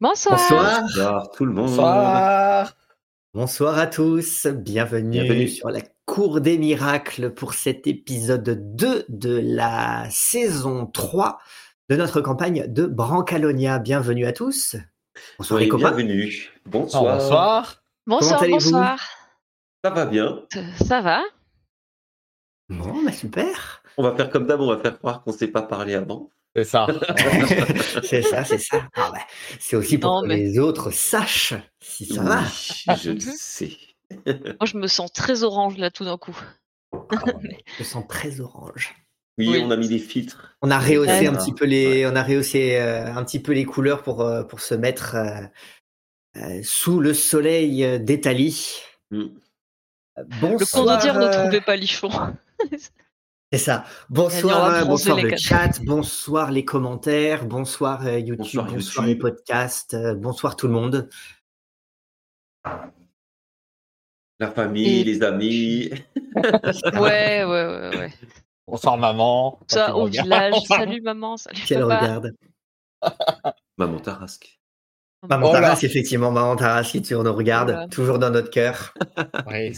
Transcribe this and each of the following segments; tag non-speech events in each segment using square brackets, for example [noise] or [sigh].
Bonsoir. Bonsoir. Bonsoir tout le monde. Bonsoir. Bonsoir à tous. Bienvenue, Bienvenue. sur la Cour des Miracles pour cet épisode 2 de la saison 3 de notre campagne de Brancalonia. Bienvenue à tous. Bonsoir Oui, les copains. bienvenue. Oh, Bonsoir. bonsoir. Bonsoir, allez-vous bonsoir. Ça va bien. Euh, Ça va Bon, bah super. On va faire comme d'hab, on va faire croire qu'on ne s'est pas parlé avant. C'est ça. [laughs] c'est ça, c'est ça. Ah bah, c'est aussi pour Non, que mais- les autres sachent si ça va. Oui, je le sais. Moi, je me sens très orange là tout d'un coup. [laughs] Je sens très orange. Oui, Oui. on a mis des filtres. On a rehaussé Ouais. un petit peu les, on a rehaussé euh, un petit peu les couleurs pour euh, pour se mettre euh, euh, sous le soleil d'Italie. Mm. Bonsoir. Le condottière ne trouvait pas lichon. [laughs] C'est ça. Bonsoir, euh, bonsoir les le chat, [laughs] bonsoir les commentaires, bonsoir euh, YouTube, Bonsoir bonsoir, YouTube. les podcasts, euh, bonsoir tout le monde. La famille, Et- les amis. [laughs] Ouais, ouais, ouais, ouais. Bonsoir maman. Ça, au village. [laughs] Salut maman, salut Quel papa. regarde. Maman Tarasque. Maman Oh là. Taras, effectivement, Maman Taras qui tu nous regarde, Voilà. toujours dans notre cœur. Oui.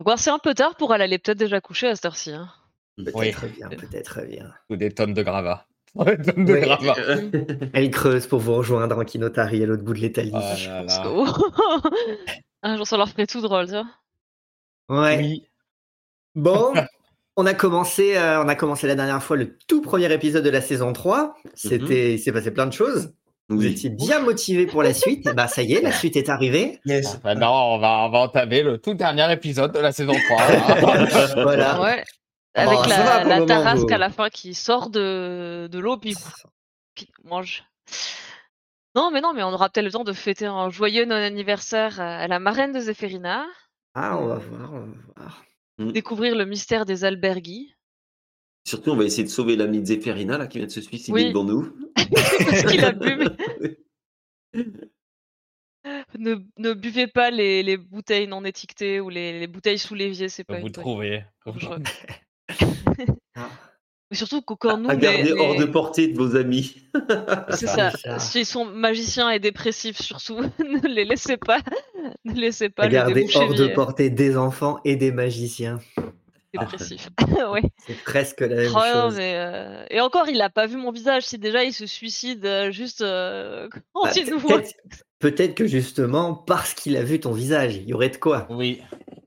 Bon, c'est un peu tard pour aller, elle est peut-être déjà couchée à cette heure-ci. hein. Peut-être bien, peut-être bien. Ou des tonnes de gravats. [laughs] Des tonnes de Oui. gravats. [laughs] Elle creuse pour vous rejoindre en Kinotari à l'autre bout de l'Italie. Oh go. [laughs] Un jour, ça leur ferait tout drôle, vois. Ouais. Oui. Bon, on a commencé, euh, on a commencé la dernière fois le tout premier épisode de la saison 3. C'était, il s'est passé plein de choses. Vous Oui. étiez bien motivé pour la suite. bah ça y est, la suite est arrivée. Yes. Maintenant, on va, on va entamer le tout dernier épisode de la saison 3. [laughs] Voilà. Ouais. Ah bon, Avec la, tarasque vous- à la fin qui sort de, de l'eau, puis, puis mange. Non, mais non, mais on aura peut-être le temps de fêter un joyeux non-anniversaire à la marraine de Zéphérina, Ah, on va voir, on va voir. découvrir le mystère des albergues. Surtout, on va essayer de sauver l'ami de Zéphérina là, qui vient de se suicider Oui. devant nous. [laughs] Parce qu'il a bu, mais [laughs] ne, ne buvez pas les, les bouteilles non étiquetées ou les, les bouteilles sous l'évier, c'est pas Vous une bonne trouvez. dangereux. Ah. [laughs] Mais surtout que quand nous, à les- garder hors de portée de vos amis. C'est ça, ça. ça. S'ils sont magiciens et dépressifs, surtout, ne les laissez pas. Ne laissez pas À garder hors de portée des enfants et des magiciens. Dépressif. [laughs] ouais. C'est presque la même Oh, chose. mais, euh, Et encore, il a pas vu mon visage. Si déjà il se suicide euh, juste euh, quand [laughs] Bah, il nous voit. peut-être, que justement, parce qu'il a vu ton visage, il y aurait de quoi. Oui.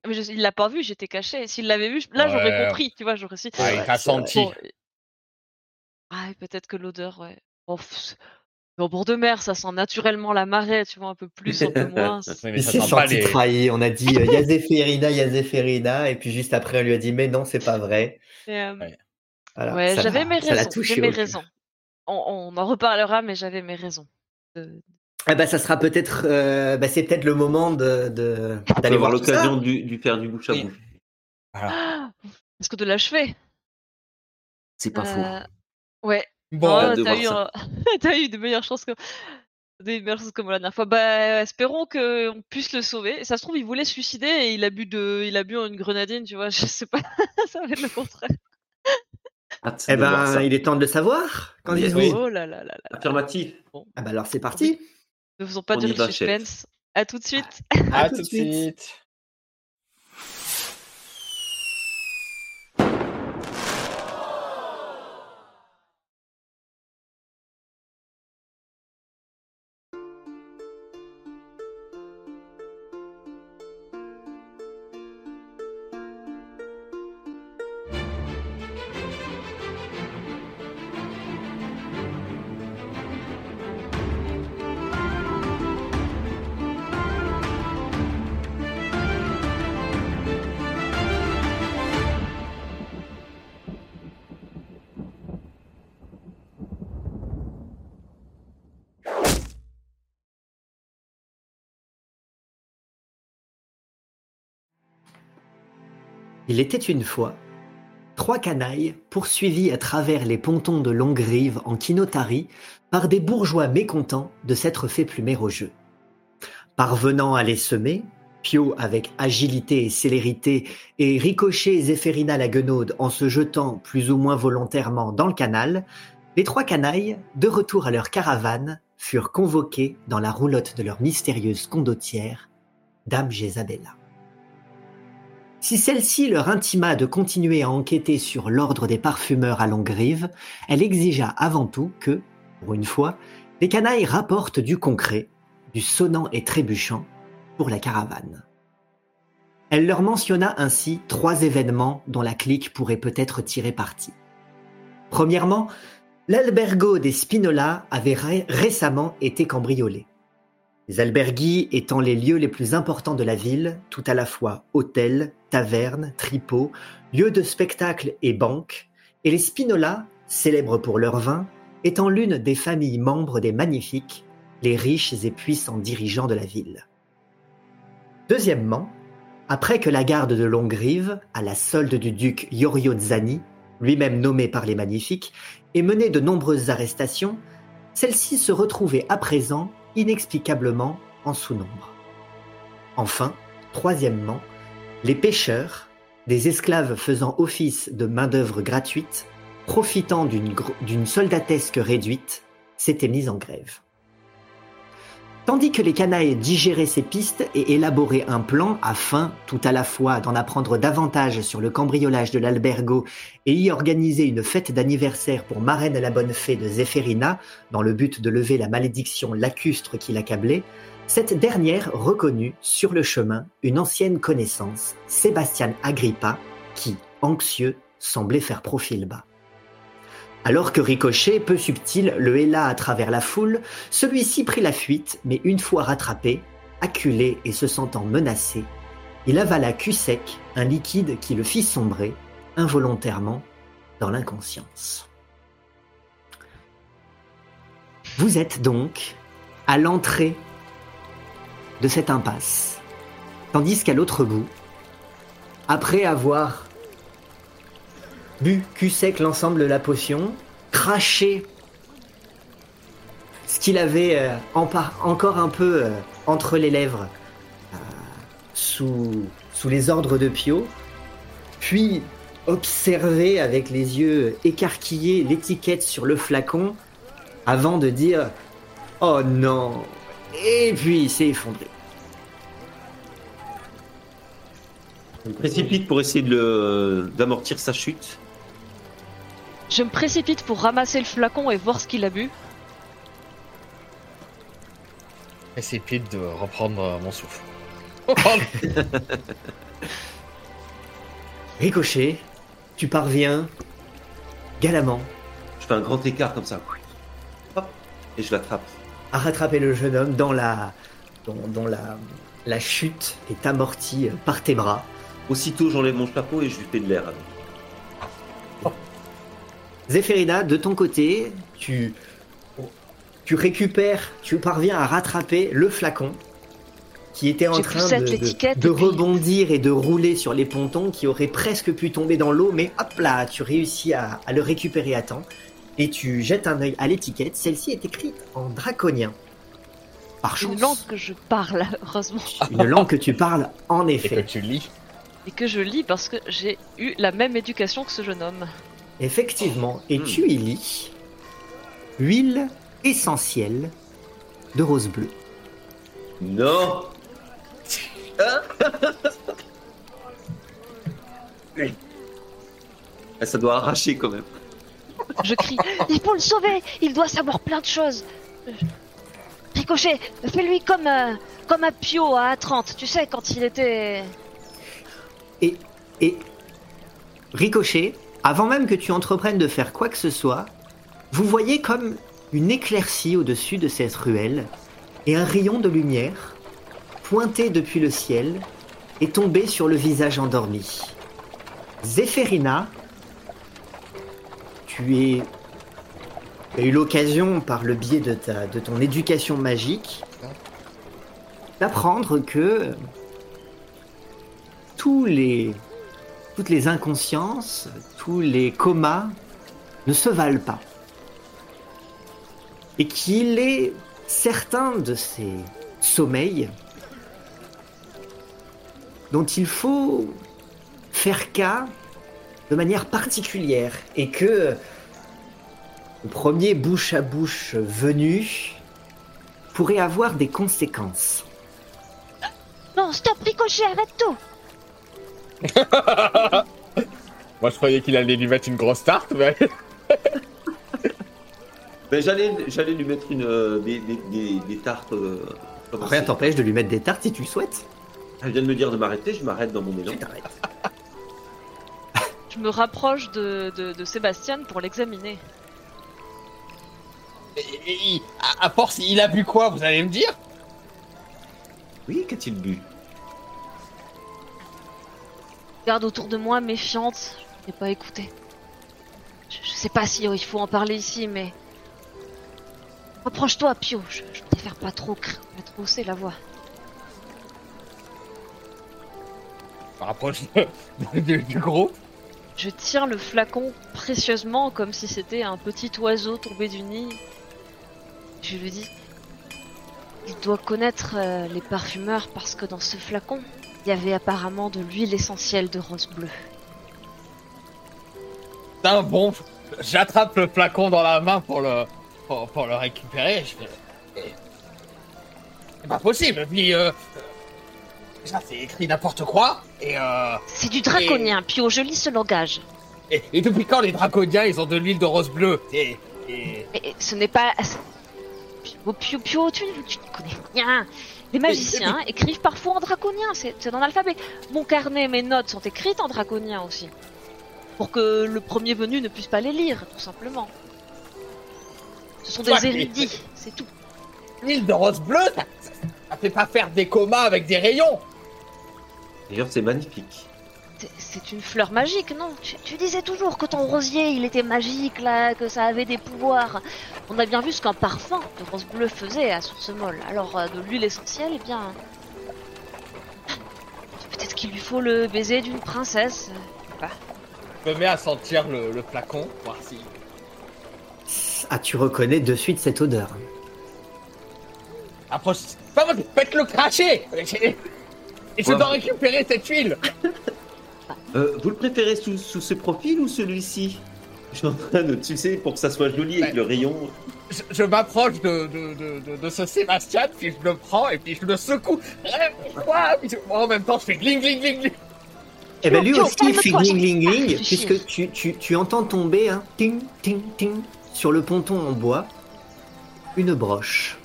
Mais je- il l'a pas vu, j'étais caché. S'il l'avait vu, là j'aurais Ouais. compris. Tu vois, j'aurais si. Ah, il Ouais, t'a senti. Bon, Ah, peut-être que l'odeur, ouais. Bon, au bord de mer, ça sent naturellement la marée, tu vois, un peu plus, un peu [laughs] moins. Oui, mais Il ça s'est sent pas senti les. trahi. On a dit euh, Y'a Zéphérina, Y'a Zéphérina. Et puis juste après, on lui a dit Mais non, c'est pas vrai. Euh, Ouais. Voilà, ouais, ça j'avais l'a- mes raisons. J'ai mes. On, on en reparlera, mais j'avais mes raisons. de- Eh ben, ça sera peut-être, euh, bah, c'est peut-être le moment de, d'aller voir l'occasion du, du faire du bouche à Oui. bouche. Voilà. Ah, Est-ce que de l'achever? C'est pas Euh, faux. Ouais. Bon, Oh, de [laughs] t'as eu, un- de meilleures chances que des meilleures chances que moi la dernière fois. Bah, espérons qu'on puisse le sauver. Et ça se trouve, il voulait se suicider et il a bu de, il a bu une grenadine, tu vois. [laughs] Je sais pas. ça va être le contraire. Eh ben, il est temps de le savoir. Qu'en Oui. Oh là là là là. Affirmatif. Ah bah alors c'est parti. Ne faisons pas On de suspense. À tout de suite. à tout de suite. Il était une fois trois canailles poursuivis à travers les pontons de Longrive en Kinotari par des bourgeois mécontents de s'être fait plumer au jeu. Parvenant à les semer, Pio avec agilité et célérité et Ricochet et Zéphérina la guenaude en se jetant plus ou moins volontairement dans le canal, Les trois canailles, de retour à leur caravane, furent convoqués dans la roulotte de leur mystérieuse condottière, Dame Jézabella. Si celle-ci leur intima de continuer à enquêter sur l'ordre des parfumeurs à Longrive, elle exigea avant tout que, pour une fois, les canailles rapportent du concret, du sonnant et trébuchant, pour la caravane. Elle leur mentionna ainsi trois événements dont la clique pourrait peut-être tirer parti. Premièrement, l'albergo des Spinola avait ré- récemment été cambriolé. Les alberghi étant les lieux les plus importants de la ville, tout à la fois hôtels, tavernes, tripots, lieux de spectacle et banques, et les Spinola, célèbres pour leur vin, étant l'une des familles membres des Magnifiques, les riches et puissants dirigeants de la ville. Deuxièmement, après que la garde de Longrive, à la solde du duc Yorio Zani, lui-même nommé par les Magnifiques, ait mené de nombreuses arrestations, celle-ci se retrouvait à présent inexplicablement en sous-nombre. Enfin, troisièmement, les pêcheurs, des esclaves faisant office de main-d'œuvre gratuite, profitant d'une soldatesque réduite, s'étaient mis en grève. Tandis que les canailles digéraient ces pistes et élaboraient un plan afin, tout à la fois, d'en apprendre davantage sur le cambriolage de l'albergo et y organiser une fête d'anniversaire pour marraine la bonne fée de Zéphérina, dans le but de lever la malédiction lacustre qui l'accablait, cette dernière reconnut sur le chemin une ancienne connaissance, Sébastien Agrippa, qui, anxieux, semblait faire profil bas. Alors que Ricochet, peu subtil, le héla à travers la foule, celui-ci prit la fuite, mais une fois rattrapé, acculé et se sentant menacé, il avala cul sec un liquide qui le fit sombrer, involontairement, dans l'inconscience. Vous êtes donc à l'entrée de cette impasse, tandis qu'à l'autre bout, après avoir bu cul sec l'ensemble de la potion, craché ce qu'il avait euh, encore un peu euh, entre les lèvres euh, sous, sous les ordres de Pio, puis observé avec les yeux écarquillés l'étiquette sur le flacon avant de dire Oh non Et puis il s'est effondré. Précipite pour essayer d'amortir sa chute. Je me précipite pour ramasser le flacon et voir ce qu'il a bu. Précipite de reprendre euh, mon souffle. [laughs] Ricochet, tu parviens galamment Je fais un grand écart comme ça. Hop, et je l'attrape. à rattraper le jeune homme dans la, dont la, la chute est amortie par tes bras. Aussitôt, j'enlève mon chapeau et je lui fais de l'air. Zéphérina, de ton côté, tu, tu récupères, tu parviens à rattraper le flacon qui était en train de, rebondir et de rouler sur les pontons qui auraient presque pu tomber dans l'eau, mais hop là, tu réussis à, à le récupérer à temps et tu jettes un œil à l'étiquette. Celle-ci est écrite en draconien. Par chance. Une langue que je parle, [laughs] heureusement. Une langue que tu parles en Et que effet. tu lis. Et que je lis parce que j'ai eu la même éducation que ce jeune homme. Effectivement, et Hmm. tu y lis huile essentielle de rose bleue. Non Ah, Ça doit arracher quand même. Je crie Il faut le sauver Il doit savoir plein de choses Ricochet, fais-lui comme, euh, comme un Pio à A30, tu sais, quand il était. Et, et Ricochet, avant même que tu entreprennes de faire quoi que ce soit, vous voyez comme une éclaircie au-dessus de cette ruelle et un rayon de lumière pointé depuis le ciel et tombé sur le visage endormi. Zéphérina, tu as eu l'occasion, par le biais de ton éducation magique, d'apprendre que tous les, toutes les inconsciences, tous les comas ne se valent pas. Et qu'il est certain de ces sommeils dont il faut faire cas de manière particulière et que Le premier bouche à bouche venu pourrait avoir des conséquences. Non, stop, Ricochet, arrête tout [laughs] Moi, je croyais qu'il allait lui mettre une grosse tarte, mais. [laughs] Ben, j'allais, j'allais lui mettre une, euh, des, des, des, des tartes. euh, Rien t'empêche de lui mettre des tartes si tu le souhaites. Elle vient de me dire de m'arrêter, je m'arrête dans mon élan. [laughs] Tu t'arrêtes. Je me rapproche de, de, de Sébastien pour l'examiner. Et- et- et- à, à force, il a bu quoi, vous allez me dire? Oui, qu'a-t-il bu? Garde autour de moi, méfiante. Je n'ai pas écouté. Je, je sais pas si il faut en parler ici, mais. Rapproche-toi, Pio. Je, je préfère pas trop, pas trop hausser la voix. Rapproche du, du groupe. Je tire le flacon précieusement comme si c'était un petit oiseau tombé du nid. Je lui dis Il doit connaître euh, les parfumeurs parce que dans ce flacon, il y avait apparemment de l'huile essentielle de rose bleue. Putain, bon, j'attrape le flacon dans la main pour le, pour, pour le récupérer. Je fais. eh, C'est pas possible. Puis, euh, ça, c'est écrit n'importe quoi. Et, euh, C'est du draconien, Pio, je lis ce langage. et, et depuis quand les draconiens, ils ont de l'huile de rose bleue? Et, et- Mais ce n'est pas. Pio, Pio, Pio, tu, tu ne connais rien. Les magiciens écrivent parfois en draconien, c'est dans l'alphabet. Mon carnet, mes notes sont écrites en draconien aussi. Pour que le premier venu ne puisse pas les lire, tout simplement. Ce sont des Ouais, érudits, c'est tout. l'huile de rose bleue, ça, ça, ça fait pas faire des comas avec des rayons. D'ailleurs, c'est magnifique. C'est- une fleur magique, non tu, tu disais toujours que ton rosier, il était magique, là, que ça avait des pouvoirs. On a bien vu ce qu'un parfum de rose bleue faisait à source molle. Alors, euh, de l'huile essentielle, eh bien... Peut-être qu'il lui faut le baiser d'une princesse. Je me mets à sentir le, le flacon, voir si. Ah, tu reconnais de suite cette odeur. Approche. Pas moi, faites le cracher Et je- et je Ouais. dois récupérer cette huile [laughs] Euh, vous le préférez sous, sous ce profil ou celui-ci Je suis en train de, sais, pour que ça soit joli avec Ouais. le rayon. Je, je m'approche de, de, de, de, de ce Sébastien, puis je le prends et puis je le secoue. Eh, quoi Puis je- moi, En même temps, je fais gling gling gling gling. Et ben lui aussi il fait calme-toi, gling gling pas gling puisque tu, tu, tu entends tomber un ting ting ting sur le ponton en bois une broche.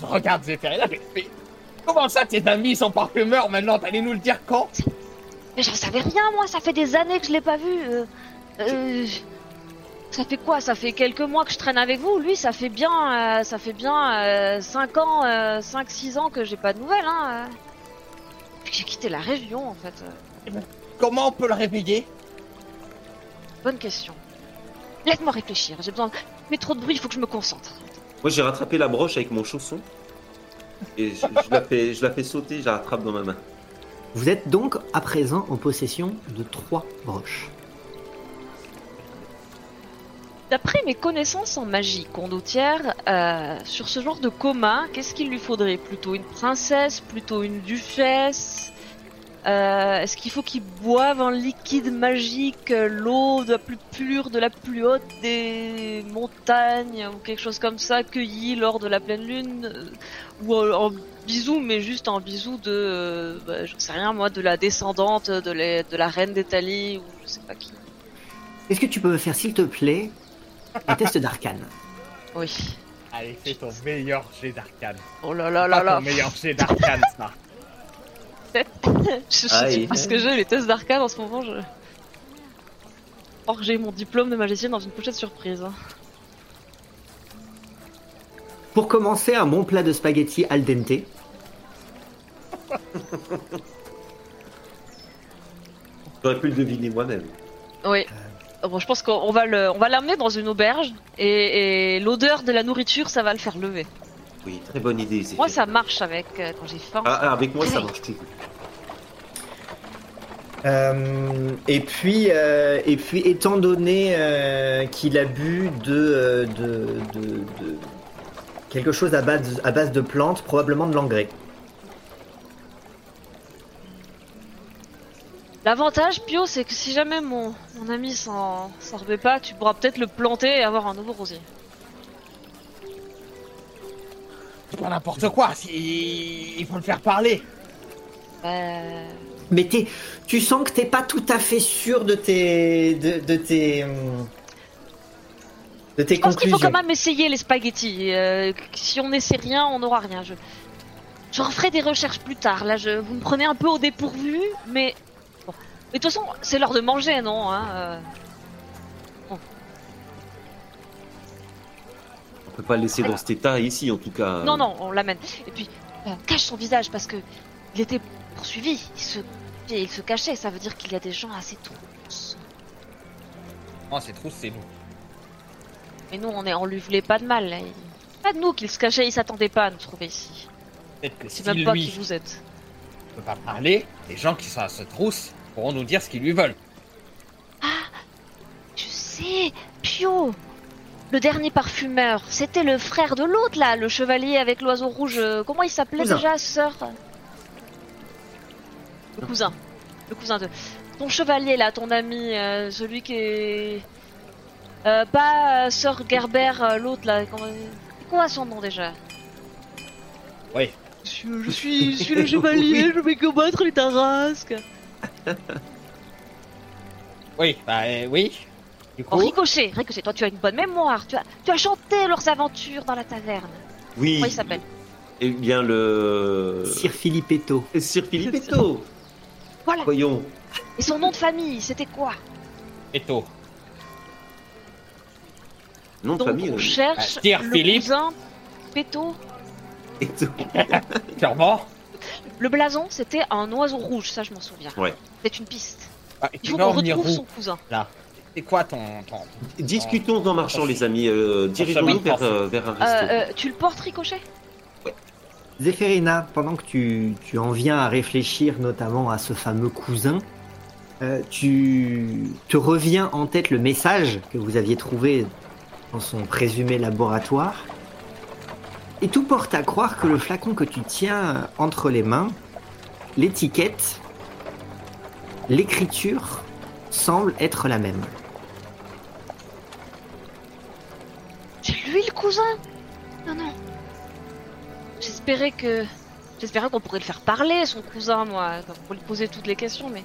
Je regarde Zéphirina, mais, mais comment ça tes amis sont parfumeurs maintenant? T'allais nous le dire quand? Mais j'en savais rien, moi, ça fait des années que je l'ai pas vu. euh, euh, ça fait quoi? Ça fait quelques mois que je traîne avec vous. Lui, ça fait bien, euh, ça fait bien 5 ans, 5-6 ans que j'ai pas de nouvelles. Hein. Depuis que j'ai quitté la région, en fait. euh. Comment on peut le réveiller? Bonne question. Laisse-moi réfléchir. J'ai besoin. de- Mais trop de bruit, il faut que je me concentre. Moi, j'ai rattrapé la broche avec mon chausson. Et je, je la, fais, je la fais sauter, je la rattrape dans ma main. Vous êtes donc à présent en possession de trois broches. D'après mes connaissances en magie condottière, euh, sur ce genre de coma, qu'est-ce qu'il lui faudrait? Plutôt une princesse Plutôt une duchesse? Euh, Est-ce qu'il faut qu'il boive un liquide magique, euh, l'eau de la plus pure, de la plus haute des montagnes, ou quelque chose comme ça, cueilli lors de la pleine lune euh, Ou en, en bisou, mais juste en bisou de, euh, bah, je sais rien moi, de la descendante de, la- de la reine d'Italie, ou je sais pas qui. Est-ce que tu peux me faire s'il te plaît un test d'arcane? Oui. Allez, fais ton meilleur jet d'arcane. Oh là là là là. ton meilleur jet d'arcane, ça. [laughs] Je sais Aïe. pas ce que j'ai, les tests d'arcade en ce moment, je... Or j'ai mon diplôme de magicienne dans une pochette surprise. hein. Pour commencer, un bon plat de spaghettis al dente. [laughs] J'aurais pu le deviner moi-même. Oui. Bon, je pense qu'on va le, on va l'amener dans une auberge et, et l'odeur de la nourriture, ça va le faire lever. Oui, très bonne idée. c'est Moi, fait. ça marche avec euh, quand j'ai faim. Ah, ah, avec moi, ça marche tout. Euh, et puis, euh, et puis, étant donné euh, qu'il a bu de, de, de, de- quelque chose à base, à base de plantes, probablement de l'engrais. L'avantage, Pio, c'est que si jamais mon, mon ami s'en s'en remet pas, tu pourras peut-être le planter et avoir un nouveau rosier. C'est pas n'importe quoi, il faut le faire parler. Bah, Mais t'es- tu sens que t'es pas tout à fait sûr de tes, de, de tes, de tes Je pense qu'il faut conclusions. quand même essayer les spaghettis. Euh, si on n'essaie rien, on n'aura rien. Je, je referai des recherches plus tard. Là, je, vous me prenez un peu au dépourvu, mais bon. Mais de toute façon, c'est l'heure de manger, non hein, euh. Peut pas le laisser dans cet état ici, en tout cas. Non, non, on l'amène. Et puis, euh, cache son visage parce que il était poursuivi. Il se, et il se cachait. Ça veut dire qu'il y a des gens assez trousses. Oh, c'est trop, c'est nous. Mais nous, on, est, on lui voulait pas de mal. là. Il- Pas de nous qu'il se cachait. Il s'attendait pas à nous trouver ici. Peut-être que si C'est même pas lui qui vous êtes. ne peut pas parler, les gens qui sont à ce trousse pourront nous dire ce qu'ils lui veulent. Je sais, Pio. Le dernier parfumeur, c'était le frère de l'autre là, le chevalier avec l'oiseau rouge. euh, Comment il s'appelait déjà, sœur Le cousin. Le cousin de. Ton chevalier là, ton ami, euh, celui qui est. Euh, pas euh, Sœur Gerber, euh, l'autre là. Comment... Quoi son nom déjà Oui. Je, je suis, je suis le [laughs] chevalier, je vais combattre les tarasques. Oui, bah euh, oui. Du Oh, coup, Ricochet, Ricochet, toi tu as une bonne mémoire. Tu as, tu as chanté leurs aventures dans la taverne. Oui. Comment il s'appelle? Eh bien, le. Sir Filippetto. Sir Filippetto. Voilà. Voyons. Et son nom de famille, c'était quoi? Eto. Nom de Donc famille. on euh, cherche Ah, Sir le Philippe. cousin Péto. Eto. Clairement. [laughs] Le blason, c'était un oiseau rouge, ça je m'en souviens. Ouais. C'est une piste. Ah, Il faut qu'on retrouve son cousin. là C'est quoi ton, ton... Discutons en marchant, les amis. Euh, Dirigeons-nous vers, euh, vers un Euh, resto. euh, tu le portes, Ricochet Zéphérina, pendant que tu, tu en viens à réfléchir notamment à ce fameux cousin, euh, tu te reviens en tête le message que vous aviez trouvé dans son présumé laboratoire. Et tout porte à croire que le flacon que tu tiens entre les mains, l'étiquette, l'écriture semble être la même. C'est lui le cousin Non, non. J'espérais que. J'espérais qu'on pourrait le faire parler, son cousin, moi, pour lui poser toutes les questions, mais.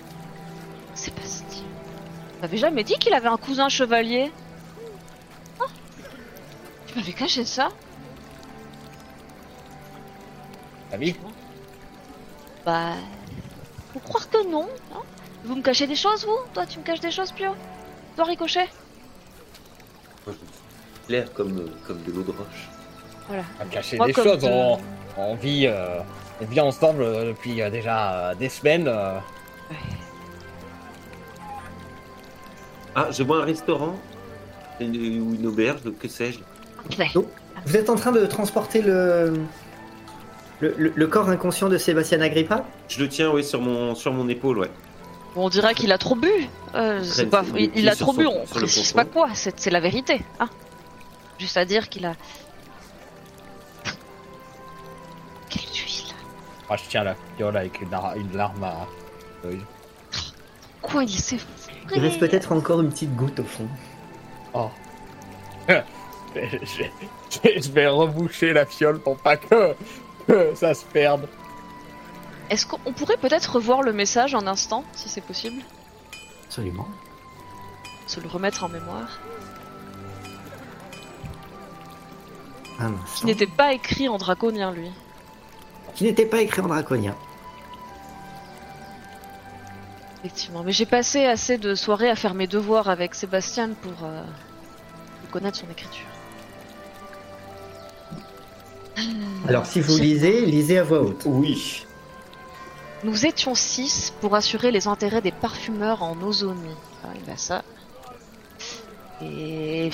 C'est pas si. Tu m'avais jamais dit qu'il avait un cousin chevalier Oh Tu m'avais caché ça T'as vu Bah. Faut croire que non, hein Vous me cachez des choses, vous? Toi, tu me caches des choses, Pio? Toi, Ricochet? Clair comme, comme de l'eau de roche. Voilà. On va cacher Moi, des comme choses. de- On, on vit, euh, on vit ensemble euh, depuis euh, déjà euh, des semaines. euh. Ah, je vois un restaurant une- ou une auberge, que sais-je. Parfait. Vous êtes en train de transporter le, le, le- le corps inconscient de Sébastien Agrippa? Je le tiens, oui, sur mon, sur mon épaule, ouais. Bon, on dirait qu'il a trop bu. Euh, c'est pas... il, a trop son- bu, on le précise pas quoi, c'est c'est la vérité. Hein Juste à dire qu'il a. Quelle huile Moi, je tiens la fiole avec une, ar- une larme à l'œil. Quoi, il s'est Il reste peut-être encore une petite goutte au fond. Oh. [laughs] je, vais reboucher la fiole pour pas que, que ça se perde. Est-ce qu'on pourrait peut-être revoir le message un instant, si c'est possible? Absolument. Se le remettre en mémoire Un Qui n'était pas écrit en draconien, lui. Qui n'était pas écrit en draconien. Effectivement. Mais j'ai passé assez de soirées à faire mes devoirs avec Sébastien pour euh, connaître son écriture. Alors si vous lisez, lisez à voix haute. Oui. Nous étions six pour assurer les intérêts des parfumeurs en Ozonie. Ah, et bah ça. Et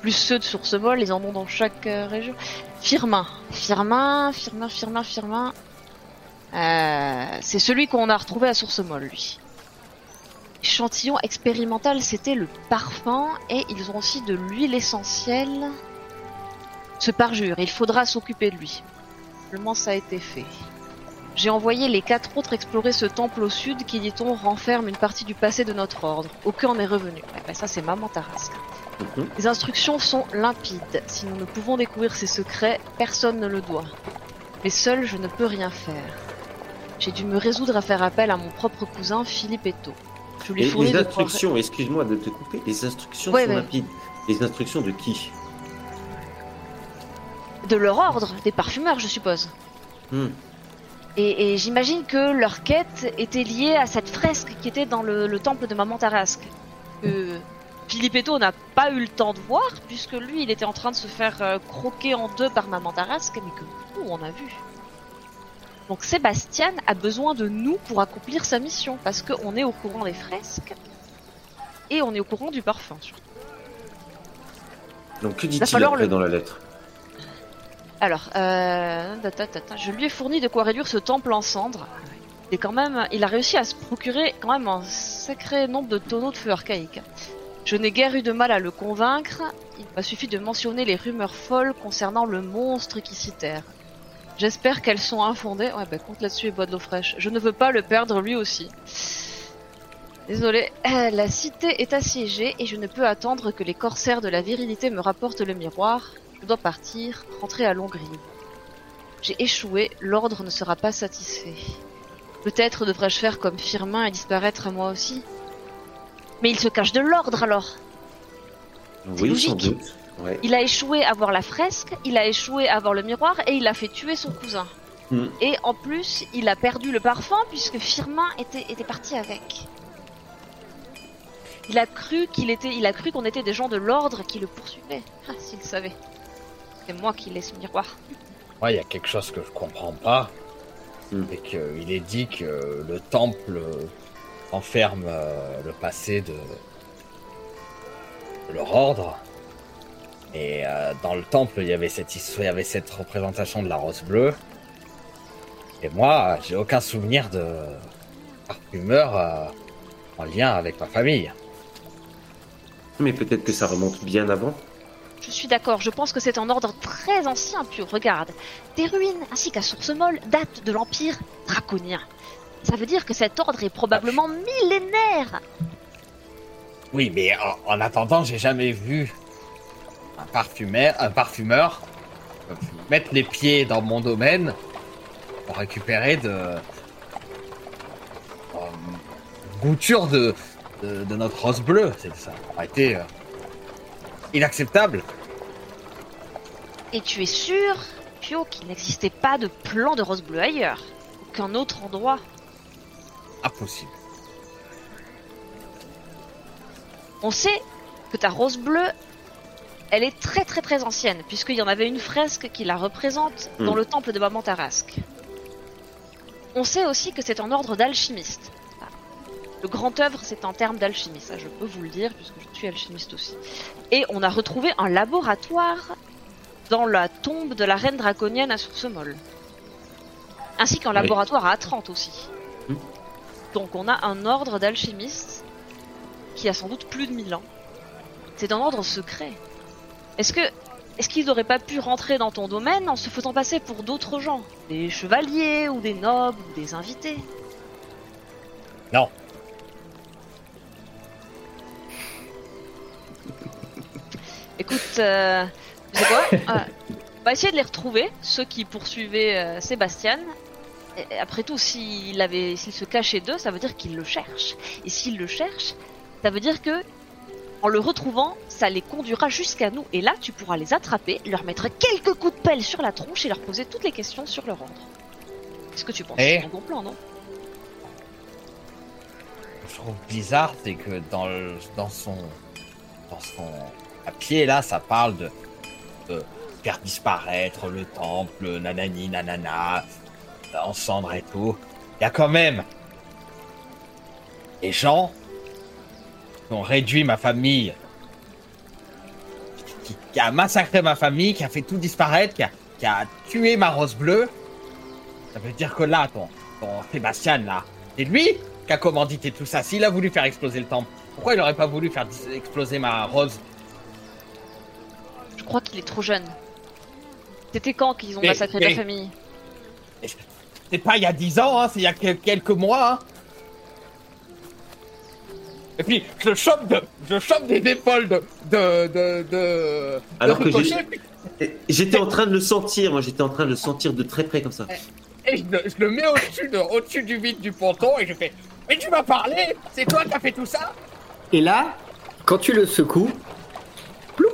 plus ceux de Sourcemol, ils en ont dans chaque euh, région. Firmin. Firmin, Firmin, Firmin, Firmin. Euh, c'est celui qu'on a retrouvé à Sourcemol, lui. Échantillon expérimental, c'était le parfum et ils ont aussi de l'huile essentielle. Ce parjure, il faudra s'occuper de lui. Simplement, ça a été fait. J'ai envoyé les quatre autres explorer ce temple au sud qui, dit-on, renferme une partie du passé de notre ordre. Aucun n'est revenu. Eh ben, ça, c'est maman Tarasque. Mhm. Les instructions sont limpides. Si nous ne pouvons découvrir ces secrets, personne ne le doit. Mais seul, je ne peux rien faire. J'ai dû me résoudre à faire appel à mon propre cousin, Philippe Eto. Je lui fournis les de instructions, excuse-moi de te couper, les instructions Ouais, sont ouais. rapides. Les instructions de qui? De leur ordre, des parfumeurs, je suppose. Hmm. Et, et j'imagine que leur quête était liée à cette fresque qui était dans le, le temple de Maman Tarasque. Que Filippetto n'a pas eu le temps de voir, puisque lui, il était en train de se faire euh, croquer en deux par Maman Tarasque, mais que nous, on a vu. Donc Sébastien a besoin de nous pour accomplir sa mission, parce qu'on est au courant des fresques, et on est au courant du parfum. surtout. Donc que dit-il après le- dans la lettre? Alors, euh, je lui ai fourni de quoi réduire ce temple en cendres. Et quand même, il a réussi à se procurer quand même un sacré nombre de tonneaux de feu archaïque. Je n'ai guère eu de mal à le convaincre. Il m'a suffi de mentionner les rumeurs folles concernant le monstre qui s'y terre. J'espère qu'elles sont infondées. Ouais, bah compte là-dessus et bois de l'eau fraîche. Je ne veux pas le perdre lui aussi. Désolé, Euh, la cité est assiégée et je ne peux attendre que les corsaires de la virilité me rapportent le miroir. Je dois partir, rentrer à Longrive. J'ai échoué, l'ordre ne sera pas satisfait. Peut-être devrais-je faire comme Firmin et disparaître à moi aussi Mais il se cache de l'ordre alors Oui, sans logique. doute. Ouais. Il a échoué à voir la fresque, il a échoué à voir le miroir et il a fait tuer son cousin. Hmm. Et en plus, il a perdu le parfum puisque Firmin était, était parti avec. Il a cru qu'il était, il a cru qu'on était des gens de l'ordre qui le poursuivaient. Ah, s'il savait. C'est moi qui laisse ce miroir. Moi, il y a quelque chose que je comprends pas. Hmm. C'est qu'il est dit que le temple enferme euh, le passé de, de leur ordre. Et euh, dans le temple, il y avait cette histoire, il y avait cette représentation de la rose bleue. Et moi, j'ai aucun souvenir de parfumeur euh, en lien avec ma famille. Mais peut-être que ça remonte bien avant. Je suis d'accord, je pense que c'est un ordre très ancien, Pio. Regarde, des ruines ainsi qu'à source molle datent de l'Empire draconien. Ça veut dire que cet ordre est probablement millénaire. Oui, mais en, en attendant, j'ai jamais vu un parfumeur, un parfumeur euh, mettre les pieds dans mon domaine pour récupérer de euh, de, de, de notre rose bleue. C'est ça inacceptable. Et tu es sûr, Pio, qu'il n'existait pas de plan de rose bleue ailleurs Aucun autre endroit? Impossible. On sait que ta rose bleue, elle est très très très ancienne, puisqu'il y en avait une fresque qui la représente dans Hmm. le temple de Maman Tarasque. On sait aussi que c'est un ordre d'alchimistes. Ah. Le grand œuvre, c'est un terme d'alchimie, ça je peux vous le dire, puisque je suis alchimiste aussi. Et on a retrouvé un laboratoire dans la tombe de la reine draconienne à Source Molle. Ainsi qu'un Oui. laboratoire à Atrante aussi. Hmm. Donc on a un ordre d'alchimistes qui a sans doute plus de 1000 ans. C'est un ordre secret. Est-ce que est-ce qu'ils n'auraient pas pu rentrer dans ton domaine en se faisant passer pour d'autres gens? Des chevaliers ou des nobles ou des invités? Non. Écoute, euh, tu sais quoi [laughs] Euh, On va essayer de les retrouver, ceux qui poursuivaient euh, Sébastien. Et- et après tout, s'il avait, s'il se cachait d'eux, ça veut dire qu'il le cherche. Et s'il le cherche, ça veut dire que, en le retrouvant, ça les conduira jusqu'à nous. Et là, tu pourras les attraper, leur mettre quelques coups de pelle sur la tronche et leur poser toutes les questions sur leur ordre. Qu'est-ce que tu penses Eh C'est un bon plan, non? Je trouve bizarre, c'est que dans, le- dans son dans son papier là, ça parle de, faire disparaître le temple, nanani, nanana, en cendres et tout. Il y a quand même des gens qui ont réduit ma famille, qui, a massacré ma famille, qui a fait tout disparaître, qui a, tué ma rose bleue. Ça veut dire que là, ton, ton Sébastien là, c'est lui qui a commandité tout ça. S'il a voulu faire exploser le temple, pourquoi il aurait pas voulu faire exploser ma rose crois qu'il est trop jeune. C'était quand qu'ils ont Mais- massacré mais- ta famille c'est pas il y a 10 ans, hein, c'est il y a quelques mois. Hein. Et puis, je chope, de, je chope des épaules de. de. de. de Alors que j'étais en train de le sentir, moi j'étais en train de le sentir de très près comme ça. Et je, le mets au-dessus de, au du vide du ponton et je fais Mais tu m'as parlé C'est toi qui as fait tout ça? Et là, quand tu le secoues, ploup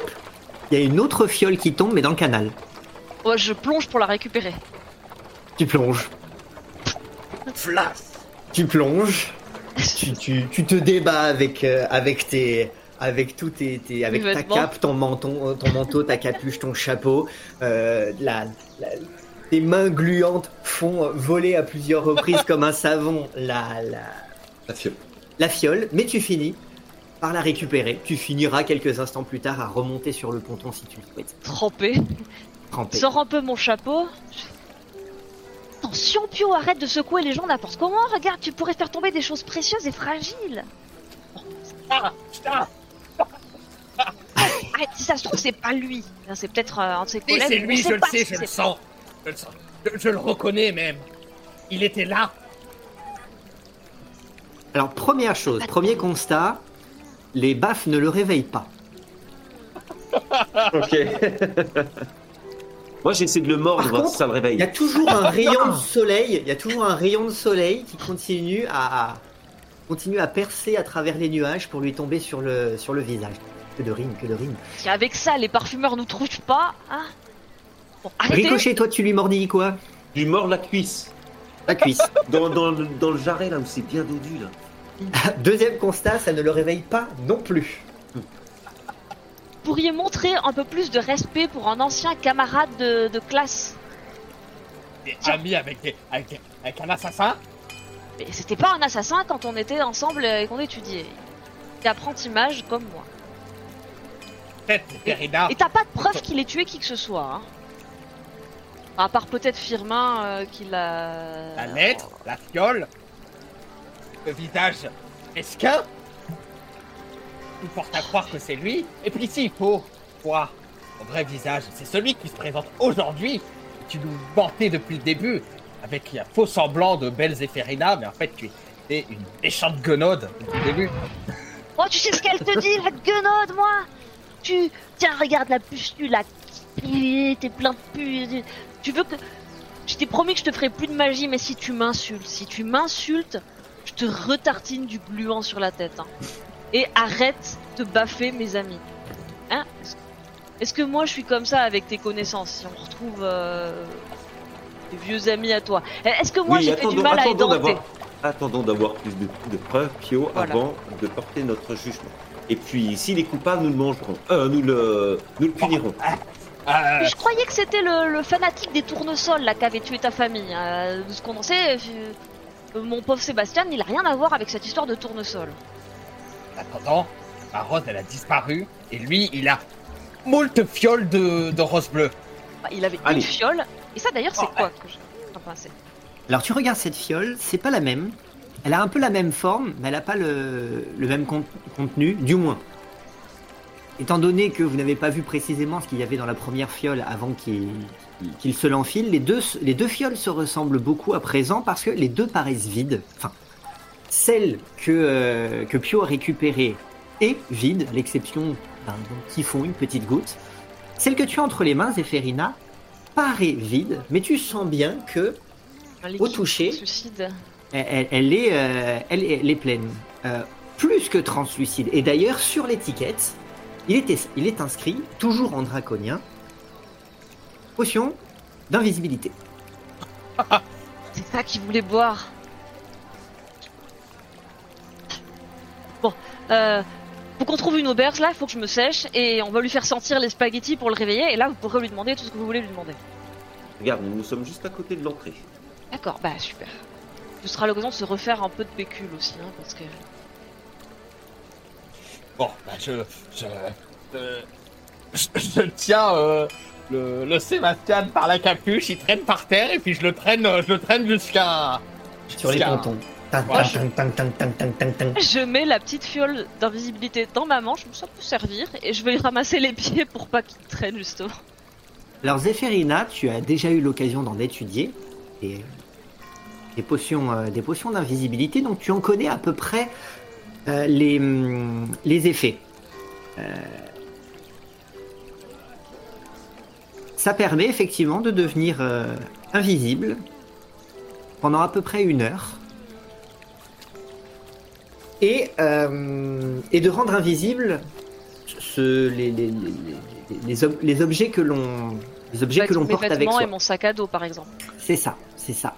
Il y a une autre fiole qui tombe, mais dans le canal. Ouais, je plonge pour la récupérer. Tu plonges. Flash Tu plonges. [laughs] tu, tu, te débats avec, euh, avec tes. Avec tout tes, avec ta cape, ton menton, ton manteau, ta capuche, ton chapeau, euh, la, tes mains gluantes font voler à plusieurs reprises comme un savon la, la, la fiole. La fiole, mais tu finis par la récupérer. Tu finiras quelques instants plus tard à remonter sur le ponton si tu le souhaites. Trempé. Trempé. Sors un peu mon chapeau. Attention, Pio, arrête de secouer les gens n'importe comment. Regarde, tu pourrais faire tomber des choses précieuses et fragiles. Ah, Arrête, si ça se trouve, c'est pas lui. C'est peut-être euh, un de ses collègues. c'est lui, je le sais, je le sens. Je le sens. Je, le reconnais même. Il était là. Alors, première chose, premier constat, les baffes ne le réveillent pas. ok. Moi, j'essaie de le mordre, ça le réveille. Il y a toujours un rayon de soleil. Il y a toujours un rayon de soleil qui continue à, continue à percer à travers les nuages pour lui tomber sur le, sur le visage. Que de rime, que de rime. Si avec ça, les parfumeurs nous trouvent pas, hein? Bon, Ricochet, toi, tu lui mordis quoi? Je lui mords la cuisse. La cuisse. dans, dans, dans le jarret, là où c'est bien dodu, là. [laughs] Deuxième constat, ça ne le réveille pas non plus pourriez montrer un peu plus de respect pour un ancien camarade de, classe Des amis avec, avec, un assassin? Mais c'était pas un assassin quand on était ensemble et qu'on étudiait. Il apprenti mage comme moi. Et t'as pas de preuve qu'il ait tué qui que ce soit. Hein. À part peut-être Firmin euh, qu'il a. La lettre, la fiole, visage esquin tout porte à croire que c'est lui. Et puis ici, il faut voir son vrai visage. C'est celui qui se présente aujourd'hui. Tu nous vantais depuis le début avec un faux semblant de belle Zéphérina, mais en fait, tu es une méchante guenaude depuis le début. Oh, tu sais ce qu'elle te dit, la guenaude, moi? Tu. Tiens, regarde la pustule, la. T'es plein de pu. Tu veux que. Je t'ai promis que je te ferai plus de magie, mais si tu m'insultes, si tu m'insultes, je te retartine du gluant sur la tête. Hein et arrête de baffer mes amis. Hein? Est-ce que moi je suis comme ça avec tes connaissances Si on retrouve euh, des vieux amis à toi? Est-ce que moi j'ai fait du mal à édenter Attendons d'avoir plus de, preuves, Pio, avant de porter notre jugement. Et puis, s'il est coupable, nous le mangerons. Euh, nous le, nous le punirons. je croyais que c'était le, fanatique des tournesols là qui avait tué ta famille. Euh, de ce qu'on en sait, euh, mon pauvre Sébastien, il a rien à voir avec cette histoire de tournesol. Attends, la rose, elle a disparu. Et lui, il a moult fioles de, de rose bleue. Bah, il avait une fiole. Et ça, d'ailleurs, c'est oh, quoi que je... Alors, tu regardes cette fiole, c'est pas la même. Elle a un peu la même forme, mais elle a pas le, le même contenu, du moins. Étant donné que vous n'avez pas vu précisément ce qu'il y avait dans la première fiole avant qu'il se l'enfile, les deux, les deux fioles se ressemblent beaucoup à présent parce que les deux paraissent vides. Enfin, celle que, euh, que Pio a récupérée est vide, l'exception d'un typhon, une petite goutte. Celle que tu as entre les mains, Zéphérina, paraît vide, mais tu sens bien que, au toucher, elle, est, euh, elle, est, pleine. Euh, plus que translucide. Et d'ailleurs, sur l'étiquette, il est, il est inscrit, toujours en draconien, potion d'invisibilité. C'est ça qu'il voulait boire. Bon, euh, faut qu'on trouve une auberge là, il faut que je me sèche et on va lui faire sentir les spaghettis pour le réveiller et là vous pourrez lui demander tout ce que vous voulez lui demander. Regarde, nous sommes juste à côté de l'entrée. D'accord, bah super. Ce sera l'occasion de se refaire un peu de pécule aussi, hein, parce que. Bon, bah je. Je, euh, je, tiens euh, le, le, Sébastien par la capuche, il traîne par terre et puis je le traîne, je le traîne jusqu'à. Sur les pontons. Je mets la petite fiole d'invisibilité dans ma manche, ça peut servir, et je vais lui ramasser les pieds pour pas qu'il traîne justement. Alors Zéphérina, tu as déjà eu l'occasion d'en étudier, et des potions, euh, des potions d'invisibilité, donc tu en connais à peu près euh, les, hum, les effets. Euh, ça permet effectivement de devenir euh, invisible pendant à peu près une heure. Et, euh, et de rendre invisible ce, les, les, les, les- les ob- les objets que l'on les objets que l'on porte avec soi. et mon sac à dos, par exemple. C'est ça, c'est ça.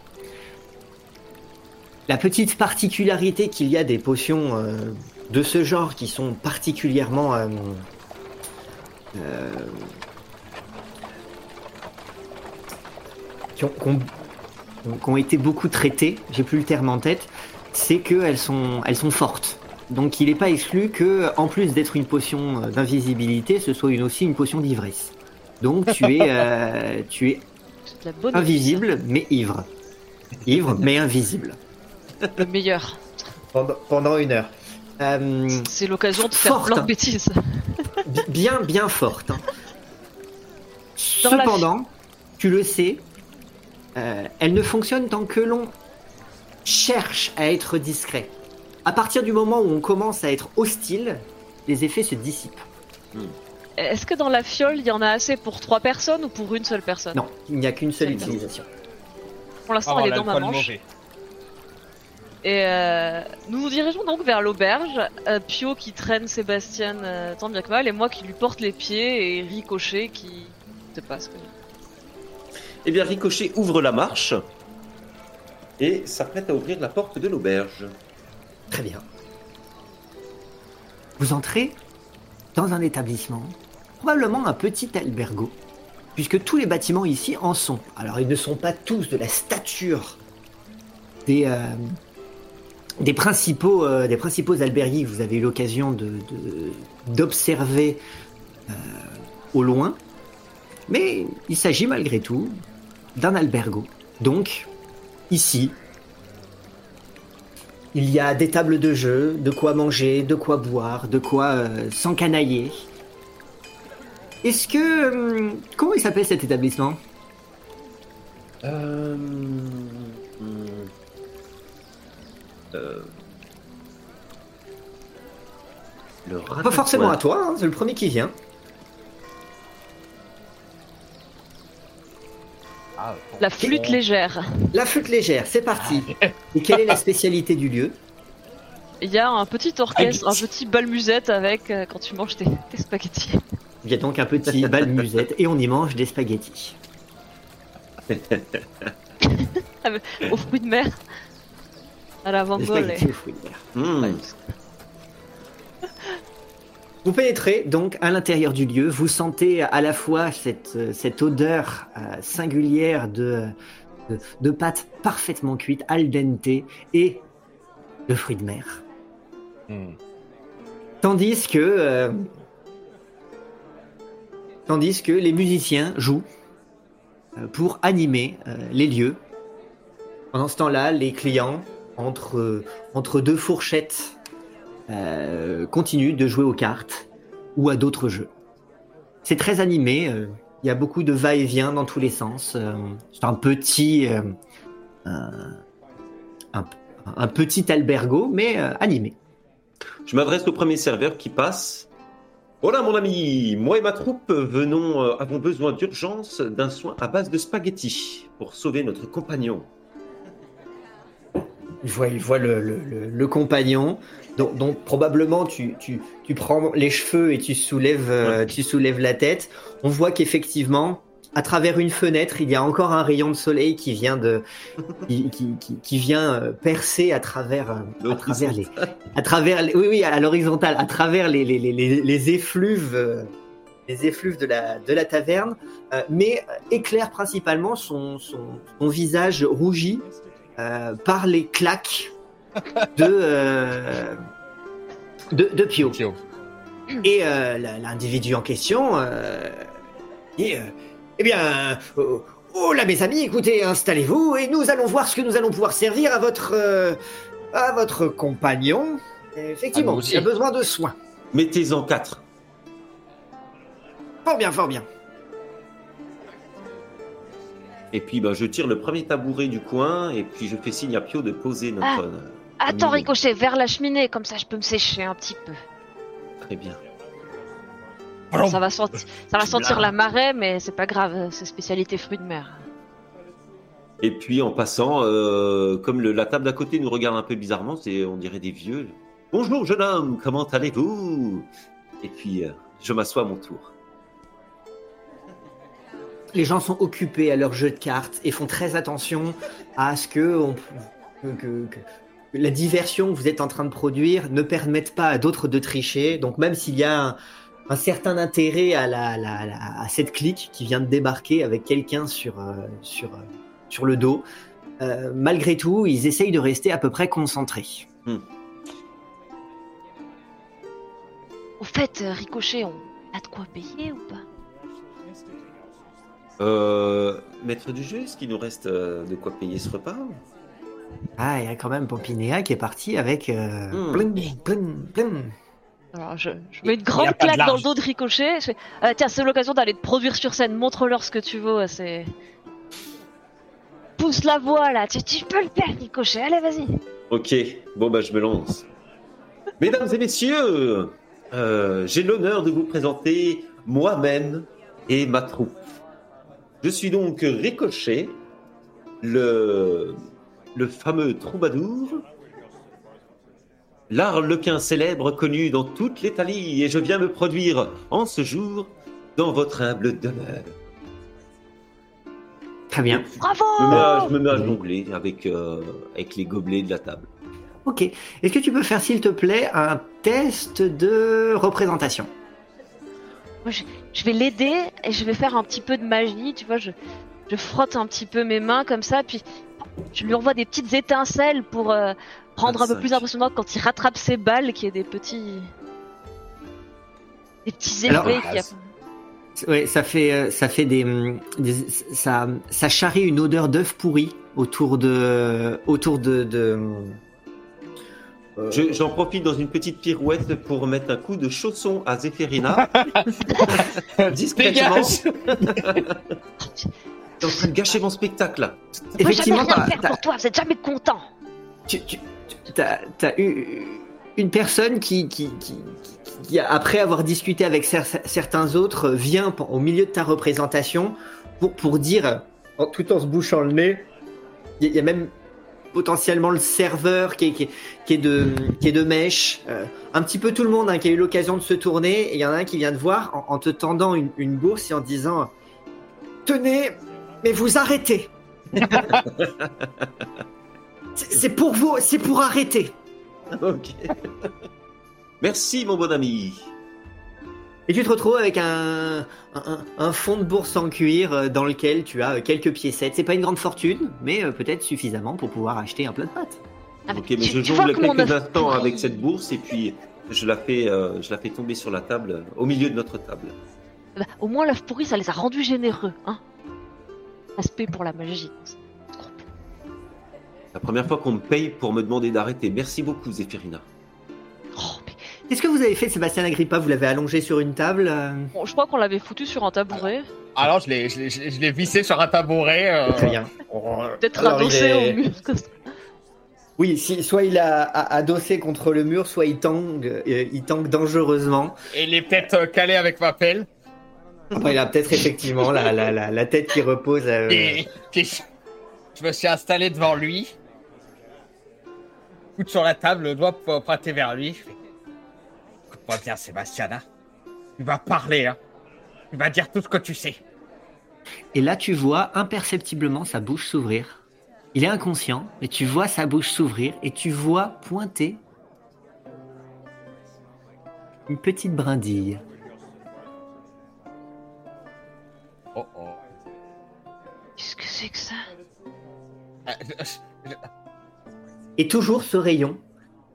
La petite particularité qu'il y a des potions euh, de ce genre qui sont particulièrement euh, qui, ont, qui ont- qui ont été beaucoup traitées, j'ai plus le terme en tête, c'est qu'elles sont, elles sont fortes. Donc il n'est pas exclu que, en plus d'être une potion euh, d'invisibilité, ce soit une, aussi une potion d'ivresse. Donc tu es, euh, [laughs] tu es C'est de la bonne invisible mais ivre. Ivre mais invisible. Le meilleur. Pendant, pendant une heure. Euh, C'est l'occasion de faire Forte, plein de hein. bêtises. bi- bien, bien forte. hein. La Cependant, tu le sais, euh, elle ne fonctionne tant que l'on cherche à être discret. À partir du moment où on commence à être hostile, les effets se dissipent. Est-ce que dans la fiole, il y en a assez pour trois personnes ou pour une seule personne? Non, il n'y a qu'une seule utilisation. Pour l'instant, Oh, elle est dans ma manche. Et euh, nous nous dirigeons donc vers l'auberge. Euh, Pio qui traîne Sébastien euh, tant bien que mal, et moi qui lui porte les pieds, et Ricochet qui. Je sais pas ce que. Eh bien, Ricochet ouvre la marche et s'apprête à ouvrir la porte de l'auberge. Très bien. Vous entrez dans un établissement, probablement un petit albergo, puisque tous les bâtiments ici en sont. Alors ils ne sont pas tous de la stature des, euh, principaux, euh, que vous avez eu l'occasion d'observer euh, au loin, mais il s'agit malgré tout d'un albergo. Donc, ici, il y a des tables de jeu, de quoi manger, de quoi boire, de quoi euh, s'encanailler. Est-ce que... hum, comment il s'appelle cet établissement? Euh... hmm, euh, Le Pas forcément à toi, hein, c'est le premier qui vient. La flûte légère. La flûte légère, c'est parti. Et quelle est la spécialité du lieu? Il y a un petit orchestre, un Habit. petit bal musette avec euh, quand tu manges tes, tes spaghettis. Il y a donc un petit [laughs] bal musette et on y mange des spaghettis. [laughs] Aux fruits de mer. À la Des vongole. spaghettis aux fruits de mer. Hmm. Vous pénétrez donc à l'intérieur du lieu, vous sentez à la fois cette, euh, cette odeur euh, singulière de, de, de pâtes parfaitement cuites, al dente, et de fruits de mer. Hmm. Tandis que, euh, tandis que les musiciens jouent pour animer les lieux. Pendant ce temps-là, les clients, entre, entre deux fourchettes, euh, continuent de jouer aux cartes ou à d'autres jeux. C'est très animé, euh, il y a beaucoup de va-et-vient dans tous les sens. euh, C'est un petit, un, petit albergo, mais animé. Je m'adresse au premier serveur qui passe. Voilà mon ami, moi et ma troupe venons, avons besoin d'urgence d'un soin à base de spaghettis pour sauver notre compagnon. Il voit, il voit le, le- le- le compagnon, dont, dont probablement tu, tu, tu prends les cheveux et tu soulèves, euh, tu soulèves la tête. On voit qu'effectivement, à travers une fenêtre, il y a encore un rayon de soleil qui vient de, qui, qui, qui- qui vient euh, percer à travers, euh, à travers les, à travers les, oui oui à l'horizontale, à travers les, les, les, les, les effluves, les effluves de la, de la taverne, euh, mais éclaire principalement son, son, son visage rougi euh, par les claques de, euh, de, de Pio. Pio. Et euh, l'individu en question euh, dit euh, Eh bien, euh, oh là mes amis, écoutez, installez-vous et nous allons voir ce que nous allons pouvoir servir à votre, euh, à votre compagnon. Et effectivement, aussi. il a besoin de soins. Mettez-en quatre. Fort bien, fort bien. Et puis bah, je tire le premier tabouret du coin et puis je fais signe à Pio de poser notre. Ah. Attends, Oui. Ricochet, vers la cheminée, comme ça je peux me sécher un petit peu. Très bien. Ça va, senti- [laughs] ça va sentir la marée, mais c'est pas grave, c'est spécialité fruits de mer. Et puis en passant, euh, comme le- la table d'à côté nous regarde un peu bizarrement, c'est on dirait des vieux. Bonjour jeune homme, comment allez-vous? Et puis euh, je m'assois à mon tour. Les gens sont occupés à leur jeu de cartes et font très attention à ce que, on- que- que- que la diversion que vous êtes en train de produire ne permette pas à d'autres de tricher. Donc même s'il y a un, un certain intérêt à, la, la- la- à cette clique qui vient de débarquer avec quelqu'un sur, euh, sur, euh, sur le dos, euh, malgré tout, ils essayent de rester à peu près concentrés. Au fait, Ricochet, on a de quoi payer ou pas? Euh, maître du jeu, est-ce qu'il nous reste de quoi payer ce repas? Ah, il y a quand même Pompinéa qui est parti avec euh, Hmm. Alors, je, je mets une grande claque dans le dos de Ricochet. Je fais, euh, tiens, c'est l'occasion d'aller te produire sur scène. Montre-leur ce que tu vaux. C'est. Pousse la voix là. Tu, tu peux le faire, Ricochet. Allez, vas-y. Ok, bon bah je me lance. Mesdames et messieurs, euh, j'ai l'honneur de vous présenter moi-même et ma troupe. Je suis donc Ricochet, le, le fameux troubadour, l'arlequin célèbre connu dans toute l'Italie, et je viens me produire en ce jour dans votre humble demeure. Très bien. Bravo Je me mets à, je me mets à jongler avec, euh, avec les gobelets de la table. Ok. Est-ce que tu peux faire, s'il te plaît, un test de représentation? Je vais l'aider et je vais faire un petit peu de magie. Tu vois, je, je frotte un petit peu mes mains comme ça. Puis je lui envoie des petites étincelles pour euh, rendre un peu 25. plus impressionnant quand il rattrape ses balles, qu'il y ait des petits. Des petits Alors, effets. qui a- Ouais, ça fait, euh, ça fait des, hum, des- ça, ça charrie une odeur d'œuf pourri autour de, autour de, de Je- J'en profite dans une petite pirouette pour mettre un coup de chausson à Zéphérina. [laughs] Discrètement. T'es en train de gâcher mon spectacle là. Moi, jamais effectivement, rien t'as- faire t'as- pour toi. Vous êtes jamais content. tu, tu, tu- t'as, t'as eu une personne qui, qui, qui, qui, après avoir discuté avec cer- certains autres, vient au milieu de ta représentation pour, pour dire, en- tout en se bouchant le nez, il y, a- il y a même potentiellement le serveur qui est, qui est, qui est de, qui est de mèche, euh, un petit peu tout le monde hein, qui a eu l'occasion de se tourner, et il y en a un qui vient te voir en, en te tendant une, une bourse et en te disant Tenez, mais vous arrêtez [laughs] C'est c'est pour vous, c'est pour arrêter Ok. Merci mon bon ami. Et tu te retrouves avec un, un, un fond de bourse en cuir euh, dans lequel tu as euh, quelques piécettes. C'est pas une grande fortune, mais euh, peut-être suffisamment pour pouvoir acheter un plat de pâtes. Ah, Ok, mais je jongle quelques instants avec cette bourse et puis je la fais, euh, je la fais tomber sur la table, au milieu de notre table. Bah, au moins, l'œuf pourri, ça les a rendus généreux. Hein Aspect pour la magie. La première fois qu'on me paye pour me demander d'arrêter. Merci beaucoup Zéphérina. Qu'est-ce que vous avez fait, Sébastien Agrippa Vous l'avez allongé sur une table euh, Bon, je crois qu'on l'avait foutu sur un tabouret. Alors, je l'ai, je l'ai, je l'ai- je l'ai vissé sur un tabouret. euh, Très bien. Peut-être Alors, adossé est- au mur. [laughs] Oui, si, soit il a, a- adossé contre le mur, soit il tangue, euh, il tangue dangereusement. Et il est peut-être euh, calé avec ma pelle. Après, il a peut-être effectivement la, la, la, la tête qui repose. euh, Et, et je, je me suis installé devant lui. Coude sur la table, le doigt po- pointé vers lui. Je fais, Écoute-moi bien, Sébastien. hein. Tu vas parler. Hein. Tu vas dire tout ce que tu sais. Et là, tu vois imperceptiblement sa bouche s'ouvrir. Il est inconscient, mais tu vois sa bouche s'ouvrir et tu vois pointer une petite brindille. Oh oh. Qu'est-ce que c'est que ça? Euh, Et toujours ce rayon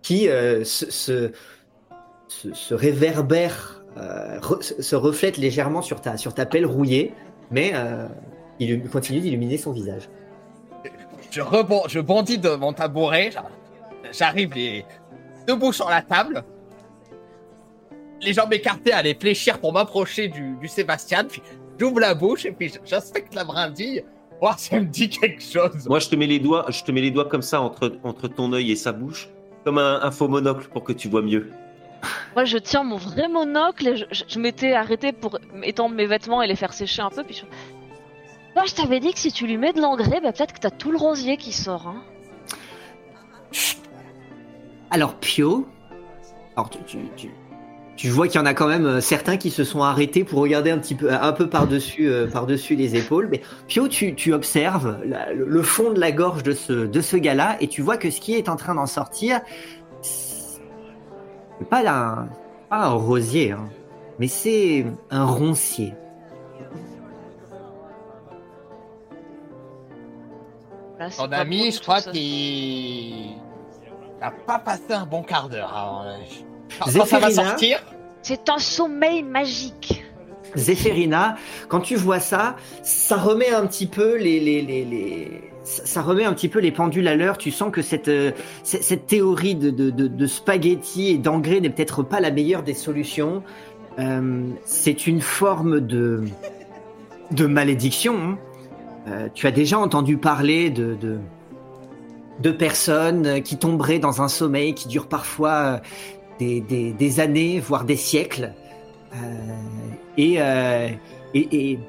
qui euh, se, se, se- se réverbère, euh, re- se reflète légèrement sur ta, sur ta pelle rouillée, mais euh, il continue d'illuminer son visage. je, rebond, je bondis de mon tabouret. j'a- J'arrive les debout sur la table. Les jambes écartées à les fléchir pour m'approcher du, du Sébastien. Puis j'ouvre la bouche et puis j'inspecte la brindille Oh, ça me dit quelque chose. Moi, je te mets les doigts, je te mets les doigts comme ça entre, entre ton œil et sa bouche, comme un, un faux monocle pour que tu vois mieux. Moi, je tiens mon vrai monocle et je, m'étais arrêté pour étendre mes vêtements et les faire sécher un peu. Puis. Moi, je t'avais dit que si tu lui mets de l'engrais, bah, peut-être que t'as tout le rosier qui sort. Hein. Alors Pio, alors tu, tu, tu, vois qu'il y en a quand même euh, certains qui se sont arrêtés pour regarder un petit peu, un peu par-dessus euh, par-dessus les épaules. Mais Pio, tu, observes le, fond de la gorge de ce, de ce gars-là et tu vois que ce qui est en train d'en sortir, pas un, pas un rosier, hein, mais c'est un roncier. Là, Ton ami, je crois qu'il n'a pas passé un bon quart d'heure. avant. Quand, quand ça va sortir, C'est un sommeil magique. Zéphérina, quand tu vois ça, ça remet un petit peu les, les, les, les- ça remet un petit peu les pendules à l'heure. Tu sens que cette, euh, cette, théorie de, de, de, et d'engrais n'est peut-être pas la meilleure des solutions. Euh, c'est une forme de, de malédiction. hein. Euh, tu as déjà entendu parler de, de, personnes qui tomberaient dans un sommeil qui dure parfois des, des, années, voire des siècles. Et, et,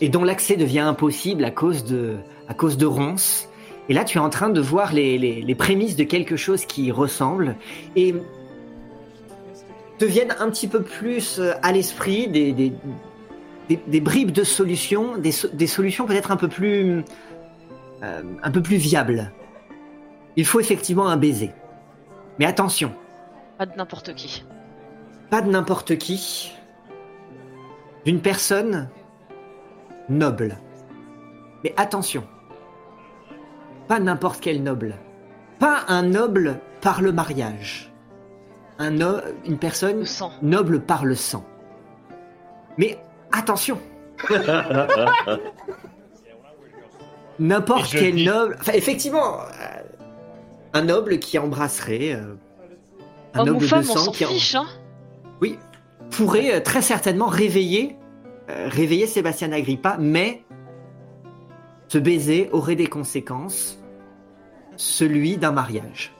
et dont l'accès devient impossible à cause de, à cause de ronces. Et là, tu es en train de voir les, les, les prémices de quelque chose qui y ressemble et te viennent un petit peu plus euh, à l'esprit des, des, des, des bribes de solutions, des, so- des solutions peut-être un peu plus, euh, un peu plus viables. Il faut effectivement un baiser. Mais attention, Pas de n'importe qui. pas de n'importe qui, d'une personne noble. Mais attention, pas n'importe quel noble. Pas un noble par le mariage. Un no- une personne noble par le sang. Mais attention, [laughs] n'importe quel dis- noble. Enfin, effectivement, euh, un noble qui embrasserait euh, un Homme ou noble femme, de on sang s'en qui en- fiche, hein. oui, pourrait euh, très certainement réveiller, réveiller Sébastien Agrippa, mais ce baiser aurait des conséquences, celui d'un mariage.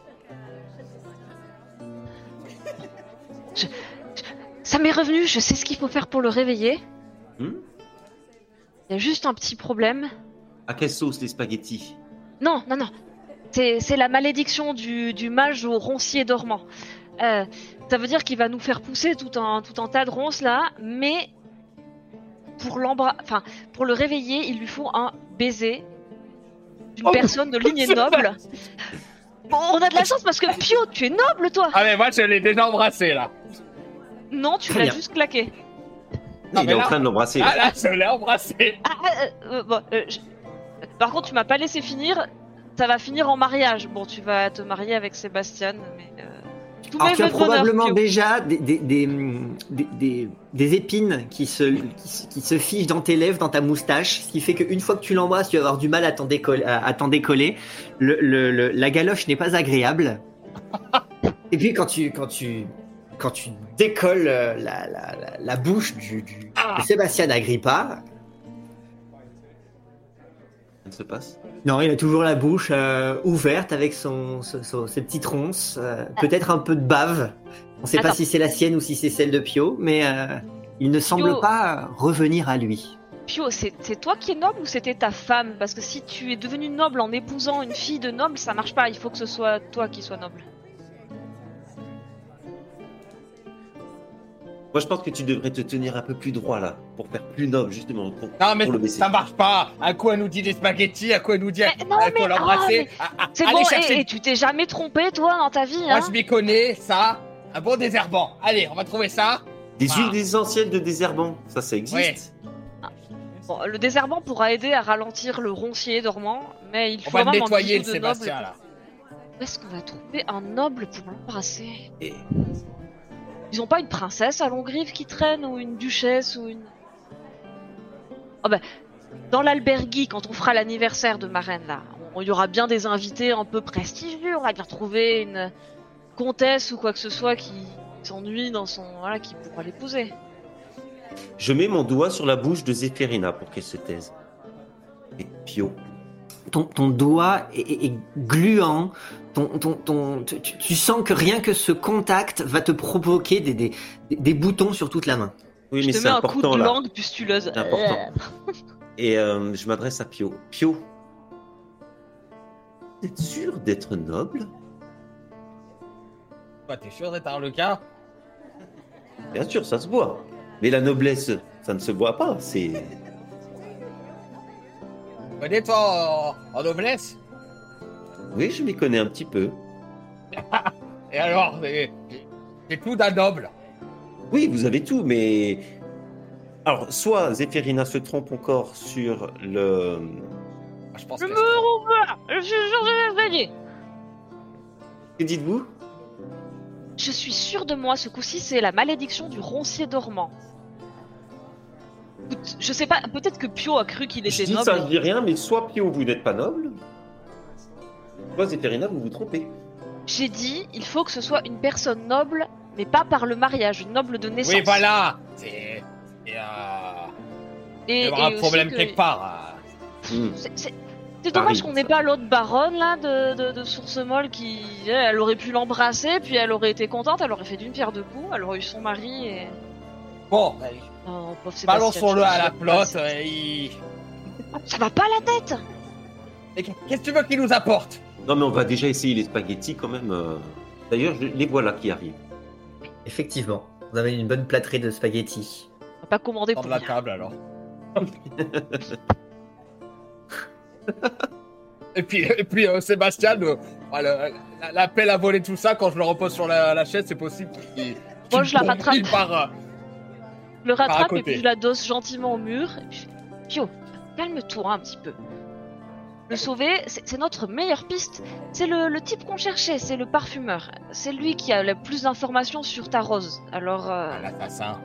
Ça m'est revenu, je sais ce qu'il faut faire pour le réveiller. Hmm Il y a juste un petit problème. à quelle sauce les spaghettis? Non, non, non. C'est c'est la malédiction du, du mage au roncier dormant. Euh, ça veut dire qu'il va nous faire pousser tout un, tout un tas de ronces là, mais pour l'embra... enfin, pour le réveiller, il lui faut un baiser d'une Oh, personne de lignée noble. Bon, on a de la chance parce que Pio, tu es noble toi ah mais moi je l'ai déjà embrassé là. Non, tu l'as juste claqué. Non, Il est en train de l'embrasser. Ah là, je l'ai embrassé. Ah, ah, euh, bon, euh, je- Par contre, tu m'as pas laissé finir. Ça va finir en mariage. Bon, tu vas te marier avec Sébastien, mais. euh, Alors tu as bonheur, probablement déjà des, des, des, des- des- des épines qui se, qui, se- qui se fichent dans tes lèvres, dans ta moustache, ce qui fait qu'une fois que tu l'embrasses, tu vas avoir du mal à t'en décoller. À, à t'en décoller. Le, le- le- la galoche n'est pas agréable. Et puis quand tu, quand tu, quand tu décolles euh, la, la, la, la bouche du, du- Ah. de Sébastien Agrippa, se passe. non, il a toujours la bouche euh, ouverte avec son, son- son- ses petites ronces, euh, peut-être un peu de bave. On ne sait pas si c'est la sienne ou si c'est celle de Pio, mais euh, il ne semble pas revenir à lui. Pio, c'est c'est toi qui es noble ou c'était ta femme? Parce que si tu es devenu noble en épousant une fille de noble, ça marche pas. Il faut que ce soit toi qui sois noble. Moi, je pense que tu devrais te tenir un peu plus droit là, pour faire plus noble justement. Pour, Non mais pour le baisser. ça marche pas. Un coup elle nous dit des spaghettis, un coup elle nous dit Mais non, il faut mais- l'embrasser. oh, Ah, ah, C'est bon, chercher. et, et tu t'es jamais trompé, toi, dans ta vie, Moi hein je m'y connais, ça. Un bon désherbant. Allez, on va trouver ça. Des Ah. huiles essentielles de désherbant, ça, ça existe. Bon, Le désherbant pourra aider à ralentir le roncier dormant, mais il faut vraiment un nettoyer de Sébastien noble. là. Où est-ce qu'on va trouver un noble pour l'embrasser? Et- Ils ont pas une princesse à Longrive qui traîne ou une duchesse ou une. Oh bah, dans l'albergui, quand on fera l'anniversaire de ma reine là, on- il y aura bien des invités un peu prestigieux. On va bien trouver une comtesse ou quoi que ce soit qui s'ennuie dans son. Voilà, qui pourra l'épouser. Je mets mon doigt sur la bouche de Zéphérina pour qu'elle se taise. Et Pio. Ton, ton doigt est, est- est gluant. Ton, ton, ton, tu, tu sens que rien que ce contact va te provoquer des, des, des boutons sur toute la main. Oui, Je mais te c'est mets un coup important de là. langue pustuleuse. C'est important. [laughs] Et euh, je m'adresse à Pio. Pio, êtes sûr d'être noble? Toi, t'es sûr d'être Arlequin? Bien sûr, ça se voit. Mais la noblesse, ça ne se voit pas. C'est. Connais-toi en, en noblesse Oui, je m'y connais un petit peu. [laughs] Et alors, c'est c'est tout d'un noble. Oui, vous avez tout, mais. Alors, soit Zéphirina se trompe encore sur le. Ah, Je pense Je que me trompe pas Je suis sûr de gagner Que dites-vous? Je suis sûr de moi, ce coup-ci, c'est la malédiction du roncier dormant. Écoute, Je sais pas, peut-être que Pio a cru qu'il Je était dis noble. ça, je dis rien, mais soit Pio, vous n'êtes pas noble. Soit Zéphirina, vous vous trompez. J'ai dit, il faut que ce soit une personne noble, mais pas par le mariage, noble de naissance. Oui, voilà. C'est. c'est, euh, Il y aura et un problème que- quelque part. euh. Hmm. C'est- C'est c'est Ça dommage qu'on n'ait pas l'autre baronne là de, de, de Source Molle qui. Elle aurait pu l'embrasser, puis elle aurait été contente, elle aurait fait d'une pierre deux coups, elle aurait eu son mari et. Bon, Oh, pauvre Sébastien, balançons-le à la pas, flotte. euh, il- Ça va pas la tête? Et Qu'est-ce que tu veux qu'il nous apporte? Non, mais on va déjà essayer les spaghettis quand même. euh. D'ailleurs, les voilà qui arrivent. Effectivement, vous avez une bonne plâtrée de spaghettis. On va pas commander pour la rien. table alors. [laughs] et puis, et puis euh, Sébastien, euh, voilà, la, à voler tout ça, quand je le repose sur la, la chaise, c'est possible. Moi, qu'il je la rattrape. Par, euh, Je le rattrape et puis je la dose gentiment au mur. Et puis, Pio, calme-toi un petit peu. Le sauver, c'est notre meilleure piste. C'est le, le type qu'on cherchait, c'est le parfumeur. C'est lui qui a le plus d'informations sur ta rose. Alors, euh, ah, L'assassin,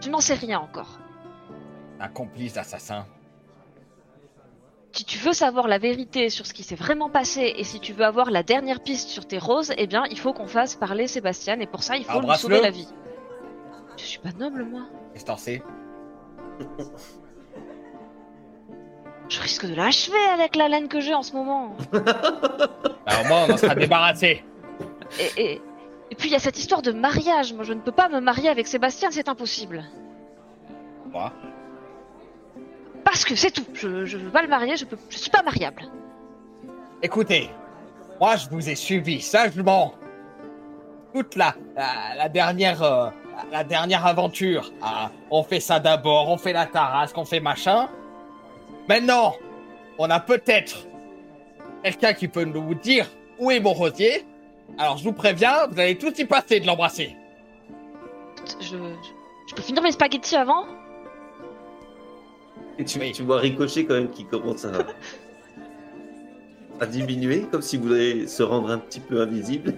tu n'en sais rien encore. un complice d'assassin. Si tu veux savoir la vérité sur ce qui s'est vraiment passé et si tu veux avoir la dernière piste sur tes roses, eh bien, il faut qu'on fasse parler Sébastien et pour ça, il faut lui Embrasse-le. sauver la vie. Je suis pas noble, moi. Sais? Je risque de l'achever avec la laine que j'ai en ce moment. [laughs] Bah, Au moins, on en sera débarrassé. Et, et, et puis il y a cette histoire de mariage. Moi, je ne peux pas me marier avec Sébastien, c'est impossible. Quoi Parce que c'est tout. Je, je veux pas le marier, je peux, je suis pas mariable. Écoutez, moi je vous ai suivi sagement toute la, la, la dernière euh, la dernière aventure. Ah, on fait ça d'abord, on fait la tarasque, on fait machin. Maintenant, on a peut-être quelqu'un qui peut nous dire où est mon rosier. Alors je vous préviens, vous allez tous y passer de l'embrasser. Je, je, je peux finir mes spaghettis avant? Et tu, Oui. tu vois Ricochet quand même qui commence à, à diminuer, comme s'il voulait se rendre un petit peu invisible.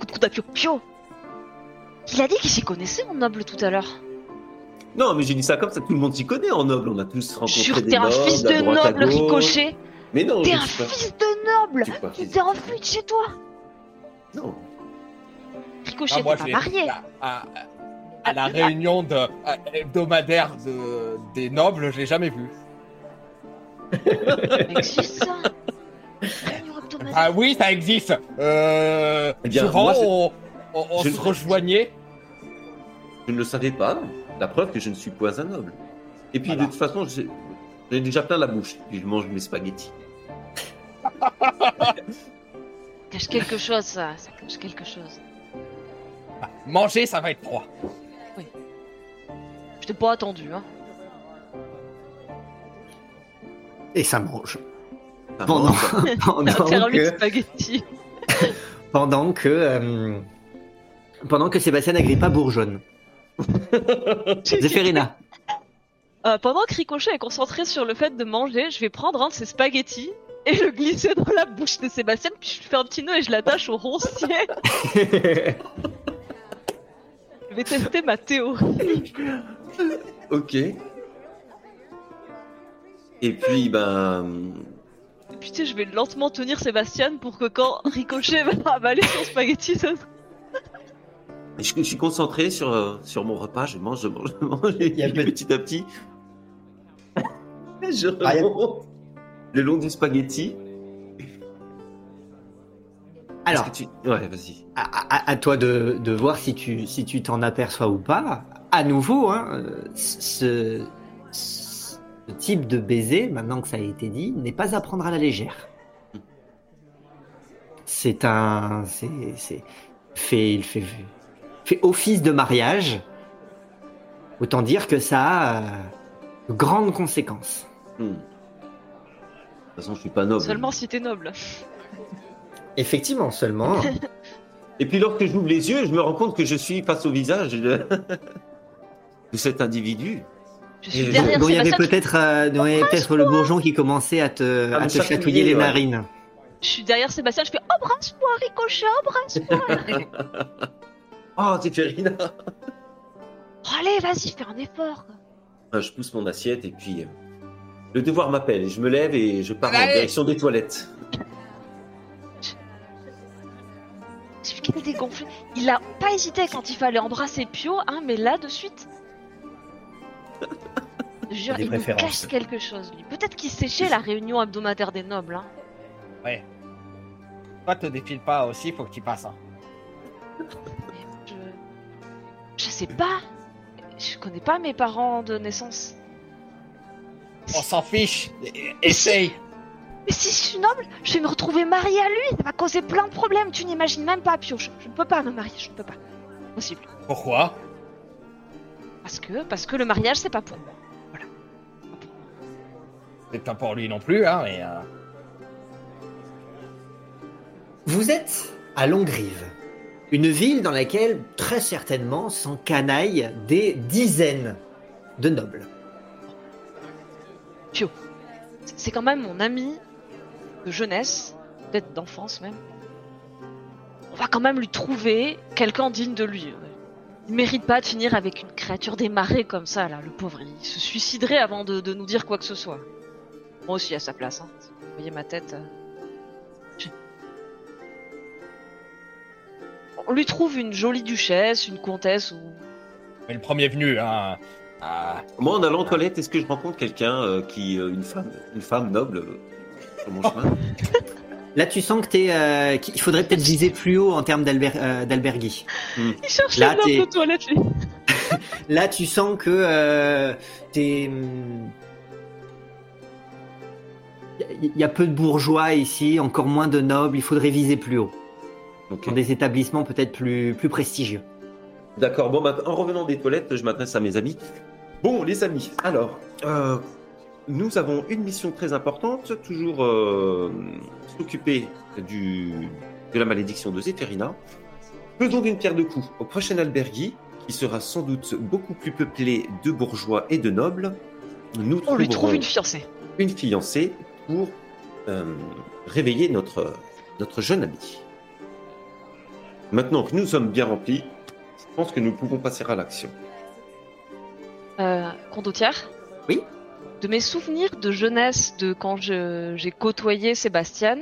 Coup de coude à Pio. Pio Il a dit qu'il s'y connaissait en noble tout à l'heure. Non, mais j'ai dit ça comme ça, tout le monde s'y connaît en noble. On a tous rencontré Jure, des t'es un fils de noble. Ricochet Mais non, T'es un fils de noble t'es enfui de chez toi Non. Ricochet, Ah, t'es pas marié à, à- à la réunion de, à- hebdomadaire de, des nobles, je l'ai jamais vu. [laughs] Ça? Ah oui, ça existe. Euh, Eh bien, souvent, on, on- on je- se rejoignait. Je ne le savais pas. La preuve que je ne suis pas un noble. Et puis, Voilà. de toute façon, j'ai j'ai déjà plein la bouche. Puis je mange mes spaghettis. [laughs] cache quelque chose, ça. Ça cache quelque chose. Bah, manger, ça va être froid. Je t'ai pas attendu, hein. Et ça mange. Ça Pendant, mange, [laughs] que, spaghettis. [laughs] pendant que, euh, pendant que Sébastien Agrippa bourgeonne. [laughs] Zéphérina. Euh, pendant que Ricochet est concentré sur le fait de manger, je vais prendre un de ses spaghettis et le glisser dans la bouche de Sébastien, puis je lui fais un petit nœud et je l'attache au roncier. [laughs] Je vais tester ma théorie. ok. Et puis, ben. Et puis tu sais, je vais lentement tenir Sébastien pour que quand Ricochet va avaler son spaghetti, ça... Je, je suis concentré sur, euh, sur mon repas. Je mange, je mange, je mange. Et puis, petit à petit. [laughs] Je Ryan. remonte le long du spaghetti. Alors, Est-ce que tu- Ouais, vas-y. à, à- à toi de, de voir si tu si tu t'en aperçois ou pas. À nouveau, hein, ce, ce type de baiser, maintenant que ça a été dit, n'est pas à prendre à la légère. C'est un, c'est fait, il fait, fait office de mariage. Autant dire que ça a euh, de grandes conséquences. Hmm. De toute façon, je suis pas noble. Seulement si t'es noble. Effectivement, seulement. [laughs] Et puis lorsque j'ouvre les yeux, je me rends compte que je suis face au visage de, [laughs] de cet individu. Je suis derrière Donc il y avait Sébastien. peut-être euh, donc, il y avait peut-être le bourgeon qui commençait à te, À te chatouiller chatouiller, les ouais. narines. Je suis derrière Sébastien. Je fais embrasse-moi, Ricochet, embrasse-moi. [laughs] Oh, c'est Ferina Oh, allez, vas-y, fais un effort. Ah, Je pousse mon assiette et puis euh, le devoir m'appelle. Je me lève et je pars en direction des toilettes. Est dégonflé. Il a pas hésité quand il fallait embrasser Pio, hein, mais là, de suite. Je [laughs] jure, il nous cache quelque chose, lui. Peut-être qu'il séchait la réunion hebdomadaire des nobles, hein. Ouais. Toi, te défile pas aussi, faut que tu passes. hein. [laughs] Je... sais pas. Je connais pas mes parents de naissance. On s'en fiche. Essaye. Mais si je suis noble, je vais me retrouver mariée à lui. Ça va causer plein de problèmes. Tu n'imagines même pas, Pio. Je, je ne peux pas me marier. Je ne peux pas. Possible. Pourquoi? Parce que, parce que le mariage, c'est pas pour moi. C'est pas pour lui non plus, hein, mais. euh, Vous êtes à Longrive, une ville dans laquelle très certainement s'encanaillent des dizaines de nobles. C'est quand même mon ami de jeunesse, peut-être d'enfance même. On va quand même lui trouver quelqu'un digne de lui. Il mérite pas de finir avec une créature des comme ça, là, le pauvre. Il se suiciderait avant de, de nous dire quoi que ce soit. Moi aussi à sa place, hein. Vous voyez ma tête. euh. On lui trouve une jolie duchesse, une comtesse ou. Mais le premier venu, hein. ah, Moi, en allant aux toilettes, est-ce que je rencontre quelqu'un euh, qui, euh, une femme, une femme noble euh, sur mon chemin? Là, tu sens que t'es, euh, qu'il faudrait peut-être viser plus haut en termes d'alber- euh, d'albergui. Il cherche Là, la aux toilettes, lui. [laughs] Là, tu sens que euh, t'es. hum, Il y a peu de bourgeois ici, encore moins de nobles. Il faudrait viser plus haut, Dans des établissements peut-être plus, plus prestigieux. D'accord. Bon, bah, en revenant des toilettes, je m'adresse à mes amis. Bon, les amis, alors, euh, nous avons une mission très importante, toujours euh, s'occuper du, de la malédiction de Zéphérina. Faisons d'une pierre deux coups au prochain albergui, qui sera sans doute beaucoup plus peuplé de bourgeois et de nobles. Nous On lui trouve une fiancée. une fiancée pour euh, réveiller notre, notre jeune ami. Maintenant que nous sommes bien remplis, je pense que nous pouvons passer à l'action. Euh, condottière Oui De mes souvenirs de jeunesse, de quand je- j'ai côtoyé Sébastien,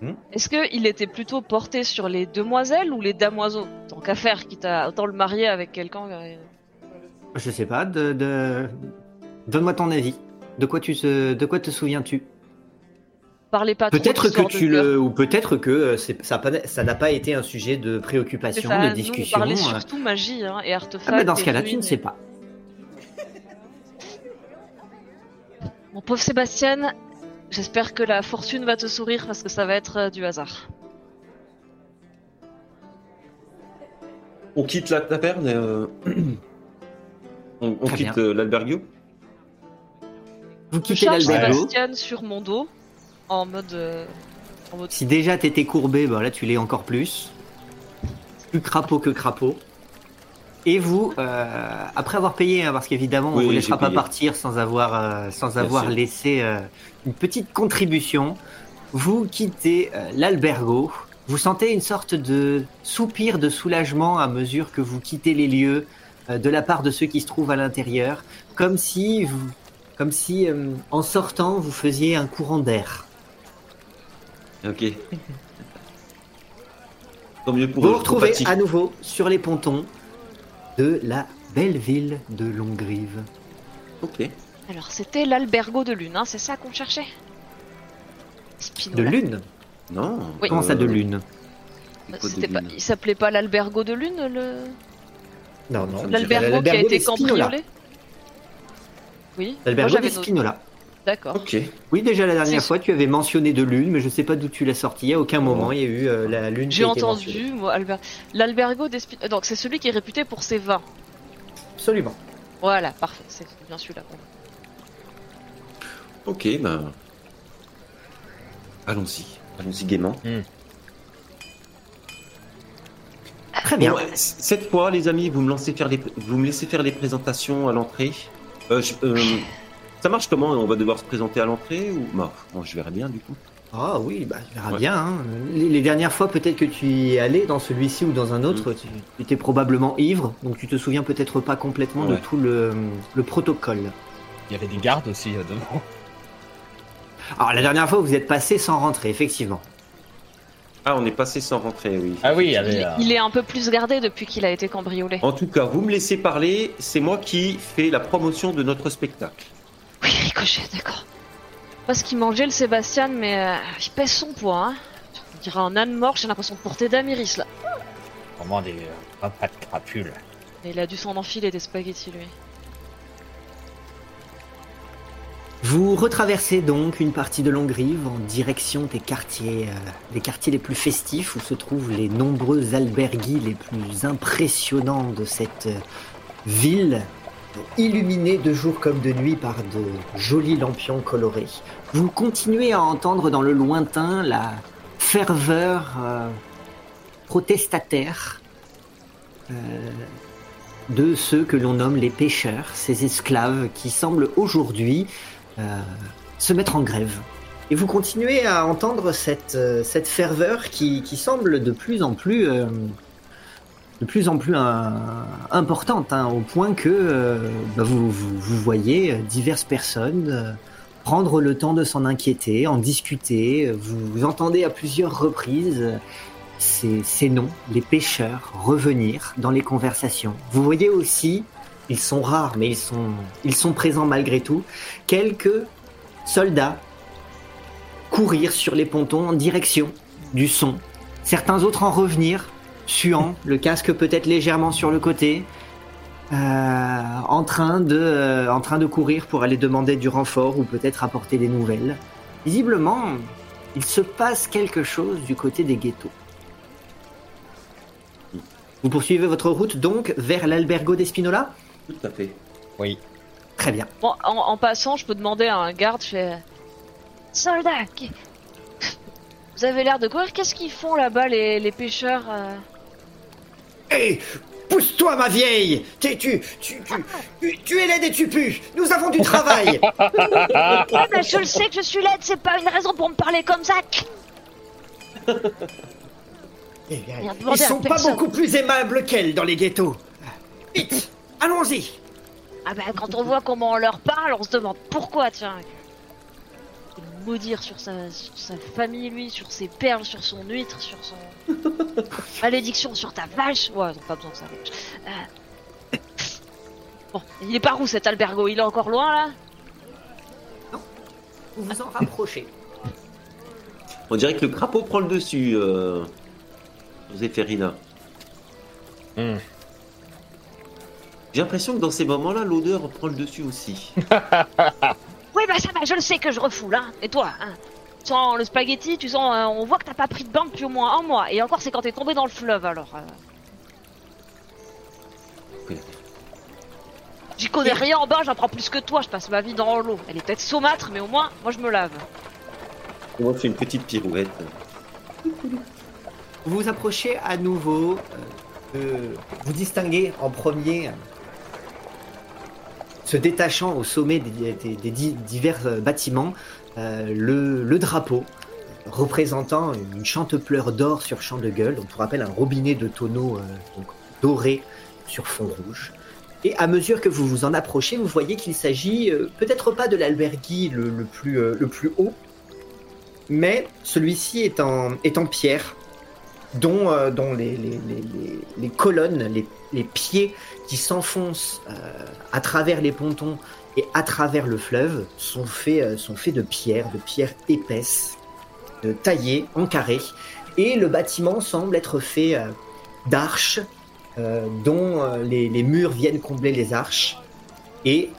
Hmm est-ce qu'il était plutôt porté sur les demoiselles ou les damoiseaux? Tant qu'à faire, quitte à autant le marier avec quelqu'un. euh, Je sais pas. De, de... Donne-moi ton avis. De quoi tu te, de quoi te souviens-tu? Parlez pas trop Peut-être que tu le, ou peut-être que euh, ça n'a pas été un sujet de préoccupation, ça, de nous, discussion. on parlait euh. surtout magie hein, et artefacts. Ah, mais dans ce cas-là, tu ne sais pas. Mon pauvre Sébastien, j'espère que la fortune va te sourire parce que ça va être euh, du hasard. On quitte la taverne et, euh, [clears throat] on, quitte l'albergio Vous Je quittez l'albergo. Sébastien sur mon dos en mode. euh, en mode Si déjà t'étais courbé, bah là tu l'es encore plus. Plus crapaud que crapaud. Et vous, euh, après avoir payé, hein, parce qu'évidemment on Oui, vous laissera pas partir sans avoir, euh, sans Bien avoir sûr. laissé euh, une petite contribution, vous quittez euh, l'albergo. Vous sentez une sorte de soupir de soulagement à mesure que vous quittez les lieux euh, de la part de ceux qui se trouvent à l'intérieur, comme si, vous, comme si euh, en sortant vous faisiez un courant d'air. Ok. Tant mieux pour Vous eux, vous retrouvez à nouveau sur les pontons de la belle ville de Longrive. Ok. Alors, c'était l'albergo de lune, hein, c'est ça qu'on cherchait? De Spinola. lune? Non. Oui. Comment ça, de euh, lune? de pas... lune? Il s'appelait pas l'albergo de lune, le... Non, non. L'albergo qui a été cambriolé? Oui, L'albergo noté. Spinola. D'accord. Ok. Oui, déjà la dernière fois, tu avais mentionné de lune, mais je sais pas d'où tu l'as sorti. À aucun moment, il y a eu euh, la lune. J'ai entendu, moi, Albert... l'albergo des Spinola. Donc, c'est celui qui est réputé pour ses vins. Absolument. Voilà, parfait, c'est bien celui-là. Ok, ben. Allons-y. Allons-y gaiement. Très bien. Bon, euh, cette fois, les amis, vous me, lancez faire les... vous me laissez faire les présentations à l'entrée. Euh, je- euh, ça marche comment On va devoir se présenter à l'entrée ou bon, bon, je verrai bien du coup. Ah oui, bah, tu verras Ouais. bien. hein. Les, les dernières fois, peut-être que tu y es allé dans celui-ci ou dans un autre, tu, tu étais probablement ivre, donc tu te souviens peut-être pas complètement de tout le, le protocole. Il y avait des gardes aussi euh, devant. Alors la dernière fois, vous êtes passé sans rentrer, effectivement. Ah, on est passé sans rentrer, oui. Ah oui, il y Il, avait. est- euh, il est un peu plus gardé depuis qu'il a été cambriolé. En tout cas, vous me laissez parler. C'est moi qui fais la promotion de notre spectacle. Oui, Ricochet, d'accord. Pas ce qu'il mangeait le Sébastien, mais euh, il pèse son poids. Hein. On dirait un âne mort, j'ai l'impression de porter Damiris là. Vraiment des euh, repas de crapules. Et il a dû s'en enfiler des spaghettis lui. Vous retraversez donc une partie de Longrive en direction des quartiers, euh, des quartiers les plus festifs où se trouvent les nombreux alberguis les plus impressionnants de cette euh, ville, illuminée de jour comme de nuit par de jolis lampions colorés. Vous continuez à entendre dans le lointain la ferveur euh, protestataire euh, de ceux que l'on nomme les pêcheurs, ces esclaves qui semblent aujourd'hui euh, se mettre en grève. Et vous continuez à entendre cette, ferveur qui, semble de plus en plus, de plus, en plus euh, importante, hein, au point que euh, bah, vous, voyez diverses personnes euh, prendre le temps de s'en inquiéter, en discuter. Vous, entendez à plusieurs reprises euh, ces, ces noms, les pêcheurs, revenir dans les conversations. Vous voyez aussi, ils sont rares, mais ils sont, ils sont présents malgré tout, quelques soldats courir sur les pontons en direction du son. Certains autres en revenir, suant, le casque peut-être légèrement sur le côté, euh, en, train de, euh, en train de courir pour aller demander du renfort ou peut-être apporter des nouvelles. Visiblement, il se passe quelque chose du côté des ghettos. Vous poursuivez votre route donc vers l'albergo d'Espinola? Tout à fait. Oui. Très bien. Bon, en, en passant, je peux demander à un garde, je fais... Soldat, qui- vous avez l'air de courir, qu'est-ce qu'ils font là-bas les, les pêcheurs euh? Hé Pousse-toi, ma vieille tu, tu, tu, tu, tu, tu es laide et tu pues Nous avons du travail Ah [laughs] bah, je le sais que je suis laide, c'est pas une raison pour me parler comme ça. Eh bien, Rien Ils à sont pas personne. beaucoup plus aimables qu'elle dans les ghettos. Vite Allons-y Ah bah quand on voit comment on leur parle, on se demande pourquoi, tiens. Le Maudire sur sa, sur sa famille, lui, sur ses perles, sur son huître, sur son... [laughs] Malédiction sur ta vache Ouais, ils ont pas besoin de ça. Euh, Bon, il est par où cet albergo? Il est encore loin, là? Vous vous en rapprochez. On dirait que le crapaud prend le dessus, euh... Zéphérina. Ah, J'ai l'impression que dans ces moments-là, l'odeur prend le dessus aussi. [laughs] Oui bah ça va, je le sais que je refoule, hein. Et toi, hein? Tu sens le spaghetti, tu sens... euh, on voit que t'as pas pris de bain depuis au moins un mois. Et encore, c'est quand t'es tombé dans le fleuve, alors... euh. J'y connais rien en bain, j'en prends plus que toi, je passe ma vie dans l'eau. Elle est peut-être saumâtre, mais au moins, moi je me lave. On fait une petite pirouette. Vous vous approchez à nouveau. euh, vous distinguez en premier, se détachant au sommet des, des- des di- divers bâtiments, le, le drapeau représentant une chantepleur d'or sur champ de gueule. Donc, pour rappel, un robinet de tonneaux euh, donc, doré sur fond rouge. Et à mesure que vous vous en approchez, vous voyez qu'il s'agit euh, peut-être pas de l'albergui le, plus, euh, haut, mais celui-ci est en, pierre dont, euh, les, colonnes, les, pieds qui s'enfoncent euh, à travers les pontons et à travers le fleuve sont faits, euh, sont faits de pierre, de pierre épaisse, de taillées en carré. Et le bâtiment semble être fait euh, d'arches euh, dont euh, les, les murs viennent combler les arches. Et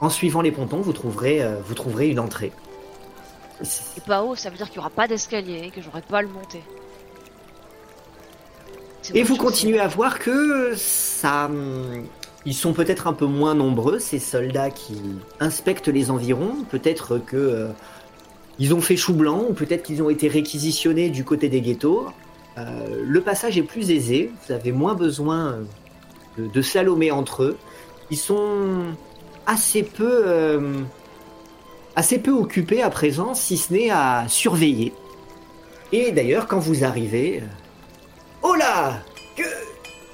en suivant les pontons, vous trouverez, euh, vous trouverez une entrée. C'est pas haut, ça veut dire qu'il y aura pas d'escalier et que j'aurai pas à le monter. Et vous continuez à voir que ça. Ils sont peut-être un peu moins nombreux, ces soldats qui inspectent les environs. Peut-être que. euh, ils ont fait chou blanc, ou peut-être qu'ils ont été réquisitionnés du côté des ghettos. Euh, le passage est plus aisé, vous avez moins besoin euh, de, de entre eux. Ils sont assez peu. euh, assez peu occupés à présent, si ce n'est à surveiller. Et d'ailleurs, quand vous arrivez. Oh là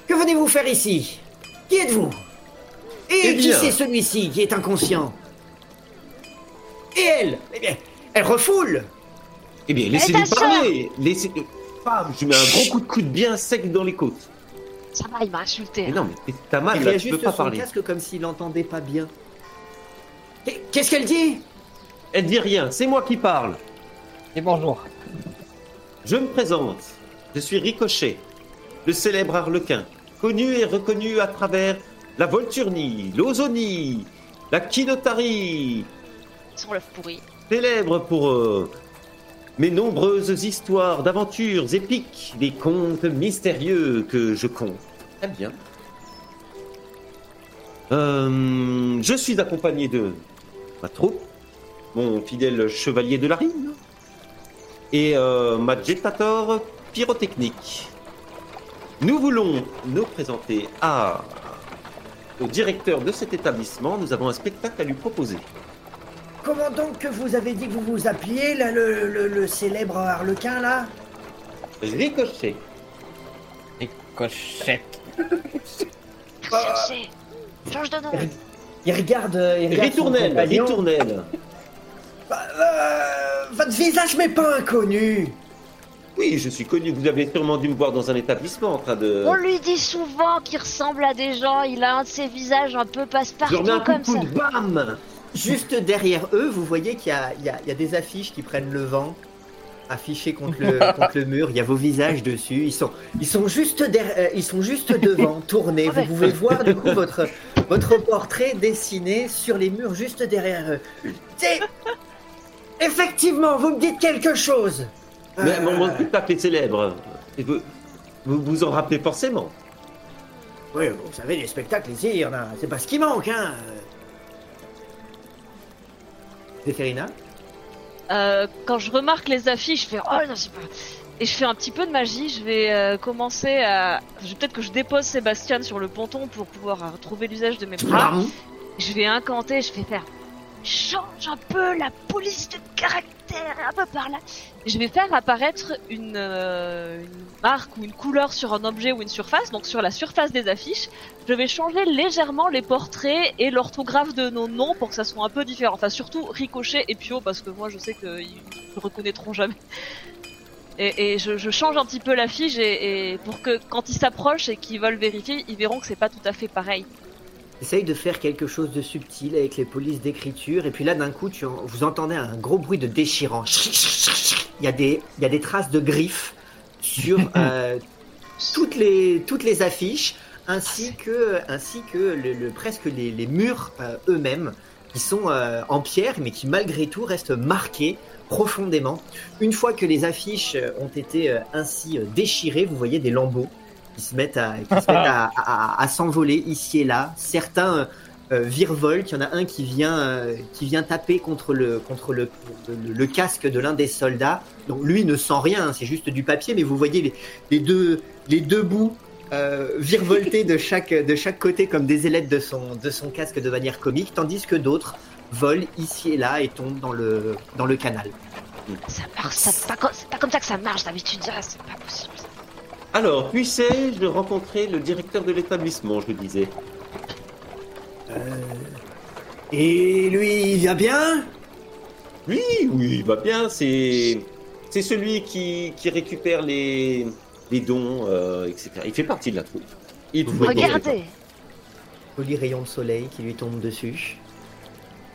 que venez-vous faire ici? Qui êtes-vous? Et Eh qui bien. c'est celui-ci qui est inconscient Et elle Eh bien, elle refoule Eh bien, laissez-les parler. Laissez. Bam, je lui mets un gros coup de coude bien sec dans les côtes. Ça va, il m'a insulté. Mais non, mais t'as Il mal là, tu peux pas son parler. casque comme s'il n'entendait pas bien. Qu'est- Qu'est-ce qu'elle dit Elle dit rien, c'est moi qui parle. Et bonjour. Je me présente. Je suis Ricochet, le célèbre harlequin, connu et reconnu à travers la Volturnie, l'Ozonie, la Kinotari, Sans l'œuf pourri. célèbre pour euh, mes nombreuses histoires d'aventures épiques, des contes mystérieux que je compte. Très bien. Euh, je suis accompagné de ma troupe, mon fidèle chevalier de la rime, et euh, ma jetator pyrotechnique. Nous voulons nous présenter à au directeur de cet établissement. Nous avons un spectacle à lui proposer. Comment donc que vous avez dit que vous vous appeliez, là, le, le- le célèbre harlequin, là? Ricochet. Cochette. [laughs] Cherchez. Change de nom. Il regarde... Il regarde Ritournelle, ritournelle. Bah, euh, votre visage m'est pas inconnu Oui, je suis connu. Vous avez sûrement dû me voir dans un établissement en train de. On lui dit souvent qu'il ressemble à des gens, il a un de ses visages un peu Je passe-partout coup comme de ça. coude, bam Juste derrière eux, vous voyez qu'il y a, il y a- il y a des affiches qui prennent le vent, affichées contre le, [laughs] contre le mur. Il y a vos visages dessus. Ils sont, ils sont juste derrière, euh, ils sont juste devant, [laughs] tournés. Vous pouvez voir du coup votre, votre portrait dessiné sur les murs juste derrière eux. Effectivement, vous me dites quelque chose. Mais mon, mon spectacle est célèbre. Et vous, vous vous en rappelez forcément. Oui, vous savez, les spectacles ici, il y en a. C'est pas ce qui manque, hein. Zéphérina Euh, quand je remarque les affiches, je fais oh non, c'est pas. Et je fais un petit peu de magie. Je vais euh, commencer à. je- Peut-être que je dépose Sébastien sur le ponton pour pouvoir euh, retrouver l'usage de mes bras. Je vais incanter. Je vais faire. Change un peu la police de caractère, un peu par là. Je vais faire apparaître une, euh, une marque ou une couleur sur un objet ou une surface. Donc sur la surface des affiches, je vais changer légèrement les portraits et l'orthographe de nos noms pour que ça soit un peu différent. Enfin, surtout Ricochet et Pio, parce que moi, je sais qu'ils ne reconnaîtront jamais. Et, je change un petit peu l'affiche et, et pour que quand ils s'approchent et qu'ils veulent vérifier, ils verront que c'est pas tout à fait pareil. Essaye de faire quelque chose de subtil avec les polices d'écriture, et puis là, d'un coup, tu en- vous entendez un gros bruit de déchirant. Il y a des, il y a des traces de griffes sur [laughs] euh, toutes, les, toutes les affiches, ainsi que, ainsi que le, le- presque les, les murs euh, eux-mêmes, qui sont euh, en pierre, mais qui malgré tout restent marqués profondément. Une fois que les affiches ont été ainsi déchirées, vous voyez des lambeaux qui se mettent à, qui se mettent [laughs] à, à- à s'envoler ici et là. Certains euh, euh, virevoltent. Il y en a un qui vient, euh, qui vient taper contre le, contre le, le, le casque de l'un des soldats. Donc lui ne sent rien, hein, c'est juste du papier, mais vous voyez les, les deux, les deux bouts euh, virevolter de chaque, de chaque côté comme des ailettes de son, de son casque de manière comique, tandis que d'autres volent ici et là et tombent dans le, dans le canal. Ça marche, ça- c'est pas, c'est pas comme ça que ça marche d'habitude, ça, c'est pas possible. Alors, puissais-je rencontrer le directeur de l'établissement, je disais Et lui, il va bien? Oui, oui, va bien, c'est. c'est celui qui, qui récupère les, les dons, euh, etc. Il fait partie de la troupe. Il Regardez, Joli rayon de soleil qui lui tombe dessus.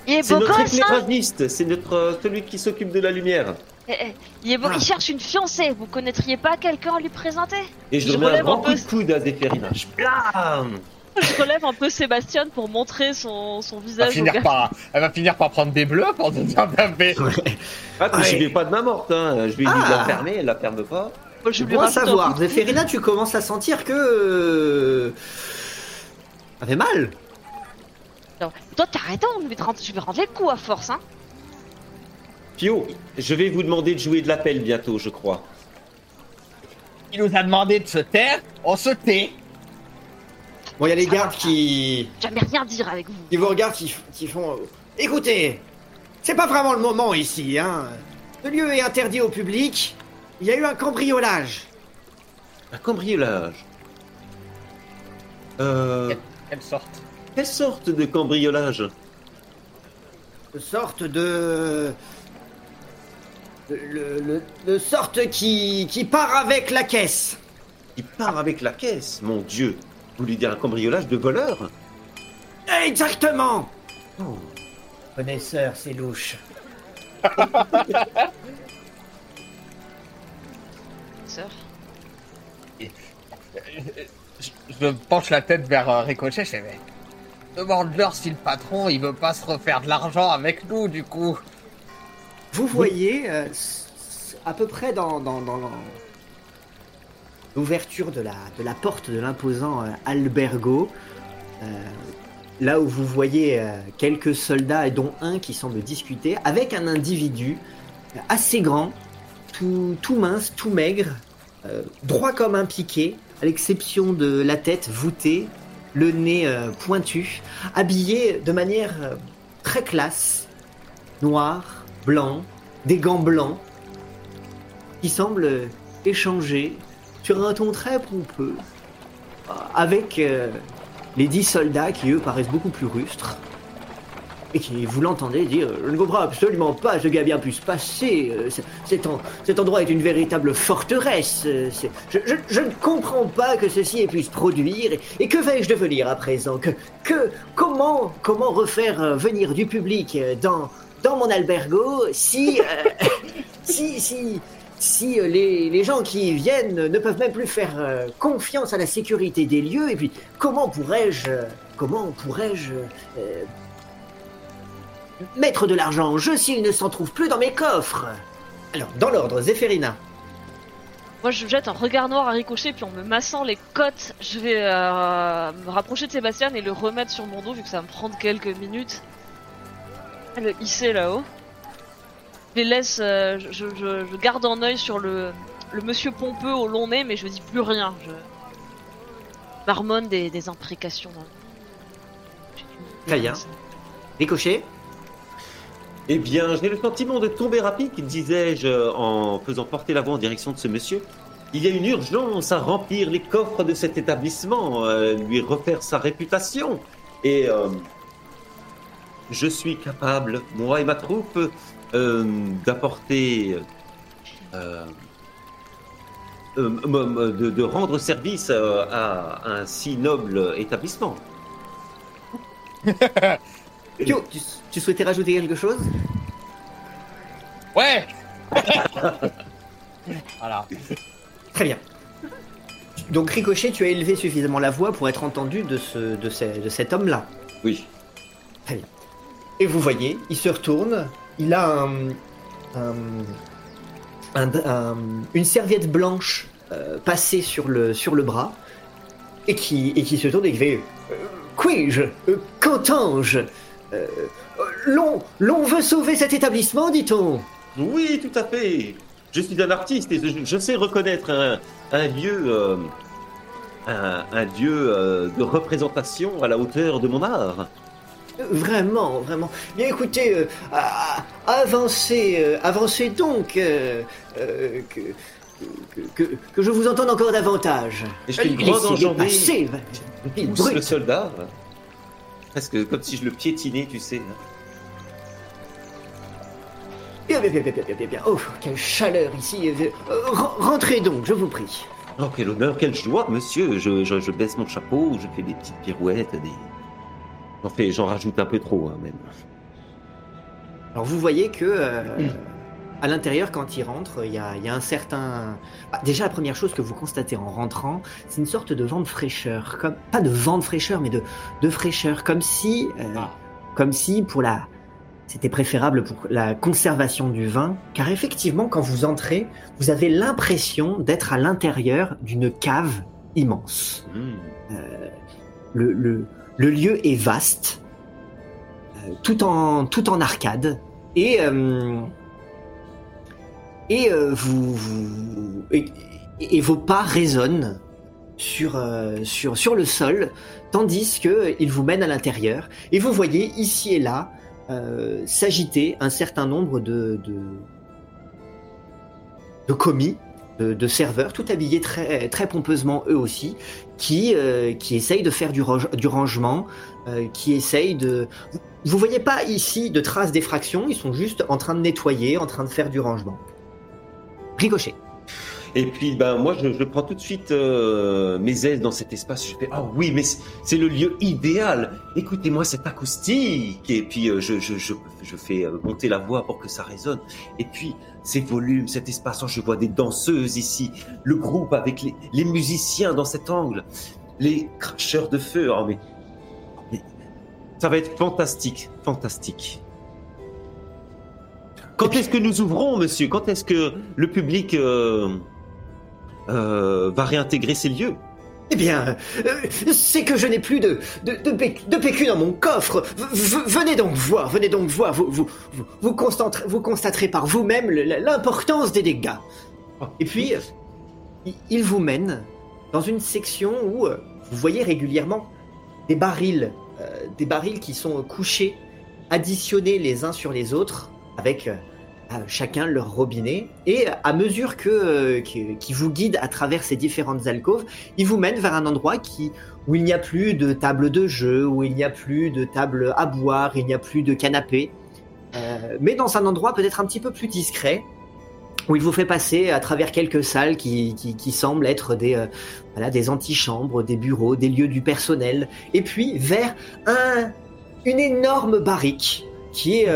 il est C'est beau notre gosse, hein? éclairagiste, c'est notre euh, celui qui s'occupe de la lumière. Eh, eh, il est beau, il cherche une fiancée. Vous connaîtriez pas quelqu'un à lui présenter Et je, Je lui mets un grand un coup peu- de coude à Zéphérina. Je blâme Je relève un peu Sébastien pour montrer son, son Elle va, visage finir par, elle va finir par prendre des bleus pour te dire mais Ah, Ouais. je lui ai pas de main morte, hein. je lui ai dit de Ah. la fermer, elle la ferme pas. Moi, je Je lui dois savoir. Zéphérina, tu commences à sentir que. euh, Ça fait mal. Non, Toi, t'arrêtes, on lui je vais rendre le coup à force, hein. Pio, je vais vous demander de jouer de l'appel bientôt, je crois. il nous a demandé de se taire, on se tait. Bon, il y a les gardes qui. Jamais rien dire avec vous. qui vous regardent, qui, qui font. euh, Écoutez, c'est pas vraiment le moment ici, hein. Ce lieu est interdit au public. Il y a eu un cambriolage. Un cambriolage? Euh, Quelle sorte? quelle sorte de cambriolage? De sorte de. Le- le- de sorte qui, qui part avec la caisse. Il part avec la caisse, mon Dieu. Vous lui dire un cambriolage de voleur Exactement Oh. Connaisseur, c'est louche. [laughs] Sœur. je, je penche la tête vers euh, Ricochet, je fais. Demande-leur si le patron il veut pas se refaire de l'argent avec nous du coup. Vous voyez, euh, à peu près dans, dans, dans l'en- l'ouverture de la, de la porte de l'imposant euh, albergo, euh, là où vous voyez quelques soldats, et dont un qui semble discuter, avec un individu assez grand, tout, tout mince, tout maigre, droit comme un piquet, à l'exception de la tête voûtée, le nez pointu, habillé de manière très classe, noir, blanc, des gants blancs, qui semblent échanger sur un ton très pompeux avec euh, les dix soldats qui, eux, paraissent beaucoup plus rustres. Et qui, vous l'entendez dire, je ne comprends absolument pas ce qui a bien pu se passer. euh, Cet, en- cet endroit est une véritable forteresse. euh, Je, ne comprends pas que ceci ait pu se produire. Et, que vais-je devenir à présent? Que, que, comment, comment refaire venir du public dans, dans mon albergo si, euh, [laughs] si, si, si euh, les, gens qui viennent ne peuvent même plus faire euh, confiance à la sécurité des lieux, et puis comment pourrais-je, comment pourrais-je mettre de l'argent en jeu s'il ne s'en trouve plus dans mes coffres? Alors, dans l'ordre, Zéphérina. Moi, je jette un regard noir à Ricochet, puis en me massant les côtes, je vais me rapprocher de Sébastien et le remettre sur mon dos, vu que ça va me prendre quelques minutes. Le hisser là-haut. Je les laisse, euh, je, je- je garde un œil sur le, le monsieur pompeux au long nez, mais je dis plus rien. Je marmonne des, des imprécations. le- Très bien. Ricochet Eh bien, j'ai le sentiment de tomber à pic, disais-je, en faisant porter la voix en direction de ce monsieur. Il y a une urgence à remplir les coffres de cet établissement, euh, lui refaire sa réputation. Et euh, je suis capable, moi et ma troupe, euh, d'apporter, euh, euh, de, de rendre service euh, à un si noble établissement. [laughs] Pio, tu, tu souhaitais rajouter quelque chose? Ouais [laughs] Voilà. Très bien. Donc, Ricochet, tu as élevé suffisamment la voix pour être entendu de, ce, de, ce- de cet homme-là? Oui. Et vous voyez, il se retourne, il a un, un- un- un- une serviette blanche euh, passée sur le, sur le bras, et qui, et qui se tourne et qui fait euh, Qui-je Euh, Qu'entends-je? Euh, l'on, l'on veut sauver cet établissement, dit-on Oui, tout à fait. Je suis un artiste et je, je sais reconnaître un, un lieu, un, un lieu de représentation à la hauteur de mon art. Vraiment, vraiment. Bien écoutez, euh, avancez, euh, avancez donc, euh, euh, que, que, que- que je vous entende encore davantage. Et je fais une grande enjambée. ville pousse le brute. soldat. Presque comme si je le piétinais, tu sais. Bien, Bien, bien, bien, bien, bien. Oh, quelle chaleur ici. Ren- rentrez donc, je vous prie. Oh, quel honneur, quelle joie, monsieur. Je, je, je baisse mon chapeau, je fais des petites pirouettes, des... J'en fais, j'en rajoute un peu trop, hein, même. Alors vous voyez que euh, à l'intérieur, quand il rentre, il y a, il y a un certain. Ah, déjà, la première chose que vous constatez en rentrant, c'est une sorte de vent de fraîcheur, comme pas de vent de fraîcheur, mais de, de fraîcheur, comme si, euh, Ah. comme si pour la, c'était préférable pour la conservation du vin, car effectivement, quand vous entrez, vous avez l'impression d'être à l'intérieur d'une cave immense. Hmm. Le, le, le lieu est vaste, euh, tout en tout arcade, et euh, euh, et, vos pas résonnent sur le sol, tandis que euh, il vous mène à l'intérieur, et vous voyez ici et là s'agiter un certain nombre de commis. De, serveurs, tout habillés très, très pompeusement eux aussi, qui, euh, qui essayent de faire du, range- du rangement, euh, qui essayent de... Vous, voyez pas ici de traces d'effraction, ils sont juste en train de nettoyer, en train de faire du rangement. Ricochet. Et puis, ben, moi, je, prends tout de suite euh, mes ailes dans cet espace. Je fais, ah oui, mais c'est- le lieu idéal. Écoutez-moi cette acoustique. Et puis, je, je, je, je fais monter la voix pour que ça résonne. Et puis, ces volumes, cet espace, oh, je vois des danseuses ici, le groupe avec les, musiciens dans cet angle, les cracheurs de feu. Oh, mais, mais ça va être fantastique, fantastique. Quand est-ce que nous ouvrons, monsieur? Quand est-ce que le public euh, euh, va réintégrer ces lieux? Eh bien, euh, c'est que je n'ai plus de, de, PQ dans mon coffre. Venez donc voir, venez donc voir. Vous, vous, vous, constaterez, par vous-même l'importance des dégâts. Et puis, euh, il- vous mène dans une section où euh, vous voyez régulièrement des barils, des barils qui sont couchés, additionnés les uns sur les autres, avec chacun leur robinet. Et à mesure que euh, qui, vous guide à travers ces différentes alcôves, il vous mène vers un endroit où il n'y a plus de table de jeu, où il n'y a plus de table à boire, il n'y a plus de canapé, euh, mais dans un endroit peut-être un petit peu plus discret, où il vous fait passer à travers quelques salles qui, semblent être des, euh, voilà, des antichambres, des bureaux, des lieux du personnel, et puis vers un, une énorme barrique qui est,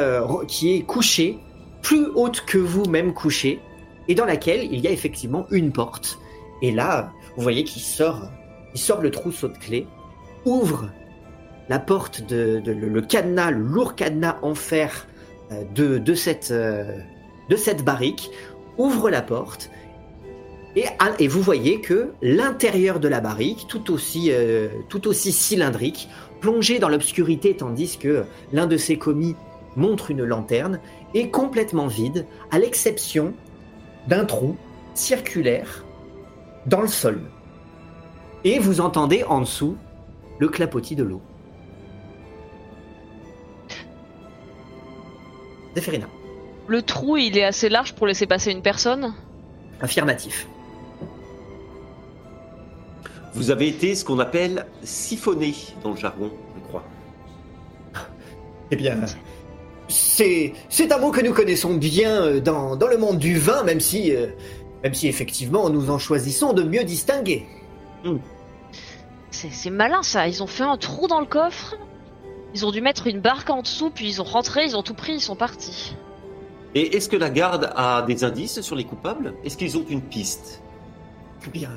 qui est couchée, plus haute que vous-même couchée, et dans laquelle il y a effectivement une porte. Et là, vous voyez qu'il sort, il sort le trousseau de clés, ouvre la porte de, le, cadenas, le lourd cadenas en fer euh, de, de cette, euh, de cette barrique, ouvre la porte. Et, à- et vous voyez que l'intérieur de la barrique, euh, tout aussi cylindrique, plongé dans l'obscurité tandis que l'un de ses commis montre une lanterne, est complètement vide, à l'exception d'un trou circulaire dans le sol. Et vous entendez en dessous le clapotis de l'eau. Zéphirina, Le trou, il est assez large pour laisser passer une personne? Affirmatif. Vous avez été ce qu'on appelle siphonné dans le jargon, je crois. Eh bien, c'est c'est un mot que nous connaissons bien euh, dans, dans le monde du vin, même si, euh, même si effectivement nous en choisissons de mieux distinguer. C'est c'est malin ça, ils ont fait un trou dans le coffre, ils ont dû mettre une barque en dessous, puis ils ont rentré, ils ont tout pris, ils sont partis. Et est-ce que la garde a des indices sur les coupables? Est-ce qu'ils ont une piste? Eh bien,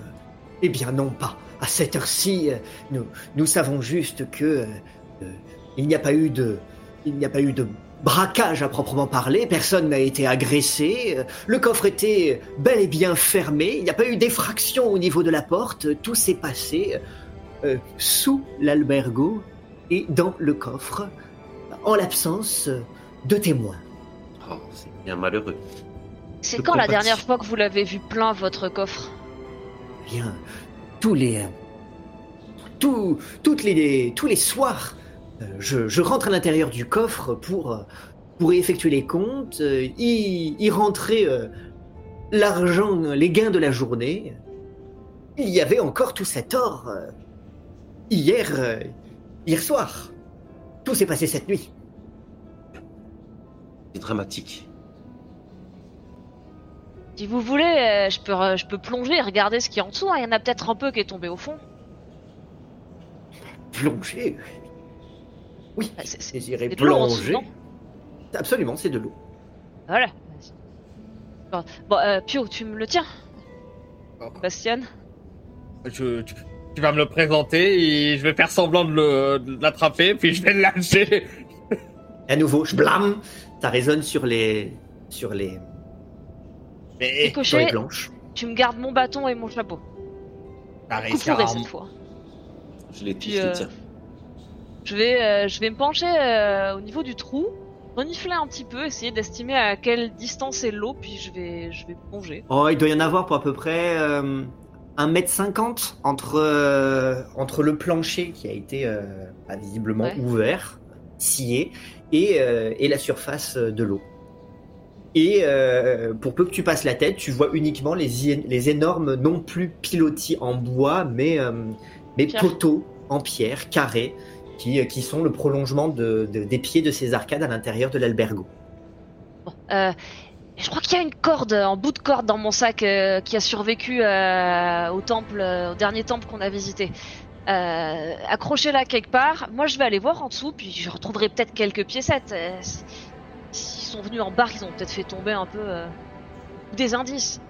eh bien non pas. À cette heure-ci, euh, nous, nous savons juste que euh, il n'y a pas eu de, il n'y a pas eu de braquage à proprement parler. Personne n'a été agressé. euh, Le coffre était bel et bien fermé. Il n'y a pas eu d'effraction au niveau de la porte. Tout s'est passé euh, sous l'albergo et dans le coffre, en l'absence de témoins. Oh, c'est bien malheureux. C'est quand la dernière fois que vous l'avez vu plein votre coffre? Bien tous les tous, toutes les tous les soirs euh, je, je rentre à l'intérieur du coffre pour euh, pour y effectuer les comptes euh, y, y rentrer euh, l'argent les gains de la journée il y avait encore tout cet or euh, hier euh, hier soir tout s'est passé cette nuit C'est dramatique. Si vous voulez, euh, je peux, je peux plonger et regarder ce qu'il y a en dessous. hein. Il y en a peut-être un peu qui est tombé au fond. Plonger? Oui, Bah, c'est- l'eau en dessous, plonger. Absolument, c'est de l'eau. Voilà. Bon, bon, euh, Pio, tu me le tiens Oh. Bastien Je, tu, tu vas me le présenter et je vais faire semblant de l'attraper, puis je vais le lâcher. À nouveau, je blâme. Ça résonne sur les, sur les, Mais sur les planches. tu me gardes mon bâton et mon chapeau. t'as réussi Couperé à... cette fois. Je les Puis, je les euh, tiens. Je vais, euh, je vais me pencher euh, au niveau du trou, renifler un petit peu, essayer d'estimer à quelle distance est l'eau, puis je vais, je vais plonger. Oh, il doit y en avoir pour à peu près euh, 1m50 entre, euh, entre le plancher qui a été bah, visiblement Ouais. ouvert, scié, et, et la surface de l'eau. Et pour peu que tu passes la tête, tu vois uniquement les, les énormes, non plus pilotis en bois, mais, mais Pierre. poteaux en pierre, carrés, qui, qui sont le prolongement de, de- des pieds de ces arcades à l'intérieur de l'albergo. Bon, euh, je crois qu'il y a une corde, en bout de corde dans mon sac euh, qui a survécu euh, au temple, euh, au dernier temple qu'on a visité. Euh, accrochez-la quelque part. Moi, je vais aller voir en dessous, puis je retrouverai peut-être quelques piécettes. Euh, si- S'ils sont venus en barque, ils ont peut-être fait tomber un peu euh, des indices.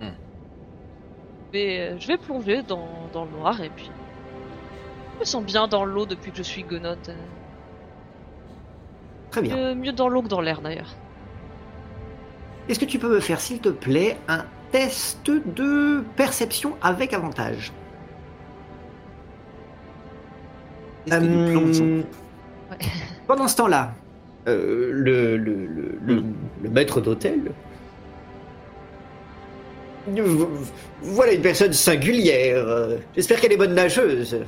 Hmm. Je, vais, euh, je vais plonger dans, dans le noir et puis me sens bien dans l'eau depuis que je suis gonotte. euh. Très bien. Mieux, mieux dans l'eau que dans l'air d'ailleurs. Est-ce que tu peux me faire, s'il te plaît, un test de perception avec avantage? Euh, [laughs] Pendant ce temps-là, euh, le, le, le, le- le maître d'hôtel. Voilà une personne singulière. Euh, J'espère qu'elle est bonne nageuse.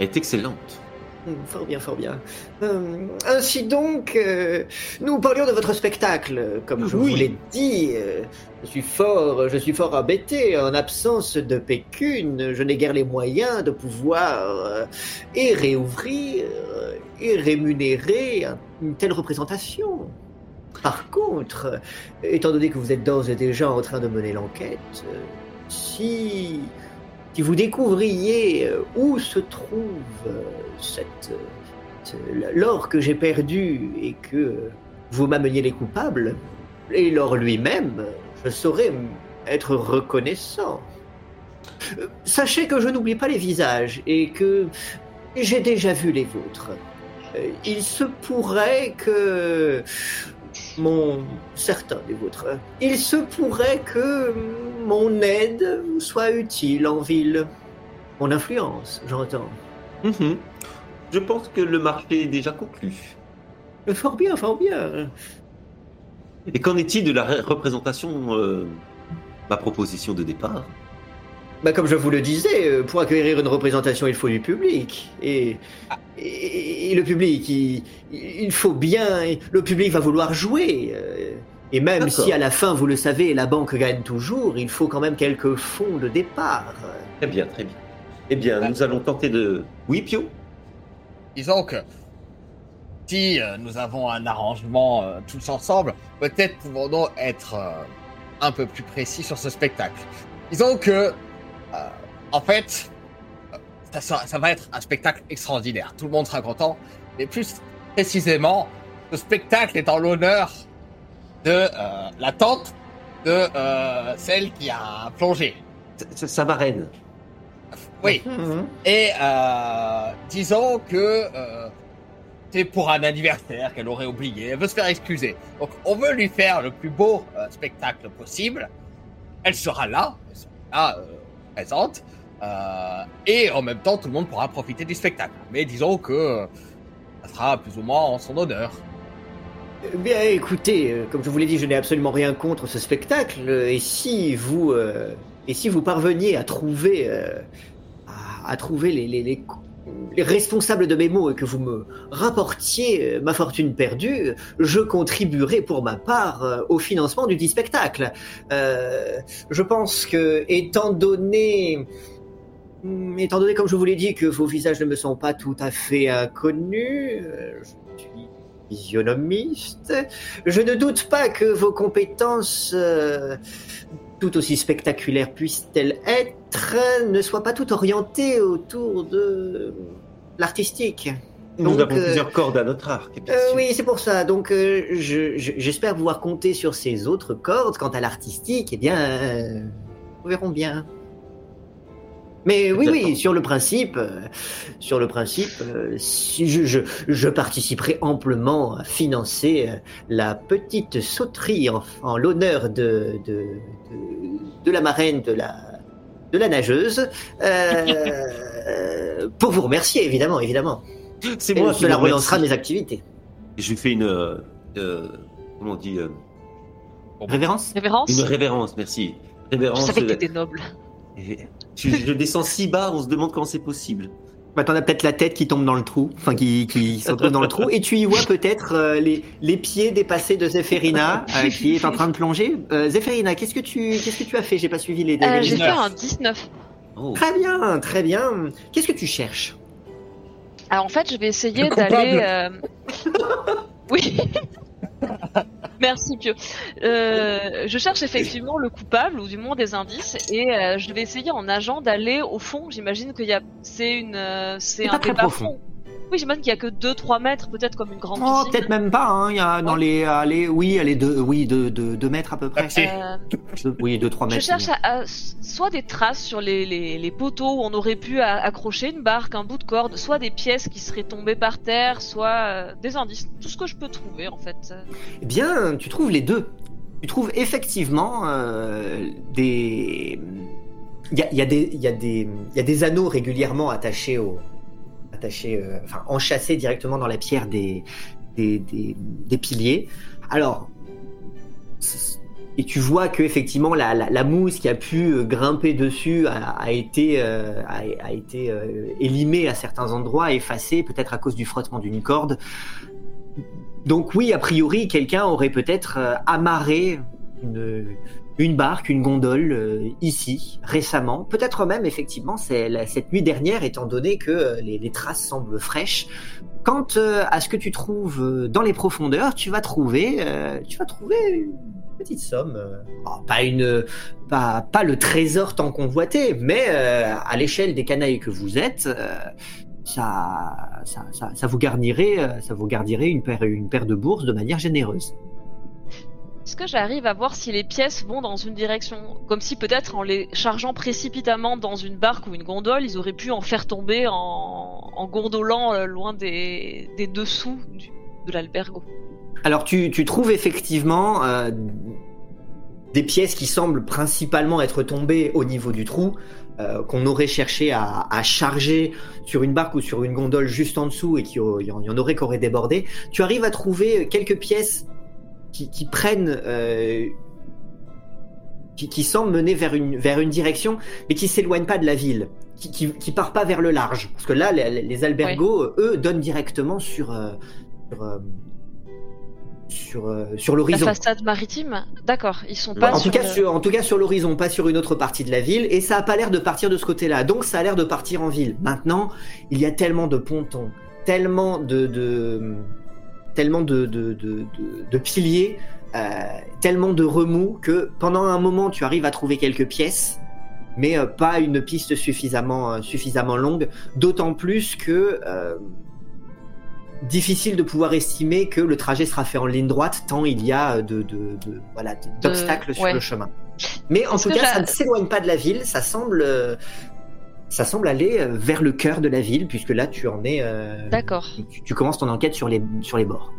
Est excellente. Hmm, Fort bien, fort bien. Euh, ainsi donc, euh, nous parlions de votre spectacle. Comme je Oui. vous l'ai dit, euh, je suis fort, je suis fort embêté. En absence de pécune, je n'ai guère les moyens de pouvoir euh, et réouvrir et rémunérer un- une telle représentation. Par contre, étant donné que vous êtes d'ores et déjà en train de mener l'enquête, si si vous découvriez euh, où se trouve euh, cette, euh, ce- l'or que j'ai perdu et que vous m'ameniez les coupables, et l'or lui-même, je saurais être reconnaissant. Sachez que je n'oublie pas les visages et que j'ai déjà vu les vôtres. Il se pourrait que mon certains des vôtres, il se pourrait que mon aide vous soit utile en ville. Mon influence, j'entends. Mhm. Je pense que le marché est déjà conclu. Fort bien, fort bien. Et qu'en est-il de la ré- représentation, euh, ma proposition de départ? Bah, comme je vous le disais, euh, pour acquérir une représentation, il faut du public. Et, et, et le public, il, il faut bien. Le public va vouloir jouer. euh, Et même si à la fin, vous le savez, la banque gagne toujours, il faut quand même quelques fonds de départ. Très bien, très bien. Eh bien, nous allons tenter de... Oui, Pio? Disons que si euh, nous avons un arrangement euh, tous ensemble, peut-être pouvons-nous être euh, un peu plus précis sur ce spectacle. Disons que, euh, en fait, ça, sera- ça va être un spectacle extraordinaire. Tout le monde sera content, mais plus précisément, ce spectacle est en l'honneur de euh, la tante de euh, celle qui a plongé. Ça, ça marraine. Oui. [laughs] Mhm. Et euh, disons que euh, c'est pour un anniversaire qu'elle aurait oublié. Elle veut se faire excuser. Donc on veut lui faire le plus beau euh, spectacle possible. Elle sera là, elle sera là euh, Euh, et en même temps, tout le monde pourra profiter du spectacle. Mais disons que euh, ça sera plus ou moins en son honneur. Eh Bien, écoutez, euh, comme je vous l'ai dit, je n'ai absolument rien contre ce spectacle. Et si vous, et si vous parveniez à trouver, à, à trouver les, les, les, les responsables de mes mots et que vous me rapportiez euh, ma fortune perdue, je contribuerai pour ma part euh, au financement du dit spectacle. Euh, je pense que, étant donné, Hmm, étant donné, comme je vous l'ai dit, que vos visages ne me sont pas tout à fait inconnus, je suis physionomiste. Je ne doute pas que vos compétences, tout aussi spectaculaires puissent-elles être, ne soient pas toutes orientées autour de l'artistique. Nous Donc, avons euh, plusieurs cordes à notre arc. bien Euh, oui, c'est pour ça. Donc, euh, je- je- j'espère pouvoir compter sur ces autres cordes. Quant à l'artistique, eh bien, nous verrons bien. Mais oui, oui, sur le principe, sur le principe, si je, participerai amplement à financer la petite sauterie en, en l'honneur de, de, de, de la marraine de la, de la nageuse, euh, [laughs] pour vous remercier, évidemment, évidemment. C'est moi qui cela vous relancera remercie. mes activités. Je lui fais une. euh, euh, comment on dit euh, Révérence? Révérence? Une révérence, merci. Je Révérence. savais que euh, t'étais noble. et- je, je descends si bas, on se demande comment c'est possible. Bah, t'en as peut-être la tête qui tombe dans le trou, enfin qui, qui [laughs] se retrouve dans le trou, et tu y vois peut-être euh, les, les pieds dépassés de Zéphérina [laughs] euh, qui est en train de plonger. Euh, Zéphérina, qu'est-ce que tu qu'est-ce que tu as fait? J'ai pas suivi les. Euh, J'ai fait 19. un 19. Oh. Très bien, très bien. Qu'est-ce que tu cherches? Alors en fait, je vais essayer d'aller. euh, [laughs] Oui. [laughs] Merci Pio. Euh, je cherche effectivement le coupable ou du moins des indices et euh, je vais essayer en nageant d'aller au fond. J'imagine qu'il y a, c'est une, euh, c'est un pas très des bas-fonds. profond. Oui, j'imagine qu'il y a que 2-3 mètres, peut-être comme une grande Oh, piscine. peut-être même pas. Hein. Il y a dans les, allez, oui, allez, deux, oui, deux, deux, deux mètres à peu près. Euh, Deux- oui, deux, trois je mètres. cherche à- à- soit des traces sur les, les, les poteaux où on aurait pu accrocher une barque, un bout de corde, soit des pièces qui seraient tombées par terre, soit euh, des indices, tout ce que je peux trouver en fait. Eh bien, tu trouves les deux. Tu trouves effectivement euh, des. Il y a, il y, a des- il y, a des- il y a des anneaux régulièrement attachés au. Attachés, euh, enfin, enchâssés directement dans la pierre des, des, des, piliers. Alors. Et tu vois que effectivement la, la, mousse qui a pu euh, grimper dessus a, été, euh, a, été euh, élimée à certains endroits, effacée, peut-être à cause du frottement d'une corde. Donc oui, a priori, quelqu'un aurait peut-être euh, amarré une, une barque, une gondole euh, ici récemment. Peut-être même effectivement cette nuit dernière, étant donné que euh, les, traces semblent fraîches. Quant euh, à ce que tu trouves dans les profondeurs, tu vas trouver, tu vas trouver une petite somme. oh, pas une, pas, le trésor tant convoité, mais à l'échelle des canailles que vous êtes. ça, ça, ça, vous garnirait, ça vous garnirait une paire, une paire de bourses de manière généreuse. Est-ce que j'arrive à voir si les pièces vont dans une direction? Comme si peut-être en les chargeant précipitamment dans une barque ou une gondole, ils auraient pu en faire tomber en, gondolant euh, loin des, des dessous de l'albergo. Alors tu, trouves effectivement euh, des pièces qui semblent principalement être tombées au niveau du trou, euh, qu'on aurait cherché à, charger sur une barque ou sur une gondole juste en dessous et qu'il y en aurait qui auraient débordé. Tu arrives à trouver quelques pièces qui, qui prennent... euh, qui, qui semblent mener vers une, vers une direction, mais qui s'éloignent pas de la ville, qui, qui, qui part pas vers le large. Parce que là, les, les albergos, eux, donnent directement sur... euh, sur euh, sur, euh, sur La l'horizon. façade maritime D'accord, ils sont pas En sur tout, cas, le- sur, en tout cas sur l'horizon, pas sur une autre partie de la ville, et ça a pas l'air de partir de ce côté-là. Donc ça a l'air de partir en ville. Maintenant, il y a tellement de pontons, tellement de, de tellement de, de, de, de- piliers, euh, tellement de remous que pendant un moment tu arrives à trouver quelques pièces, mais euh, pas une piste suffisamment euh, suffisamment longue. D'autant plus que difficile de pouvoir estimer que le trajet sera fait en ligne droite tant il y a de, voilà d'obstacles sur ouais. le chemin. Mais en tout cas, ça ne s'éloigne pas de la ville, ça semble ça semble aller euh, vers le cœur de la ville puisque là tu en es euh, D'accord. tu, tu commences ton enquête sur les sur les bords.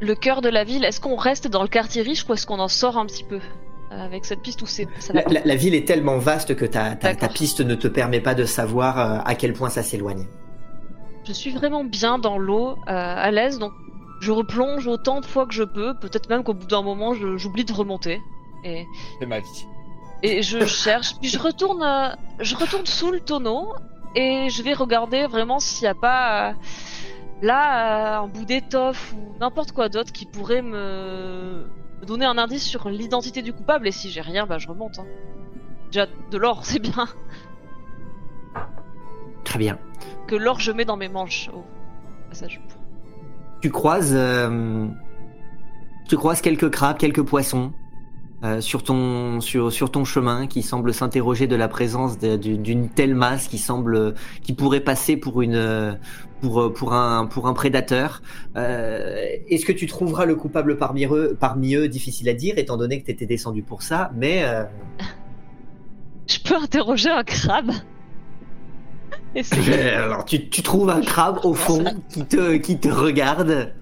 Le cœur de la ville, est-ce qu'on reste dans le quartier riche ou est-ce qu'on en sort un petit peu euh, avec cette piste ou c'est La, la- la ville est tellement vaste que ta, ta, piste ne te permet pas de savoir à quel point ça s'éloigne. Je suis vraiment bien dans l'eau, euh, à l'aise, donc je replonge autant de fois que je peux. Peut-être même qu'au bout d'un moment, je- j'oublie de remonter. Et, C'est ma vie. Et je cherche, puis je retourne, euh, je retourne sous le tonneau et je vais regarder vraiment s'il n'y a pas euh, là euh, un bout d'étoffe ou n'importe quoi d'autre qui pourrait me... me donner un indice sur l'identité du coupable. Et si j'ai rien, bah je remonte. hein. Déjà de l'or, [laughs] c'est bien. Très bien. Que l'or je mets dans mes manches au passage. tu croises, euh, tu croises quelques crabes, quelques poissons euh, sur ton sur, sur ton chemin qui semblent s'interroger de la présence d'une telle masse qui semble qui pourrait passer pour une pour pour un pour un prédateur. Euh, Est-ce que tu trouveras le coupable parmi eux parmi eux Difficile à dire étant donné que t'étais descendu pour ça, mais euh, [laughs] Je peux interroger un crabe [laughs] [laughs] alors tu, tu trouves un crabe au fond qui te qui te regarde.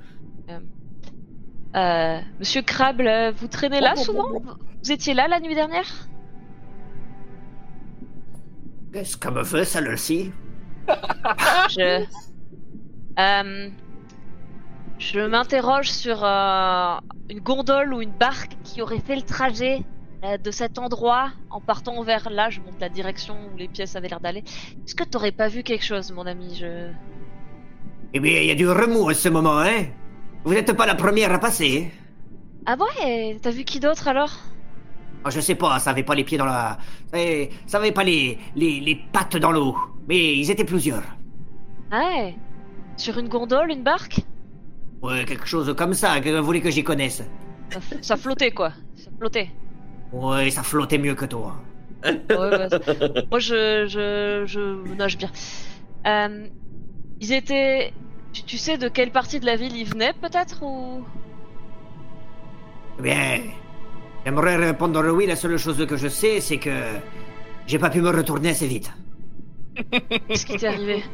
Euh, Monsieur Crabe, euh, vous traînez là souvent Vous étiez là la nuit dernière Qu'est-ce que me fait celle-ci [laughs] Je. Euh, je m'interroge sur euh, une gondole ou une barque qui aurait fait le trajet euh, de cet endroit en partant vers là. Je montre la direction où les pièces avaient l'air d'aller. Est-ce que t'aurais pas vu quelque chose, mon ami? Je. Eh bien, il y a du remous en ce moment, hein? Vous n'êtes pas la première à passer. Ah ouais? T'as vu qui d'autre alors? Oh, je sais pas, ça avait pas les pieds dans la... Ça avait, ça avait pas les, les, les pattes dans l'eau. Mais ils étaient plusieurs. Ouais? Sur une gondole, une barque? Ouais, quelque chose comme ça, que vous voulez que j'y connaisse ça, flottait quoi. Ça flottait. Ouais, ça flottait mieux que toi. Ouais, bah, moi, je, je, je nage bien. Euh, ils étaient. Tu, tu sais de quelle partie de la ville ils venaient, peut-être ou? Eh bien, j'aimerais répondre oui, la seule chose que je sais, c'est que... J'ai pas pu me retourner assez vite. [laughs] Qu'est-ce qui t'est arrivé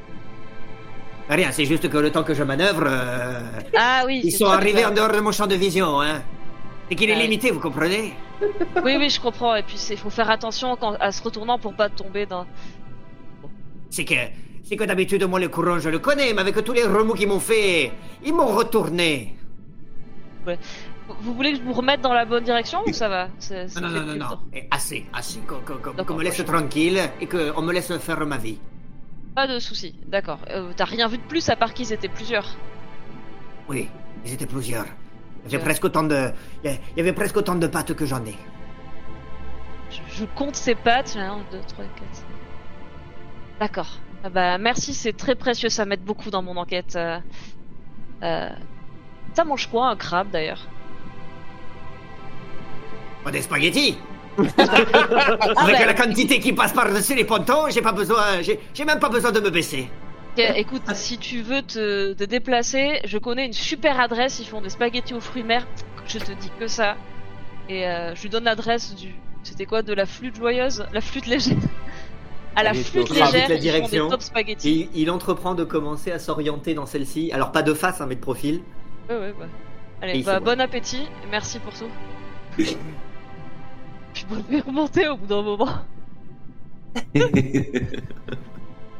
Rien, c'est juste que le temps que je manœuvre, euh, Ah oui. ils sont arrivés en dehors de mon champ de vision, hein. C'est qu'il est limité, vous comprenez? Oui, oui, je comprends. Et puis, il faut faire attention quand, à se retournant pour pas tomber dans. C'est que, c'est que d'habitude, moi, le courant, je le connais, mais avec tous les remous qu'ils m'ont fait, ils m'ont retourné. Vous voulez que je vous remette dans la bonne direction ou ça va? Ça Non, non, non, non, temps. Eh, Assez, assez. Qu'on qu'on me laisse tranquille et qu'on me laisse faire ma vie. Pas de soucis, d'accord. Euh, T'as rien vu de plus à part qu'ils étaient plusieurs? Oui, ils étaient plusieurs. Avait Euh. presque autant de, il y avait presque autant de pattes que j'en ai. Je, je compte ses pattes. 1, 2, 3, 4. D'accord. Ah bah, merci, c'est très précieux, ça m'aide beaucoup dans mon enquête. Euh, euh, Ça mange quoi un crabe d'ailleurs? Pas des spaghettis. [laughs] Ah Avec bah, la quantité qui passe par-dessus les pontons, j'ai pas besoin, j'ai même pas besoin de me baisser. ok, écoute, si tu veux te, te déplacer, je connais une super adresse, ils font des spaghettis aux fruits mer. Je te dis que ça. Et euh, je lui donne l'adresse du. C'était quoi De la flûte joyeuse? La flûte légère À la flûte légère, la ils font direction. des top spaghettis. Il, il entreprend de commencer à s'orienter dans celle-ci. Alors pas de face, hein, mais de profil. Ouais, ouais, bah. Allez, bah, bon appétit, et merci pour tout. [laughs] Je vais remonter au bout d'un moment. [laughs]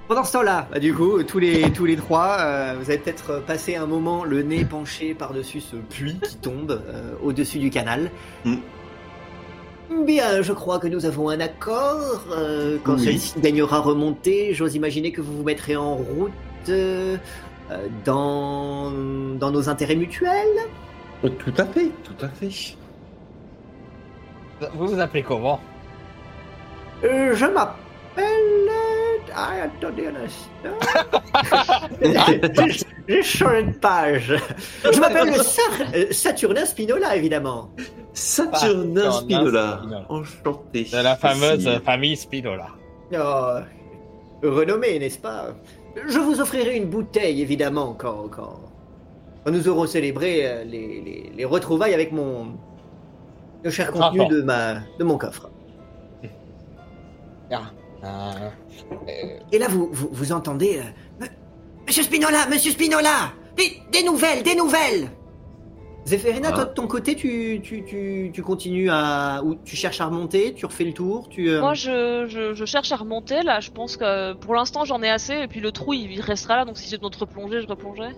Pendant ce temps-là, bah, du coup, tous les, tous les trois, euh, vous avez peut-être passé un moment le nez penché par-dessus ce puits qui tombe euh, au-dessus du canal. Mm. Bien, je crois que nous avons un accord. euh, quand Oui. celle-ci daignera remonter, j'ose imaginer que vous vous mettrez en route euh, euh, dans, dans nos intérêts mutuels. Tout à fait, tout à fait. Vous vous appelez comment? Euh, je m'appelle... Ah, attendez un instant. [laughs] J'ai changé de page. Je m'appelle Sa- euh, Saturnin Spinola, évidemment. Saturnin Spinola. Spinola. Enchanté. De la fameuse Merci. famille Spinola. Oh, renommé, n'est-ce pas? Je vous offrirai une bouteille, évidemment, quand, quand, quand nous aurons célébré euh, les, les- les retrouvailles avec mon... le cher contenu de, ma, de mon coffre. Ah. Euh, euh, Et là, vous, vous, vous entendez... euh, Monsieur Spinola, Monsieur Spinola des, des nouvelles, des nouvelles Zéphérina, Ah. toi de ton côté, tu, tu, tu, tu continues à... ou tu cherches à remonter, tu refais le tour, tu... euh, Moi, je, je, je cherche à remonter là. Je pense que pour l'instant, j'en ai assez. Et puis le trou, il restera là. Donc si j'ai de replonger, je replongerai.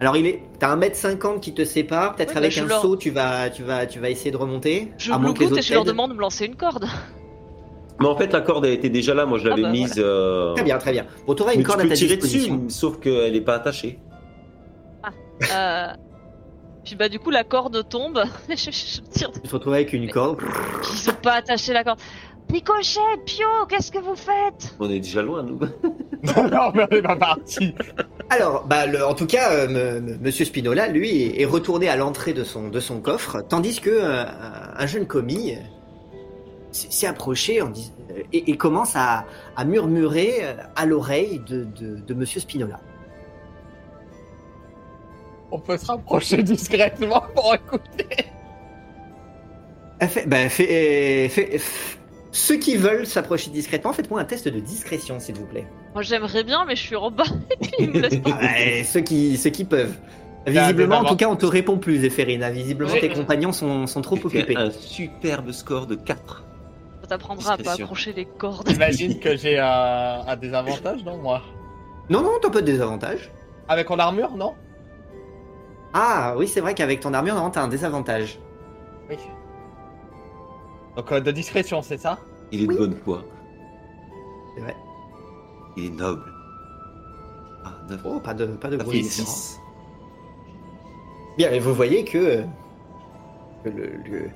Alors il est, t'as un mètre cinquante qui te sépare. Peut-être avec un leur- saut, tu vas, tu vas, tu vas essayer de remonter. Je à moins me que les goûte et autres je leur demande de me lancer une corde. [laughs] Mais en fait, la corde elle était déjà là. Moi, je l'avais Ah bah, mise. euh, Très bien, très bien. Bon, t'auras une Mais corde tu à peux ta tirer disposition. dessus, sauf qu'elle n'est pas attachée. Euh... [laughs] Puis bah du coup, la corde tombe. [laughs] je, je- je tire. Tu te retrouves avec une corde. Ils ont pas attaché la corde. Ricochet, Pio, qu'est-ce que vous faites? On est déjà loin, nous. [laughs] non, mais on est pas parti. Alors, bah, le- en tout cas, euh, m- m- Monsieur Spinola, lui, est retourné à l'entrée de son, de son coffre, tandis que euh, un- un jeune commis euh, s'est s'est approché en dis- et, et commence à, à murmurer à l'oreille de, de, de Monsieur Spinola. On peut se rapprocher discrètement pour écouter. Euh, fait- bah, fait- fait- f- ceux qui veulent s'approcher discrètement, faites-moi un test de discrétion, s'il vous plaît. Moi j'aimerais bien, mais je suis en bas [laughs] et puis il me laisse pas. Ah, ouais, ceux, qui, ceux qui peuvent. Visiblement, en tout cas, on te répond plus, Zéphérina. Visiblement, tes compagnons sont, sont trop occupés. un superbe score de 4. Ça t'apprendra à pas accrocher les cordes. J'imagine [laughs] que j'ai un, un désavantage, non, moi? Non, non, t'as pas de désavantage. Avec mon armure, non? Ah, oui, c'est vrai qu'avec ton armure, non, t'as un désavantage. Oui. Donc, euh, de discrétion, c'est ça? Il est de bonne foi. C'est vrai. Il est noble. Ah, 9. Oh, pas de, pas de Ça gros fait différence. 6. Bien, et vous voyez que, que le- le-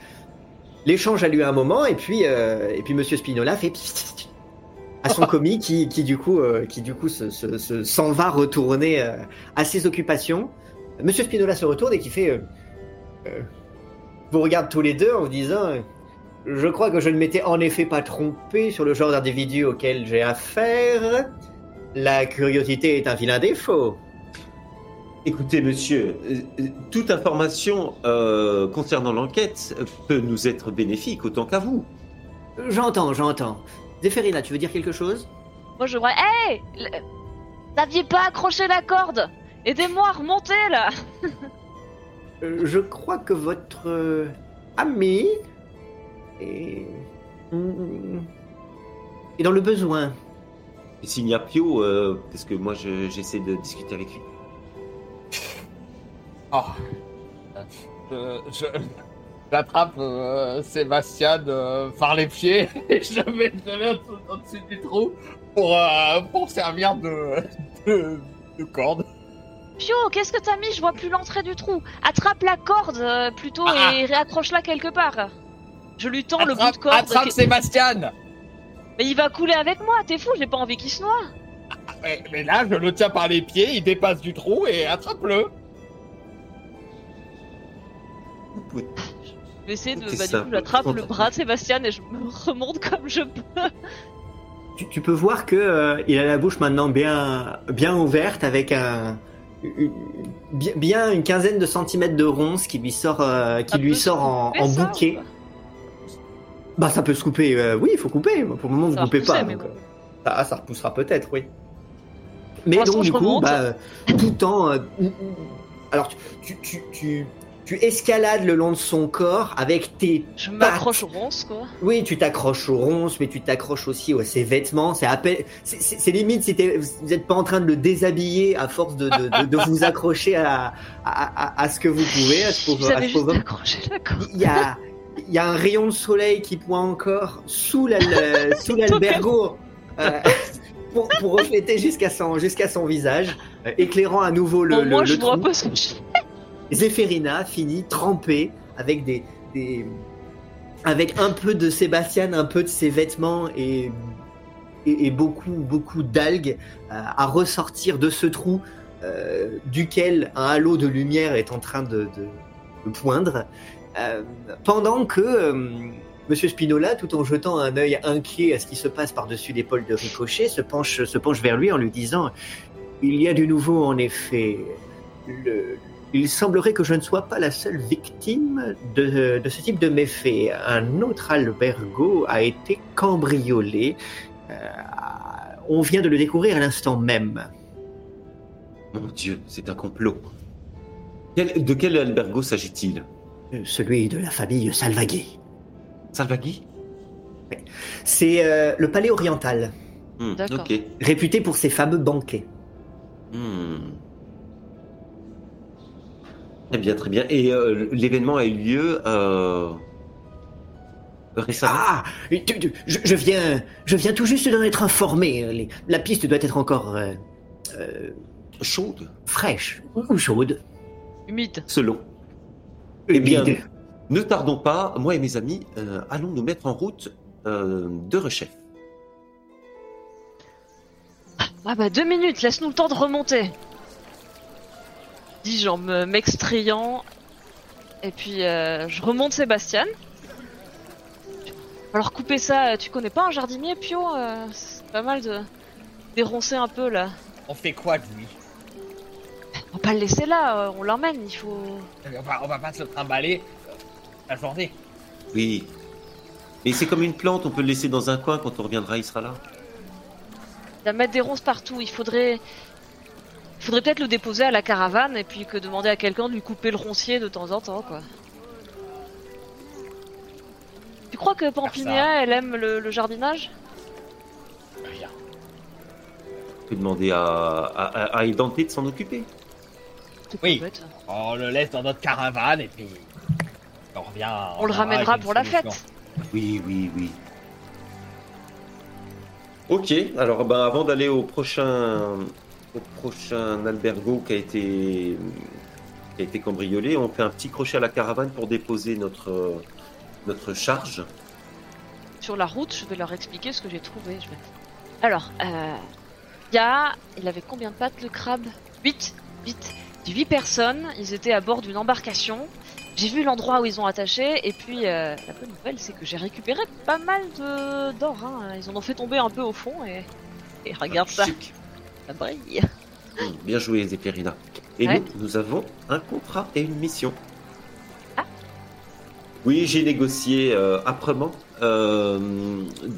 l'échange a lieu un moment, et puis, euh, et puis Monsieur Spinola fait [laughs] à son [laughs] commis qui, qui du coup, euh, qui du coup se, se- se- s'en va retourner euh, à ses occupations. Monsieur Spinola se retourne et qui fait, euh, euh, vous regarde tous les deux en vous disant, euh, je crois que je ne m'étais en effet pas trompé sur le genre d'individu auquel j'ai affaire. La curiosité est un vilain défaut. Écoutez, monsieur, euh, toute information euh, concernant l'enquête peut nous être bénéfique autant qu'à vous. J'entends, j'entends. Zéphérina, tu veux dire quelque chose? Moi je vois. Hé N'aviez pas accroché la corde Aidez-moi à remonter là Euh, Je crois que votre euh, ami est... Mm, est dans le besoin. Et s'il n'y a Pio, euh, parce que moi je- j'essaie de discuter avec lui. Oh. Euh, je... J'attrape euh, Sébastien euh, par les pieds [laughs] et je le mets, je le mets au- au-dessus du trou pour, euh, pour servir de, de, de corde. Pio, qu'est-ce que t'as mis Je vois plus l'entrée du trou. Attrape la corde euh, plutôt Ah. et réaccroche-la quelque part. Je lui tends le bout de corde. attrape Sébastien Mais il va couler avec moi, t'es fou, j'ai pas envie qu'il se noie. mais, mais là, je le tiens par les pieds, il dépasse du trou et attrape-le. Vous pouvez- Je vais essayer de. Bah, du coup, j'attrape le bras de Sébastien et je me [laughs] remonte comme je peux. Tu, tu peux voir que euh, il a la bouche maintenant bien, bien ouverte avec un, une- bien, une quinzaine de centimètres de ronce qui lui sort, euh, qui Ça lui sort en, couper, en ça, bouquet. Bah ça peut se couper. euh, oui, il faut couper. Pour le moment, vous Ça va coupez pas. donc, euh, ça, ça repoussera peut-être, oui. Mais donc du coup, bah, tout en, alors tu, tu, tu, tu, escalades le long de son corps avec tes Je m'accroche au ronce, quoi. Oui, tu t'accroches aux ronces, mais tu t'accroches aussi à ses vêtements. C'est à peine, c'est- c'est c'est limite si vous n'êtes pas en train de le déshabiller à force de, de, de, de vous accrocher à, à, à, à ce que vous pouvez, à ce pauvre, Vous. Il y a, il y a un rayon de soleil qui pointe encore sous la, le- [laughs] sous l'albergo euh, pour, pour refléter jusqu'à son, jusqu'à son visage, euh, éclairant à nouveau le, Bon, le, moi, le je vois trou. pas ce que je Zéphérina finit trempée avec des, avec un peu de Sébastien, un peu de ses vêtements et, et, beaucoup beaucoup d'algues euh, à ressortir de ce trou euh, duquel un halo de lumière est en train de, poindre, Euh, pendant que Monsieur Spinola, tout en jetant un œil inquiet à ce qui se passe par-dessus l'épaule de Ricochet, se penche, se penche vers lui en lui disant Il y a du nouveau en effet. Le- il semblerait que je ne sois pas la seule victime de, de ce type de méfait. Un autre albergo a été cambriolé. Euh, on vient de le découvrir à l'instant même. Mon Dieu, c'est un complot. Quel- de quel albergo s'agit-il? Euh, Celui de la famille Salvagui. Salvagui? C'est euh, le palais oriental, Hmm, réputé pour ses fameux banquets. Hmm. Très bien, très bien. Et euh, l'événement a eu lieu euh, récemment Ah, tu- tu- je, je viens, je viens tout juste d'en être informé. Les- la piste doit être encore euh, euh, Chaude, fraîche ou chaude. Humide. selon. Eh bien, Humide. ne tardons pas, moi et mes amis, euh, allons nous mettre en route euh, de Rechef. Ah bah deux minutes, laisse-nous le temps de remonter. Dis-je en me- m'extrayant. Et puis euh, je remonte Sébastien. Alors couper ça, euh, tu connais pas un jardinier, Pio Euh, C'est pas mal de déroncer un peu là. On fait quoi de lui? On va pas le laisser là, on l'emmène, il faut... on va, on va pas se le trimballer la journée. Oui. Et c'est comme une plante, on peut le laisser dans un coin, quand on reviendra, il sera là. Il va mettre des ronces partout, il faudrait... Il faudrait peut-être le déposer à la caravane et puis que demander à quelqu'un de lui couper le roncier de temps en temps, quoi. Tu crois que Pampinéa, elle aime le, le jardinage? Rien. On peut demander à, à, à, de s'en occuper? Oui. bête. On le laisse dans notre caravane et puis on revient. On le ramènera pour la fête. Oui, oui, oui. Ok, alors ben, avant d'aller au prochain, au prochain albergo qui a été qui a été cambriolé, on fait un petit crochet à la caravane pour déposer notre notre charge. Sur la route, je vais leur expliquer ce que j'ai trouvé. Je vais... Alors, euh, il y a... Il avait combien de pattes le crabe? 8 8 8 personnes, ils étaient à bord d'une embarcation. J'ai vu l'endroit où ils ont attaché et puis euh, la bonne nouvelle c'est que j'ai récupéré pas mal de d'or. Hein. Ils en ont fait tomber un peu au fond et, et regarde ça, Chic. Ça brille. Hum, Bien joué, Zéphérina. Et Ouais. nous, nous avons un contrat et une mission. Ah. Oui, j'ai négocié euh, âprement euh,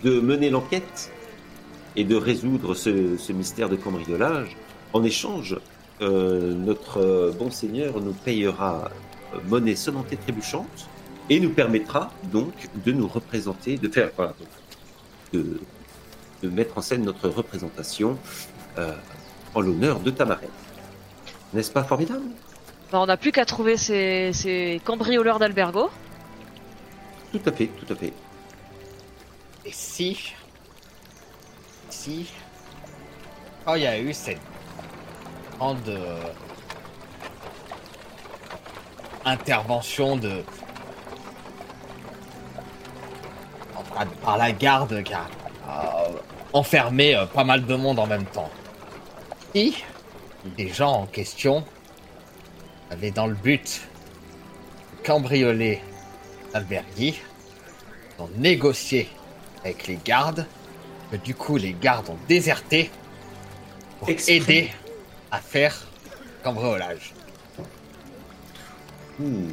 de mener l'enquête et de résoudre ce, ce mystère de cambriolage. En échange, euh, notre bon seigneur nous payera monnaie sonnante et trébuchante et nous permettra donc de nous représenter, de faire, voilà, de, de mettre en scène notre représentation euh, en l'honneur de ta marraine. N'est-ce pas formidable? Bah, on n'a plus qu'à trouver ces, ces cambrioleurs d'albergo. Tout à fait, tout à fait. Et si. Si. Quand il y a eu cette grande. euh, intervention de. enfin, par la garde qui a euh, enfermé euh, pas mal de monde en même temps. Si les gens en question avaient dans le but de cambrioler l'albergue, ont négocié avec les gardes, que du coup les gardes ont déserté pour aider à faire cambriolage. Hmm.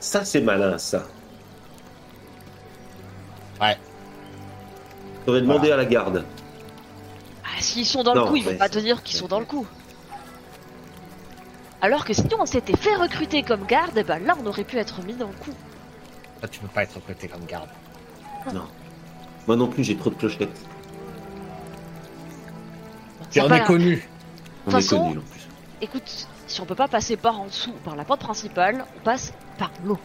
Ça, c'est malin, ça. Ouais. J'aurais demandé à la garde. Ah, s'ils sont dans Non, le coup, ils vont pas te dire qu'ils sont dans le coup. Alors que si on s'était fait recruter comme garde, eh ben là on aurait pu être mis dans le coup. Toi, tu peux pas être recruté comme garde. Non. Moi non plus, j'ai trop de clochettes. Bon, Tu ça en va, es connu. On toute est façon- connus en plus. Écoute, si on peut pas passer par en dessous, par la porte principale, on passe par l'eau.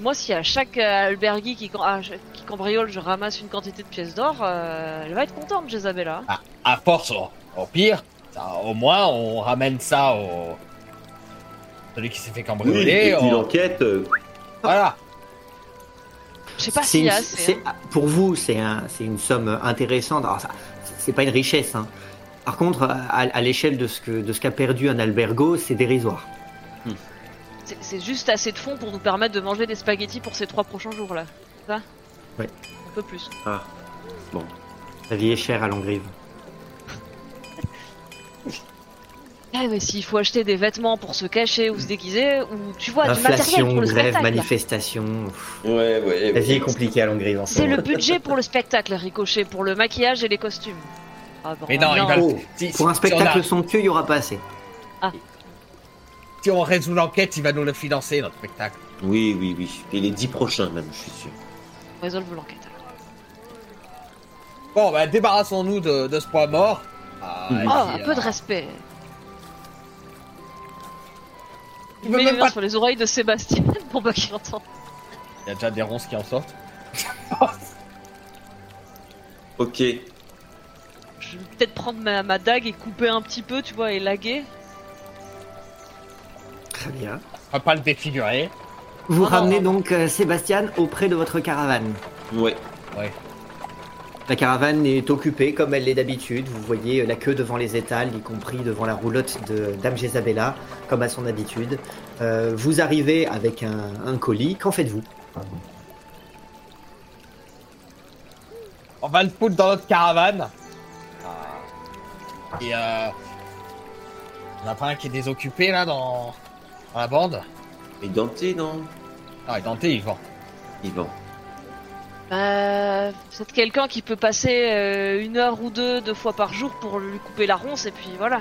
Moi, si à chaque euh, albergue qui, cam- ah, qui cambriole, je ramasse une quantité de pièces d'or, euh, elle va être contente, Jésabella. À, à force, au, au pire, ça, au moins on ramène ça au. Celui qui s'est fait Oui, cambrioler. et puis on- l'enquête, euh, Voilà. Je sais pas a assez. c'est- hein. Pour vous, c'est un, c'est une somme intéressante. Alors, ça, c'est pas une richesse. hein. Par contre, à, à l'échelle de ce que de ce qu'a perdu un albergo, c'est dérisoire. C'est- juste assez de fonds pour nous permettre de manger des spaghettis pour ces trois prochains jours là. Ça? Ouais. Un peu plus. ah, bon. La vie est chère à Longrive. [laughs] Ah mais s'il faut acheter des vêtements pour se cacher ou se déguiser, ou tu vois, du matériel Inflation, pour le grève, spectacle. manifestation. Ouais, ouais. La vie est compliquée à Longrive en ce C'est le budget pour le spectacle, Ricochet, pour le maquillage et les costumes. Ah, bon, Mais non, il va- Oh, Si- Pour un si on a- spectacle somptueux, il y aura pas assez. Si on résout l'enquête, il va nous le financer, notre spectacle. Oui, oui, oui. Et les dix prochains même, je suis sûr. On résolve l'enquête. alors. Bon, bah, débarrassons-nous de, de ce poids mort. Ah, Mhm. Oh, puis, un peu de euh, respect. il Il veut met les mains pas- sur les oreilles de Sébastien [laughs] pour pas qu'il entende. Il y a déjà des ronces qui en sortent. Ok. Je vais peut-être prendre ma, ma dague et couper un petit peu, tu vois, et laguer. Très bien. On va pas le défigurer. Vous non, ramenez non. donc euh, Sébastien auprès de votre caravane. Ouais. Ouais. La caravane est occupée comme elle l'est d'habitude. Vous voyez la queue devant les étals, y compris devant la roulotte de Dame Jezabella, comme à son habitude. Euh, vous arrivez avec un, un colis. Qu'en faites-vous? On va le foutre dans notre caravane. Et euh... On a pas un qui est désoccupé là dans, dans la bande Et Dante, non Ah, et Dante, il vend. Yvan. Bah, c'est quelqu'un qui peut passer euh, une heure ou deux, deux fois par jour pour lui couper la ronce et puis voilà.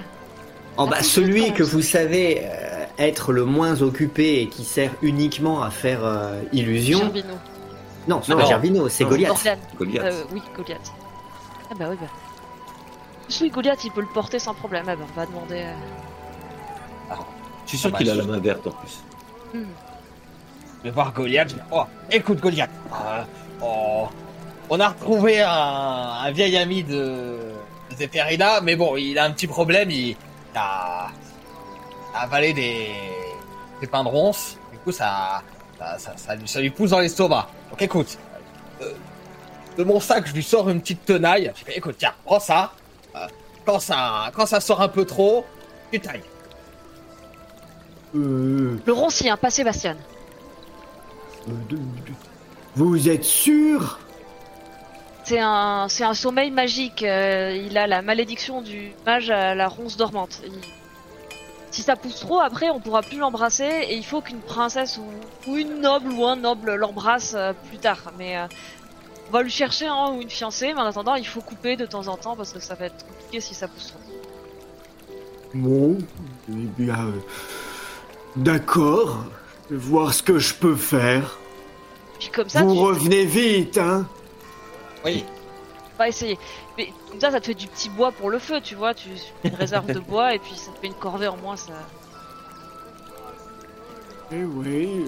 Oh, bah, celui que vous savez euh, être le moins occupé et qui sert uniquement à faire euh, illusion. Gerbino. Non, c'est pas Gerbino, c'est Non. Goliath. Goliath. Euh, oui, Goliath. Ah bah oui, bah. Oui, Goliath, il peut le porter sans problème. Ah bah, on va demander. Je suis sûr Ah qu'il a la main verte en plus. hmm. Je vais voir Goliath. Oh, écoute Goliath. euh, oh, on a retrouvé un, vieil ami de Zéphérina, mais bon, il a un petit problème. Il a, avalé des, des pains de ronce. Du coup, ça, ça, ça lui pousse dans l'estomac. Donc écoute, euh, de mon sac, je lui sors une petite tenaille. Je fais, écoute, tiens, prends ça. Euh, quand ça, quand ça sort un peu trop, tu tailles. Euh, Le roncier, hein, pas Sébastien. euh, de- de- vous êtes sûr? C'est un, c'est un sommeil magique. euh, il a la malédiction du mage à la ronce dormante. Il- Si ça pousse trop, après, on pourra plus l'embrasser et il faut qu'une princesse ou, ou une noble ou un noble l'embrasse euh, plus tard. Mais euh, on va lui chercher un ou une fiancée, mais en attendant, il faut couper de temps en temps parce que ça va être compliqué si ça pousse trop. Bon, eh bien, euh, d'accord. Je vais voir ce que je peux faire. Puis comme ça, vous tu revenez vite, hein Oui. vas essayer. Mais comme ça, ça te fait du petit bois pour le feu, tu vois. Tu fais une réserve de bois et puis ça te fait une corvée en moins. Ça... Eh oui.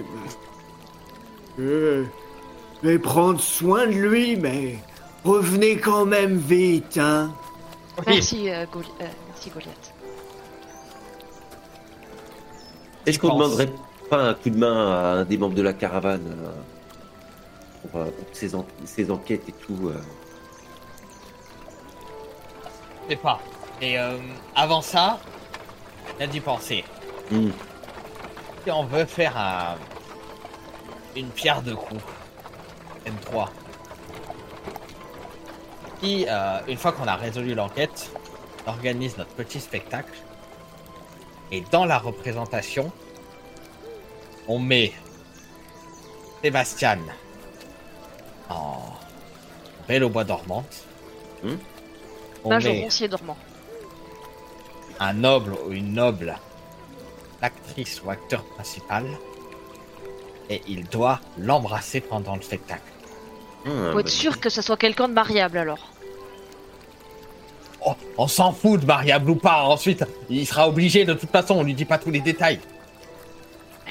bah, je vais prendre soin de lui, mais revenez quand même vite, hein Oui. Merci, euh, Goli- euh, merci Goliath. Est-ce qu'on pense. demanderait pas un coup de main à un des membres de la caravane euh, pour, euh, pour ses, en- ses enquêtes et tout euh. Je sais pas. Et euh, avant ça, il a dû penser. Hmm. Si on veut faire un- une pierre de coups, M3, qui, euh, une fois qu'on a résolu l'enquête, organise notre petit spectacle, et dans la représentation, on met Sébastien en belle au bois dormante. Hmm. On Mage met dormant. un noble ou une noble, l'actrice ou acteur principal, et il doit l'embrasser pendant le spectacle. Ah, Faut bah, être sûr que ça soit quelqu'un de mariable alors. Oh, on s'en fout de variable ou pas. Ensuite, il sera obligé de toute façon. On lui dit pas tous les détails.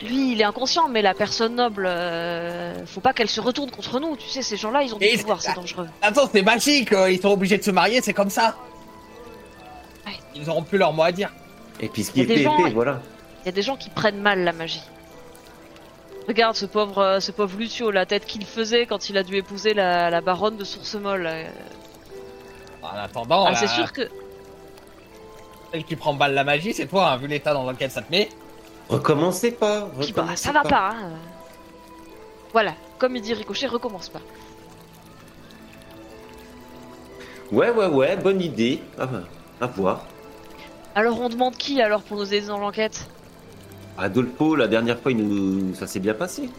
Lui, il est inconscient, mais la personne noble, euh, faut pas qu'elle se retourne contre nous. Tu sais, ces gens-là, ils ont du pouvoir, c'est- dangereux. Attends, c'est magique. euh, Ils sont obligés de se marier. C'est comme ça. Ouais. Ils auront plus leur mot à dire. Et puis ce Il qui était gens- épais, voilà. Il y a des gens qui prennent mal la magie. Regarde ce pauvre, euh, ce pauvre Lucio, la tête qu'il faisait quand il a dû épouser la, la baronne de Sourcemolle. euh. En attendant, Ah, la- c'est sûr que celle qui prend balle la magie, c'est toi. hein, vu l'état dans lequel ça te met. Recommencez pas. Bah, ça va pas. hein. Voilà, comme il dit Ricochet, recommence pas. Ouais, ouais, ouais, bonne idée. Ah, bah, à voir. Alors on demande qui alors pour nous aider dans l'enquête Adolfo, la dernière fois, il nous... ça s'est bien passé.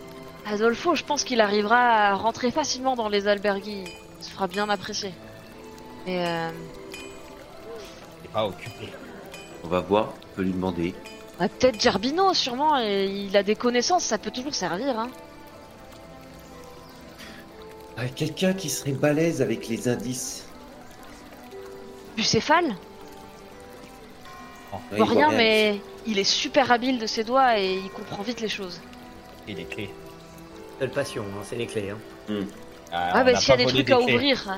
Adolfo, je pense qu'il arrivera à rentrer facilement dans les albergues. Il se fera bien apprécier. Mais euh, T'es pas occupé. On va voir, on peut lui demander. ouais, peut-être Gerbino, sûrement. Et il a des connaissances, ça peut toujours servir. Hein. Ah, Quelqu'un qui serait balèze avec les indices. Bucéphale Oh, Ouais, il voit rien, mais il est super habile de ses doigts et il comprend vite les choses. Et les clés. Seule passion, hein, c'est les clés. Hein. Ah, Ah, bah s'il y a des trucs à clés. ouvrir. euh,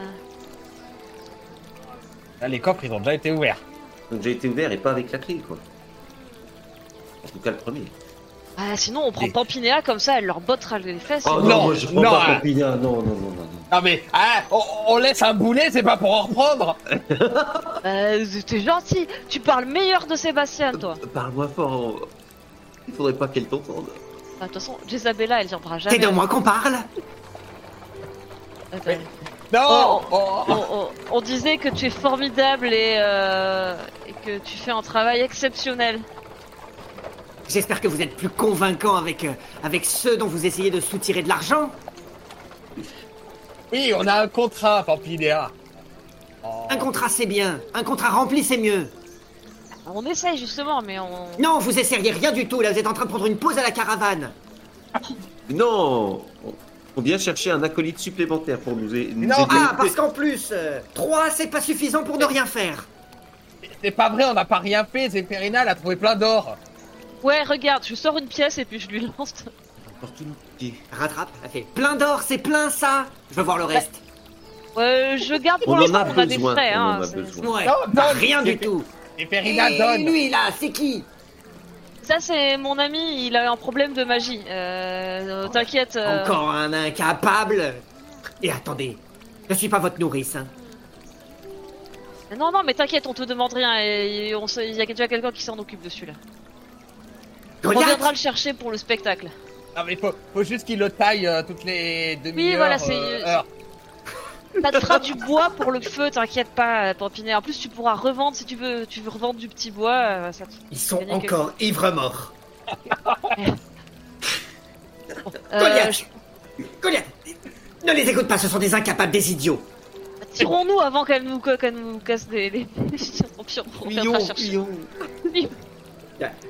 Là, les coffres, ils ont déjà été ouverts. Donc j'ai été ouvert et pas avec la clé, quoi. En tout cas, le premier. Ah, sinon, on prend Pampinéa comme ça, elle leur bottera les fesses. Oh non, Non, moi je prends non, pas hein. Non, non, non, non. non. Non mais, ah, on, on laisse un boulet, c'est pas pour en reprendre. [laughs] Euh, T'es gentil. Tu parles meilleur de Sébastien, toi. Euh, Parle-moi fort. Il faudrait pas qu'elle t'entende. Ah, De toute façon, Jezabella, elle viendra jamais. C'est de moi qu'on parle. Non. Oh, oh, on, on- on disait que tu es formidable et, euh, et que tu fais un travail exceptionnel. J'espère que vous êtes plus convaincant avec, euh, avec ceux dont vous essayez de soutirer de l'argent. Oui, on a un contrat, Pampinéa. Oh. Un contrat c'est bien, un contrat rempli c'est mieux. On essaye justement, mais on. Non, vous essayeriez rien du tout, là vous êtes en train de prendre une pause à la caravane. Non on- vient chercher un acolyte supplémentaire pour nous, a- nous Non, aider. Ah, parce qu'en plus, euh, trois c'est pas suffisant pour ne rien faire. C'est pas vrai, on n'a pas rien fait. Zéphérina, elle a trouvé plein d'or. Ouais, regarde, je sors une pièce et puis je lui lance. Pied. Rattrape, ça fait plein d'or, c'est plein ça. Je veux voir le reste. Ouais, je garde pour On en l'instant, a on a des besoin, frais. on Hein, en a c'est- besoin. Ouais, Non, bah, non, rien c'est- du tout. Zéphérina Et donne. lui là, c'est qui? Ça, c'est mon ami, il a un problème de magie. Euh, T'inquiète. euh, Encore un incapable. Et attendez, je suis pas votre nourrice. Hein. Non, non, mais t'inquiète, on te demande rien. Et on sait- il y a déjà quelqu'un qui s'en occupe dessus là. On viendra le chercher pour le spectacle. Non mais faut, faut juste qu'il le taille euh, toutes les demi-heures. voilà, c'est- euh. Ça te fera du bois pour le feu, t'inquiète pas, euh, Pampinet. En plus, tu pourras revendre si tu veux. Tu veux revendre du petit bois. euh, ça te- Ils sont encore ivres morts. Euh, Goliath Goliath Ne les écoute pas, ce sont des incapables, des idiots. Tirons-nous avant qu'elle nous, nous casse les. les... Tant pis, on reviendra chercher.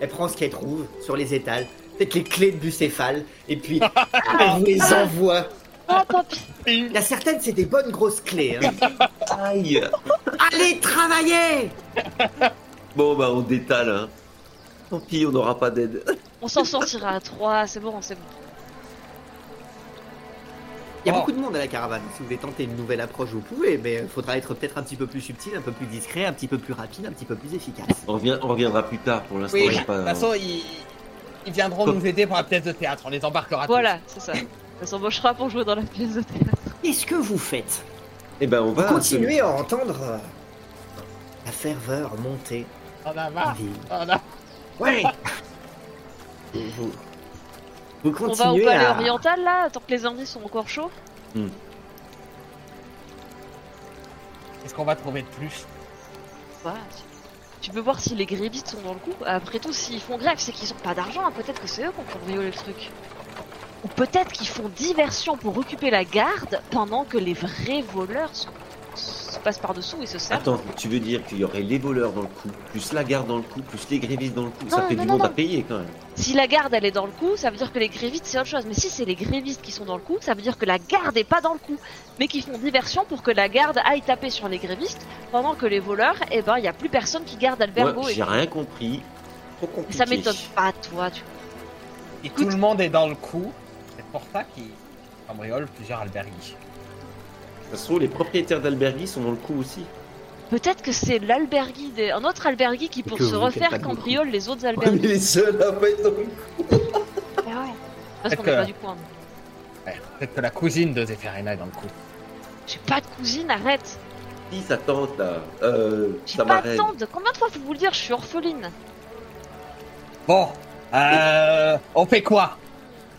Elle prend ce qu'elle trouve sur les étals, peut-être les clés de bucéphale, et puis [laughs] elle vous les envoie. Ah, tant pis. Il y a certaines, c'est des bonnes grosses clés. hein. Aïe Allez, travailler Bon, bah on détale. Hein. Tant pis, on n'aura pas d'aide. On s'en sortira à trois, c'est bon, c'est bon. Il y a Oh. beaucoup de monde à la caravane. Si vous voulez tenter une nouvelle approche, vous pouvez, mais il faudra être peut-être un petit peu plus subtil, un peu plus discret, un petit peu plus rapide, un petit peu plus efficace. On, revient, on reviendra plus tard. Pour l'instant, Oui, de toute façon, ils, ils viendront nous aider pour la pièce de théâtre. On les embarquera tous. Voilà, c'est ça. Elle s'embauchera pour jouer dans la pièce de théâtre. Qu'est-ce que vous faites Eh ben, on va. continuez à entendre euh, la ferveur monter On a marre. On a... Ouais [laughs] vous, vous, vous On va au continuez palais à... oriental là, tant que les indices sont encore chauds. Qu'est-ce qu'on va trouver de plus? Voilà. Tu peux voir si les grévistes sont dans le coup. Après tout, s'ils font grève, c'est qu'ils ont pas d'argent. hein. Peut-être que c'est eux qui ont cambriolé le truc. Ou peut-être qu'ils font diversion pour occuper la garde pendant que les vrais voleurs se, se passent par-dessous et se servent. Attends, tu veux dire qu'il y aurait les voleurs dans le coup, plus la garde dans le coup, plus les grévistes dans le coup Ça Non, fait non, du non, monde à payer quand même. Si la garde elle est dans le coup, ça veut dire que les grévistes c'est autre chose. Mais si c'est les grévistes qui sont dans le coup, ça veut dire que la garde est pas dans le coup, mais qui font diversion pour que la garde aille taper sur les grévistes, pendant que les voleurs, eh ben il y a plus personne qui garde Albergo. Moi, et... j'ai rien compris. Trop compliqué. Ça m'étonne pas, toi. Tu... Et tout le monde est dans le coup. C'est pour ça qu'ils cambriolent plusieurs albergues. De toute façon, les propriétaires d'Albergui sont dans le coup aussi. Peut-être que c'est l'albergui, des... un autre albergui qui pour que se vous faites pas refaire de cambriole les autres On est les seuls à pas être dans le coup. Ah ouais. Parce qu'on Peut-être est pas que- du coin. Ouais, peut-être que la cousine de Zéphérina est dans le coup. J'ai pas de cousine, arrête. Si, sa tante là. Euh, J'ai sa pas de marraine. tante. Combien de fois faut vous le dire Je suis orpheline. Bon, euh, on fait quoi?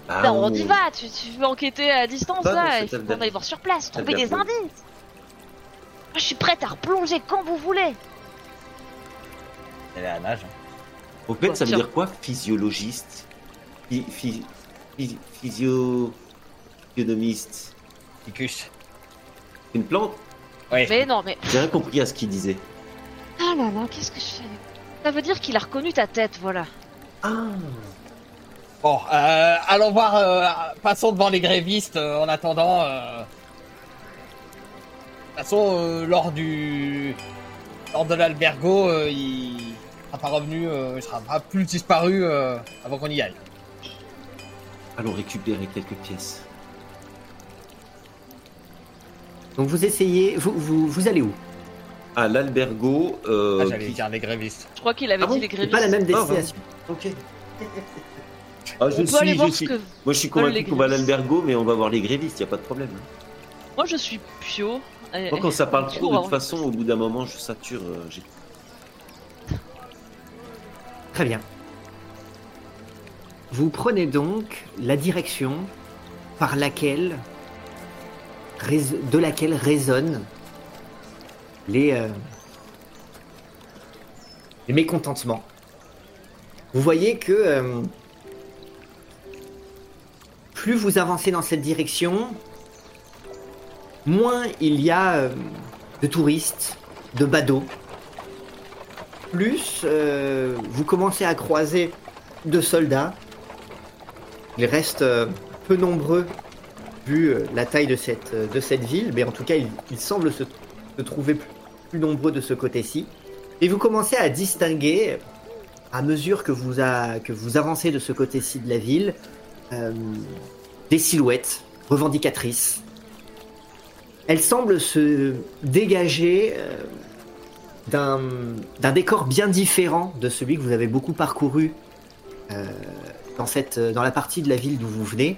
Ah, Non, on y va. Tu, tu veux enquêter à distance là Il faut qu'on aille voir sur place, trouver des indices. Moi, je suis prête à replonger quand vous voulez. Elle est à nage. Au fait, ça veut Tiens. dire quoi Physiologiste? Phy- phy- phy- Physio. Physionomiste. Ficus. C'est une plante? Oui. Mais non, mais J'ai rien compris à ce qu'il disait. ah là là, qu'est-ce que je fais? Ça veut dire qu'il a reconnu ta tête, voilà. Ah Bon, euh, allons voir. euh, passons devant les grévistes euh, en attendant. Euh... Euh, lors du. Lors de l'albergo, euh, il sera pas revenu, euh, il sera pas plus disparu euh, avant qu'on y aille. Allons récupérer quelques pièces. Donc vous essayez... Vous, vous, vous allez où? Ah, l'albergo. Euh, ah, j'allais qui- dire les grévistes. Je crois qu'il avait Ah bon? dit les C'est grévistes. pas la même Ah, destination. Ok. [laughs] Ah, je On suis, aller je voir suis. ce que. Moi, je suis convaincu qu'on va à grévistes. l'albergo, mais on va voir les grévistes, y a pas de problème. Moi, je suis Pio. Moi, quand ça parle trop, de toute façon, au bout d'un moment, je sature. euh, j'ai- Très bien. Vous prenez donc la direction par laquelle, de laquelle résonnent les, euh, les mécontentements. Vous voyez que euh, plus vous avancez dans cette direction, moins il y a euh, de touristes, de badauds, plus euh, vous commencez à croiser de soldats. Ils restent euh, peu nombreux vu la taille de cette, ville, mais en tout cas, ils, ils semblent se, trouver plus, nombreux de ce côté-ci. Et vous commencez à distinguer, à mesure que vous, avancez de ce côté-ci de la ville, des silhouettes revendicatrices. Elles semblent se dégager euh, d'un décor bien différent de celui que vous avez beaucoup parcouru euh, dans, cette, dans la partie de la ville d'où vous venez.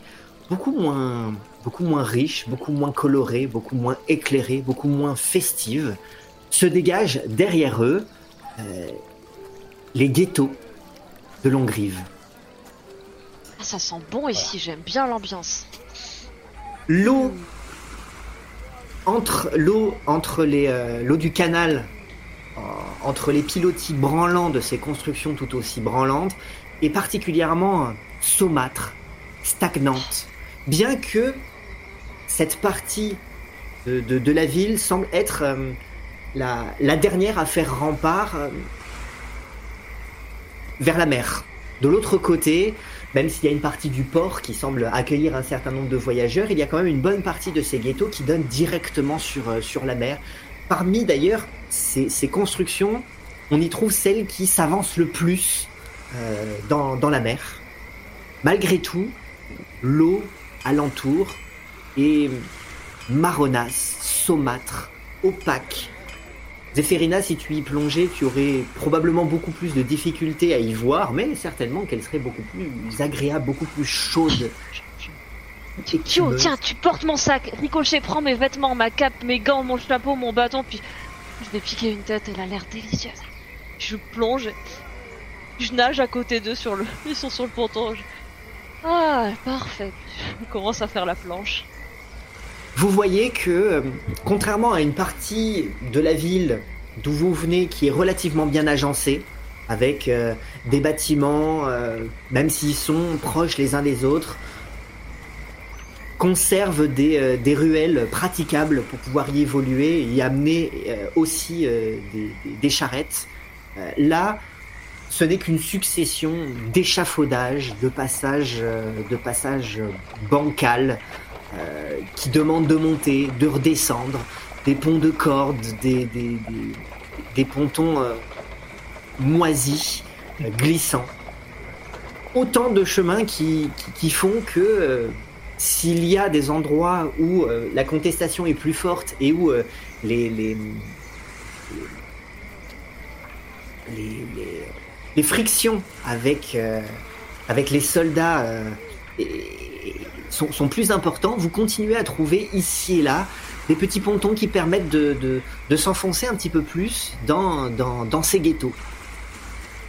Beaucoup moins, beaucoup riche, beaucoup moins coloré, beaucoup moins éclairé, beaucoup moins festive. Se dégagent derrière eux euh, les ghettos de Longrive. Ça sent bon ici, j'aime bien l'ambiance. L'eau entre l'eau entre les euh, l'eau du canal euh, entre les pilotis branlants de ces constructions tout aussi branlantes est particulièrement euh, saumâtre, stagnante, bien que cette partie de, de- de la ville semble être euh, la, la dernière à faire rempart vers la mer. De l'autre côté, même s'il y a une partie du port qui semble accueillir un certain nombre de voyageurs, il y a quand même une bonne partie de ces ghettos qui donnent directement sur, euh, sur la mer. Parmi d'ailleurs ces, ces constructions, on y trouve celle qui s'avance le plus euh, dans, dans la mer. Malgré tout, l'eau alentour est marronasse, saumâtre, opaque. Zéphérina, si tu y plongeais, tu aurais probablement beaucoup plus de difficultés à y voir, mais certainement qu'elle serait beaucoup plus agréable, beaucoup plus chaude. Tiens, tu portes mon sac. Ricochet, prends mes vêtements, ma cape, mes gants, mon chapeau, mon bâton, puis je vais piquer une tête, elle a l'air délicieuse. Je plonge, je nage à côté d'eux sur le. [laughs] Ils sont sur le ponton. je- Ah, parfait. Je commence à faire la planche. Vous voyez que, euh, contrairement à une partie de la ville d'où vous venez qui est relativement bien agencée, avec euh, des bâtiments, euh, même s'ils sont proches les uns des autres, conservent des, ruelles praticables pour pouvoir y évoluer et y amener aussi des, des- charrettes. Là, ce n'est qu'une succession d'échafaudages, de passages, de passages bancals, euh, qui demandent de monter, de redescendre, des ponts de cordes, des, des, des- des pontons euh, moisis, euh, glissants. Autant de chemins qui, qui, qui font que euh, s'il y a des endroits où euh, la contestation est plus forte et où les, les, les, les- frictions avec, avec les soldats sont, sont plus importants, vous continuez à trouver ici et là des petits pontons qui permettent de, de, de s'enfoncer un petit peu plus dans, dans, dans ces ghettos.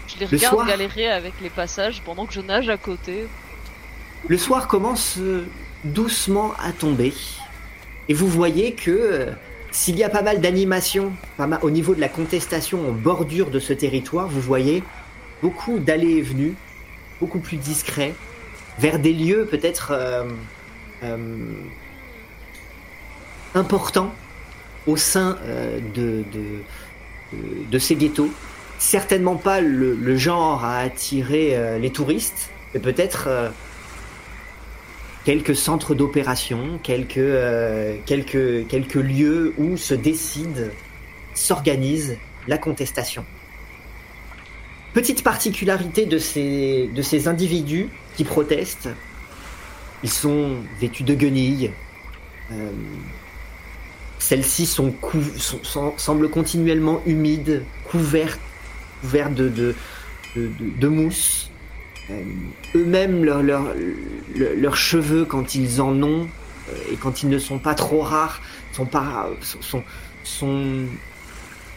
Je les Le regarde soir- galérer avec les passages pendant que je nage à côté. Le soir commence euh, doucement à tomber et vous voyez que euh, s'il y a pas mal d'animations au niveau de la contestation en bordure de ce territoire, vous voyez beaucoup d'allées et venues, beaucoup plus discrets, vers des lieux peut-être euh, euh, importants au sein euh, de, ces ghettos. Certainement pas le, genre à attirer les touristes, mais peut-être quelques centres d'opération, quelques, quelques lieux où se décide, s'organise la contestation. Petite particularité de ces, individus qui protestent, ils sont vêtus de guenilles. Euh, Celles-ci sont, semblent continuellement humides, couvertes, de, mousse. Euh, eux-mêmes, leurs leur, leurs cheveux, quand ils en ont, euh, et quand ils ne sont pas trop rares, sont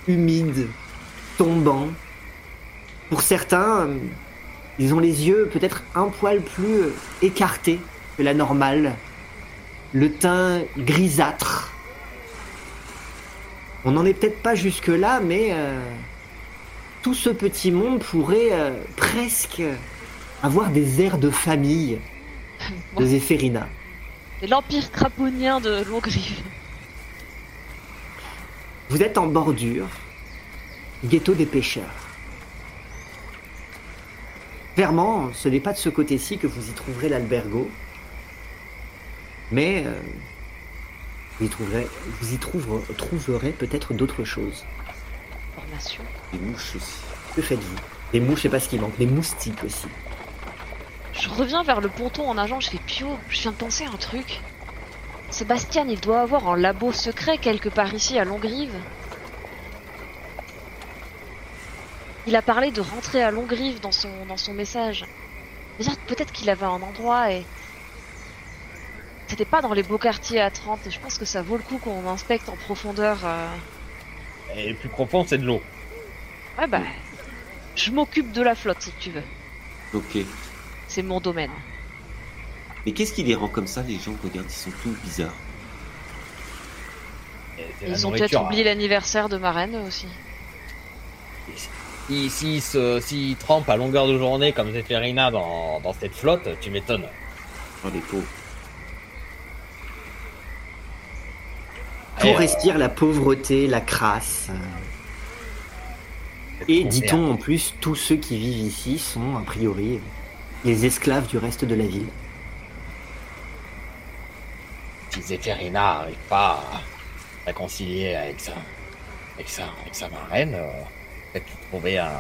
humides, tombants. Pour certains, euh, ils ont les yeux peut-être un poil plus écartés que la normale, le teint grisâtre. On n'en est peut-être pas jusque-là, mais euh, tout ce petit monde pourrait euh, presque avoir des airs de famille [laughs] de Zéphérina. C'est l'empire craponien de Longrive. Vous êtes en bordure, ghetto des pêcheurs. Clairement, ce n'est pas de ce côté-ci que vous y trouverez l'albergo, mais euh, vous y trouverez, vous y trouverez, trouverez peut-être d'autres choses. Formation. Des mouches aussi. Que faites-vous? Des mouches, c'est pas ce qui manque, des moustiques aussi. Je reviens vers le ponton en nageant, je fais Pio, je viens de penser à un truc. Sébastien, il doit avoir un labo secret quelque part ici à Longrive. Il a parlé de rentrer à Longrive dans son, dans son message. Peut-être qu'il avait un endroit et... C'était pas dans les beaux quartiers à 30 et je pense que ça vaut le coup qu'on inspecte en profondeur. euh. Et le plus profond, c'est de l'eau. Ouais bah... Je m'occupe de la flotte si tu veux. Ok. C'est mon domaine. Mais qu'est-ce qui les rend comme ça, les gens Regarde, ils sont tous bizarres? Ils ont peut-être oublié hein. l'anniversaire de ma reine aussi. Si, si, trempent à longueur de journée comme Zéphérina dans, dans cette flotte, tu m'étonnes. Oh, les pauvres. Tout euh, respire la pauvreté, la crasse. Et dit-on en plus, tous ceux qui vivent ici sont a priori les esclaves du reste de la ville. Si Zéphérina n'arrive pas à réconcilier avec sa, avec sa, avec sa marraine, euh, peut-être trouver un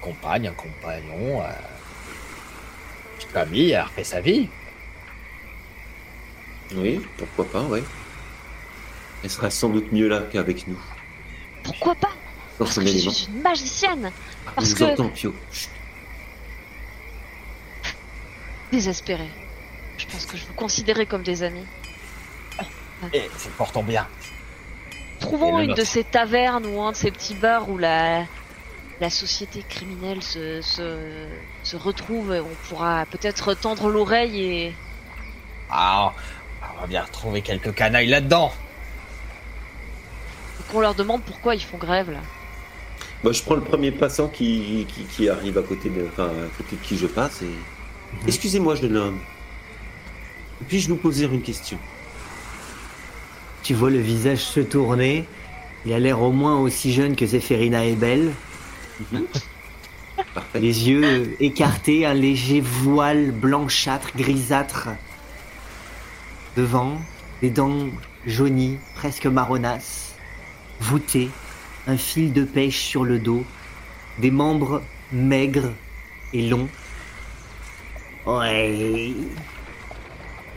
compagne, un compagnon, euh, petite famille, elle refait sa vie. Oui, pourquoi pas, ouais. Elle sera sans doute mieux là qu'avec nous. Pourquoi pas? Parce que je suis une magicienne parce On que- entend, Pio. Chut. Désespérée. Je pense que je vous considérais comme des amis. Et c'est portant bien. Trouvons une de ces tavernes ou un de ces petits bars où la, la société criminelle se, se, se retrouve. et On pourra peut-être tendre l'oreille et... Ah, on va bien retrouver quelques canailles là-dedans. et qu'on leur demande pourquoi ils font grève là. Bah, je prends le premier passant qui, qui, qui arrive à côté de, enfin, à côté de qui je passe et. Excusez-moi, jeune homme. Puis-je vous poser une question? Tu vois le visage se tourner. Il a l'air au moins aussi jeune que Zéphérina est belle. [laughs] Les yeux écartés, un léger voile blanchâtre, grisâtre. Devant, des dents jaunies, presque marronasses. Voûtées, un fil de pêche sur le dos. Des membres maigres et longs. Ouais.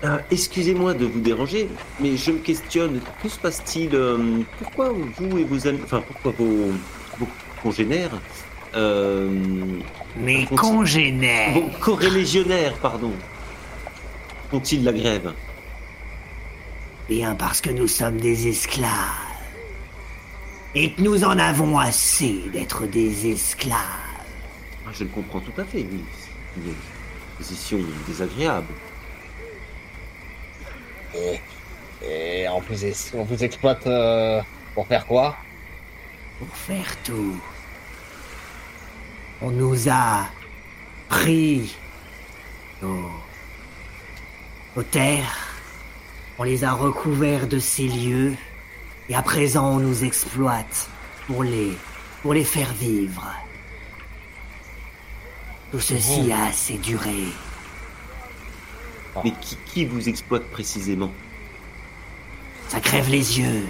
Ah, Excusez-moi de vous déranger, mais je me questionne. Que se passe-t-il euh, Pourquoi vous et vos amis, enfin pourquoi vos, vos congénères, euh, Mes congénères. vos corélégionnaires, pardon, font-ils la grève? Bien parce que nous sommes des esclaves. Et que nous en avons assez d'être des esclaves. Ah, Je le comprends tout à fait, oui. Une position désagréable. Et, et on, vous, on vous exploite euh, pour faire quoi? Pour faire tout. On nous a pris nos, nos terres. On les a recouverts de ces lieux. Et à présent, on nous exploite pour les, pour les faire vivre. Tout ceci a assez duré. Mais qui, qui vous exploite précisément? Ça crève les yeux.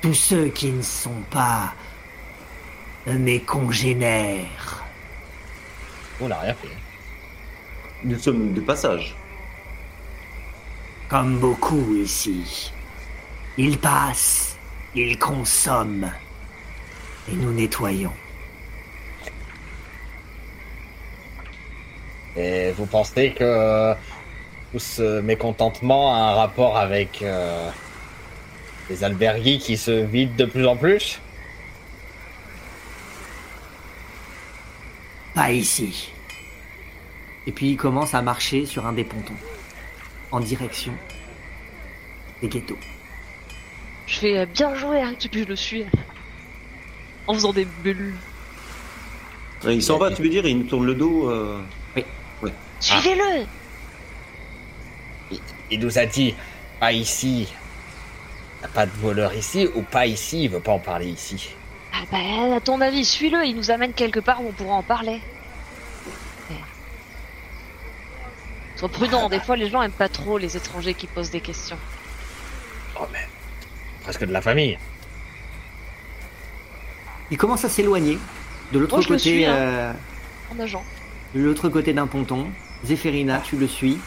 Tous ceux qui ne sont pas mes congénères. On n'a rien fait. Nous sommes de passage. Comme beaucoup ici. Ils passent, ils consomment. Et nous nettoyons. Et vous pensez que euh, tout ce mécontentement a un rapport avec euh, les albergues qui se vident de plus en plus Pas ici. Et puis il commence à marcher sur un des pontons, en direction des ghettos. Je fais euh, bien jouer, hein, puis je le suis. En faisant des bulles. Il s'en va, tu veux dire, il nous tourne le dos. euh, Suivez-le il, il nous a dit pas ici. Il n'y a pas de voleur ici ou pas ici, il veut pas en parler ici. Ah bah, à ton avis, suis-le, il nous amène quelque part où on pourra en parler. Sois prudent, des fois les gens aiment pas trop les étrangers qui posent des questions. Oh mais presque de la famille. Il commence à s'éloigner de l'autre le côté, suis, hein. euh, En nageant. de l'autre côté d'un ponton? Zéphérina, tu le suis.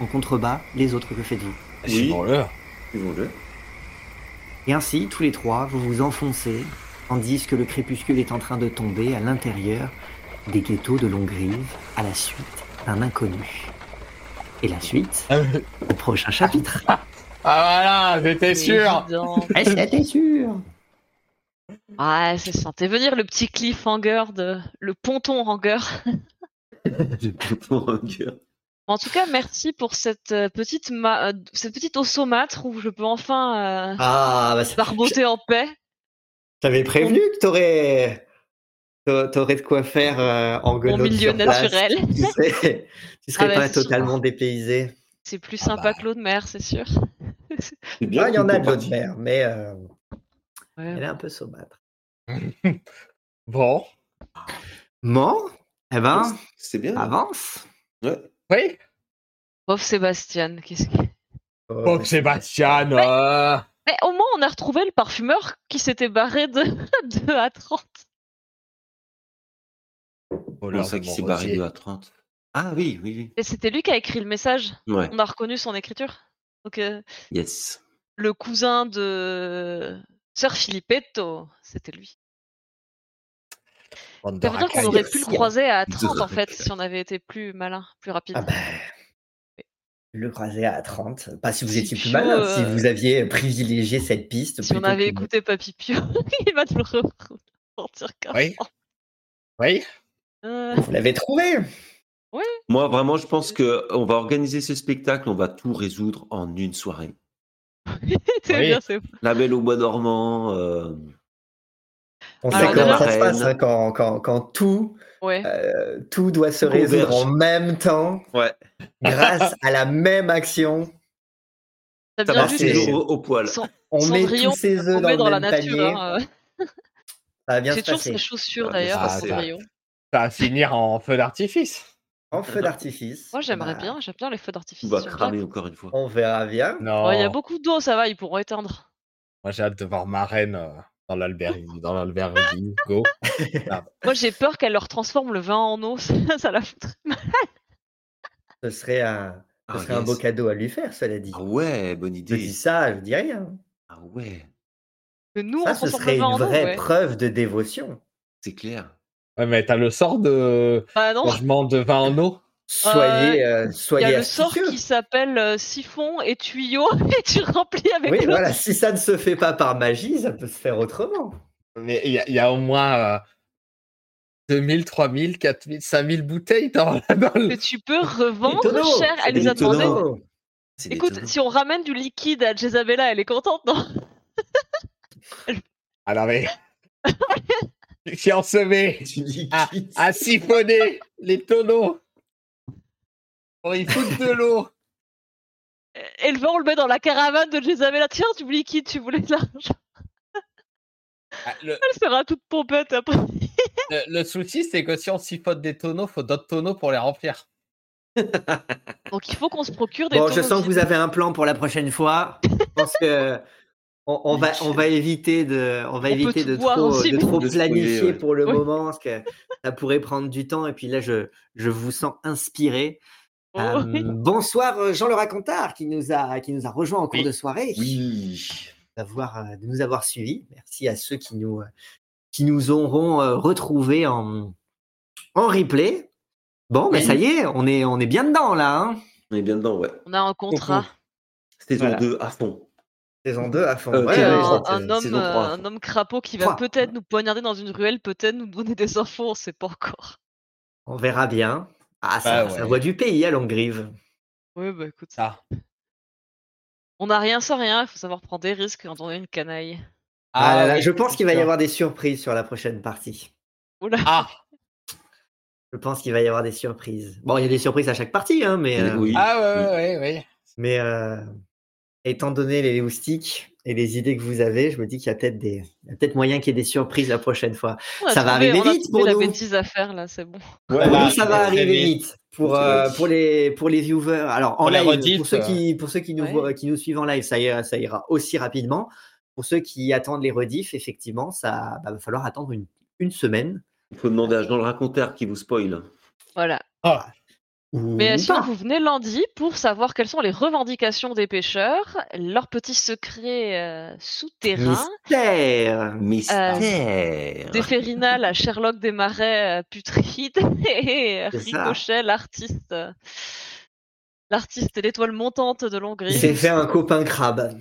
En contrebas, les autres, que faites-vous? Oui. Suivons-le. suivons-le. Et ainsi, tous les trois, vous vous enfoncez, tandis que le crépuscule est en train de tomber à l'intérieur des ghettos de Longrive, à la suite d'un inconnu. Et la suite, au prochain chapitre. [laughs] Ah voilà, j'étais sûr. Que t'es sûr Ouais, c'est ça. T'es venir le petit cliffhanger de. le ponton hanger. [laughs] Le en cœur. En tout cas, merci pour cette euh, petite, ma... euh, cette petite osomâtre où je peux enfin euh, Ah, bah, ça- barboter en paix. T'avais prévenu que t'aurais, t'a- t'aurais de quoi faire euh, en Mon guenaude milieu sur place. naturel. Tu serais, tu [laughs] serais Ah bah, pas c'est sûr. totalement dépaysé. C'est plus Ah sympa bah. que l'eau de mer, c'est sûr. C'est bien il y en a de l'eau de mer, mais euh, Ouais. elle est un peu saumâtre. [laughs] Bon. Bon, eh ben, C'est bien. avance. Ouais. Oui. Pauvre Sébastien, qu'est-ce que. Bon, Sébastien. euh, Mais au moins, on a retrouvé le parfumeur qui s'était barré de, [laughs] de A30. Comment ça qui s'est barré de à 30 Ah oui, oui, Et c'était lui qui a écrit le message? oui. Ouais. On a reconnu son écriture? Donc, euh, Yes. le cousin de Sœur Filippetto, c'était lui. Ça veut dire qu'on aurait pu le hein. croiser à De 30 en fait, si on avait été plus malin, plus rapide. Ah ben, le croiser à 30. Pas si vous étiez plus Pio, malin, euh, si vous aviez privilégié cette piste. si on avait écouté Papy Pio, [laughs] il va te le ressortir comme Oui. Oui. Euh, Vous l'avez trouvé Moi, vraiment, je pense que on va organiser ce spectacle, on va tout résoudre en une soirée. [laughs] c'est Oui. bien, c'est La Belle au Bois dormant. euh, On Alors, sait comment ça se passe hein, quand, quand, quand tout, Ouais. euh, tout doit se Converge. résoudre en même temps, Ouais. grâce à la même action. Ça va c'est- toujours que au, au poil. Son- On met tous ses œufs dans, le la nature. panier. hein, euh. [laughs] Ça va bien C'est se toujours passer. ses chaussures Ça va d'ailleurs, passer. Cendrillon. Ça va finir en feu d'artifice. En feu d'artifice. Moi j'aimerais Bah, bien, j'aime bien les feux d'artifice. va j'aime bien. cramer encore une fois. On verra bien. Non. Ouais, Il y a beaucoup d'eau, ça va, ils pourront éteindre. Moi, j'ai hâte de voir ma reine euh, dans l'albergue. Dans l'albergue. Go. [laughs] Moi j'ai peur qu'elle leur transforme le vin en eau, [laughs] ça, ça la foutrait. Ce serait un, ce Ah, serait un yes. beau cadeau à lui faire, cela dit. Ah ouais, bonne Je idée. dis ça, je dis rien. Ah ouais, Que nous Ça, on ce serait une vraie ouais. preuve de dévotion. c'est clair. Ouais, mais t'as le sort de non, changement de vin en eau. Soyez, euh, il y soyez a le sort qui s'appelle euh, siphon et tuyau [laughs] et tu remplis avec Oui, l'eau. voilà, si ça ne se fait pas par magie, ça peut se faire autrement. Mais il y, a- il y a au moins euh, 2000, 3000, 4000, 5000 bouteilles dans, dans le... Que tu peux revendre tonneaux, cher. Elle nous a demandé. Écoute, si on ramène du liquide à Jezabella, elle est contente, non? [laughs] Alors, mais... [laughs] met Du liquide. à, à siphonner les tonneaux? Pour y foutre de l'eau. Et le vin, on le met dans la caravane de Jezabella. Tiens, du liquide, tu voulais de l'argent. Ah, Le, Elle sera toute pompette après. le- le souci, c'est que si on siphonne des tonneaux, faut d'autres tonneaux pour les remplir. [laughs] Donc il faut qu'on se procure des Bon, je tonneaux sens que vous avez un plan pour la prochaine fois. Je pense que on, on va, on va éviter de, on va On éviter trop, de mais- trop De spoiler, planifier ouais. pour le Oui. moment, parce que ça pourrait prendre du temps. Et puis là, je, je vous sens inspiré. Oh, Euh, oui. bonsoir euh, Jean le racontard qui nous a, qui nous a rejoint en cours Oui. de soirée. Oui. d'avoir, euh, de nous avoir suivis. Merci à ceux qui nous, qui nous auront retrouvés en, en replay. Bon, mais Oui. ça y est, on est, on est bien dedans là. Hein On est bien dedans, ouais. On a un contrat. Saison Voilà. 2 à fond. Saison 2 à fond. Euh, Ouais, un, homme, saison trois. un homme crapaud qui va peut-être nous poignarder dans une ruelle, peut-être nous donner des infos, on sait pas encore. On verra bien. Ah, ça, Bah ça voit du pays à Longrive. Oui, bah écoute, Ça. on n'a rien sans rien, il faut savoir prendre des risques quand on est une canaille. Ah, là là, oui, je pense qu'il va y avoir des surprises sur la prochaine partie. Oula, Ah, Je pense qu'il va y avoir des surprises. Bon, il y a des surprises à chaque partie, hein, mais, euh, Oui. ah ouais, ouais, ouais, ouais. mais euh, étant donné les loustiques et les idées que vous avez, je me dis qu'il y a peut-être des, il y a peut-être moyen qu'il y ait des surprises la prochaine fois. ça va arriver on a vite pour la nous. bêtise à faire là, c'est bon. Ouais, ça va arriver vite. vite. Pour, euh, pour, les, pour les viewers, alors en Pour live, pour ceux, qui, pour ceux qui nous, ouais. voient- qui nous suivent en live, ça ira, ça ira aussi rapidement. Pour ceux qui attendent les rediffs, effectivement, ça bah, va falloir attendre une, une semaine. Il faut demander à Jean le raconteur qui vous spoil. Voilà. Ah, Mais euh, sinon, pas. vous venez lundi pour savoir quelles sont les revendications des pêcheurs, leurs petits secrets euh, souterrains, Mystère. Mystère. des férinales à Sherlock des marais euh, putrides [laughs] et. Ricochet, l'artiste. euh, L'artiste et l'étoile montante de Il Longrive. s'est fait un copain crabe.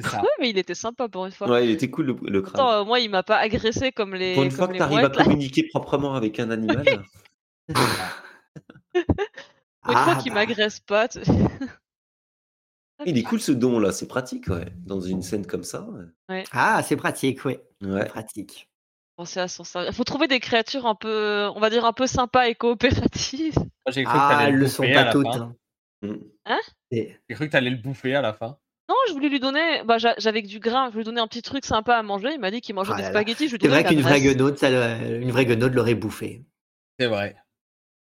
ça. Ouais, mais il était sympa pour une fois. Ouais, il était cool le, le crabe. Attends, euh, moi, il m'a pas agressé comme les. Pour une comme fois que les tu arrives à communiquer proprement avec un animal. [laughs] [laughs] Fois Ah, qu'il bah. m'agresse pas. tu- [laughs] il est cool ce don là, c'est pratique, ouais. Dans une scène comme ça. ouais. Ah, c'est pratique, oui. Ouais. Pratique. À son service. Faut trouver des créatures un peu, on va dire un peu sympas et coopératives. [laughs] Moi, J'ai cru que Ah, le le sont bouffer à pas la toutes. fin. hein. Mm. Et- J'ai cru que t'allais le bouffer à la fin. Non, je voulais lui donner, bah, j'a- j'avais du grain, je voulais lui donner un petit truc sympa à manger. Il m'a dit qu'il mangeait Ah des là spaghettis. C'est vrai qu'une vraie guenaude l'aurait bouffé. C'est vrai.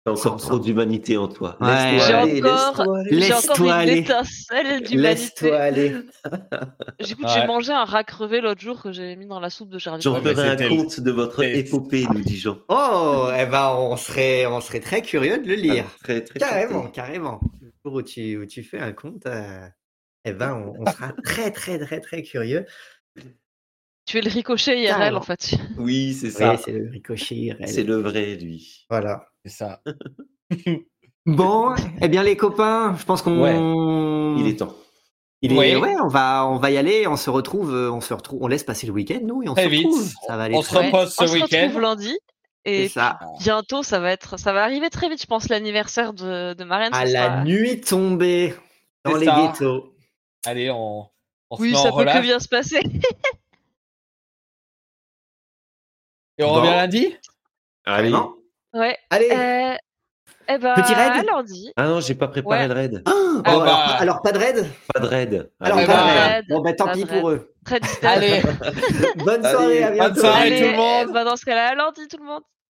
T'as encore trop d'humanité en toi. Ouais. Laisse-toi J'ai aller, encore- laisse-toi aller. Laisse-toi une aller. étincelle d'humanité. Laisse-toi aller. [laughs] J'écoute, Ouais. j'ai mangé un rat crevé l'autre jour que j'ai mis dans la soupe de jardin. J'en ferai un conte de votre épopée, nous dit Jean. Oh, eh ben, on serait, on serait très curieux de le lire. Ah, Très, très Carrément, tenté. carrément. Le jour où tu, où tu fais un compte, euh, eh ben, on, on sera très, très, très, très curieux. Tu es le ricochet IRL en fait. Oui, c'est ça. Oui, c'est le ricochet IRL. c'est le vrai, lui. Voilà. C'est ça. [laughs] Bon, eh bien, les copains, je pense qu'on. Il est temps. Il est- Oui. ouais, on va, on va y aller. On se retrouve, euh, on se retrouve, on laisse passer le week-end, nous, et on Très se vite. retrouve. Ça va aller On très se repose ce On se retrouve week-end. lundi. Et ça. bientôt, ça va être, ça va arriver très vite, je pense, l'anniversaire de, de Marianne. À la sera- nuit tombée dans les ça. ghettos. Allez, on, on se Oui, met ça en peut que bien se passer. [laughs] Et on Bon. revient lundi? Allez. Non Ouais. Allez. Euh, eh ben, Petit raid à lundi. Ah non, j'ai pas préparé Ouais. le raid. Ah, Ah alors, bah. alors, pas de raid? Pas de raid. Alors, Allez, pas de bah. raid. raid. Bon, ben tant pis de pour eux. Très. Allez, [laughs] Bonne Allez, soirée, à bonne bientôt. soirée. Allez, tout le monde. bah, dans ce cas-là, à lundi tout le monde.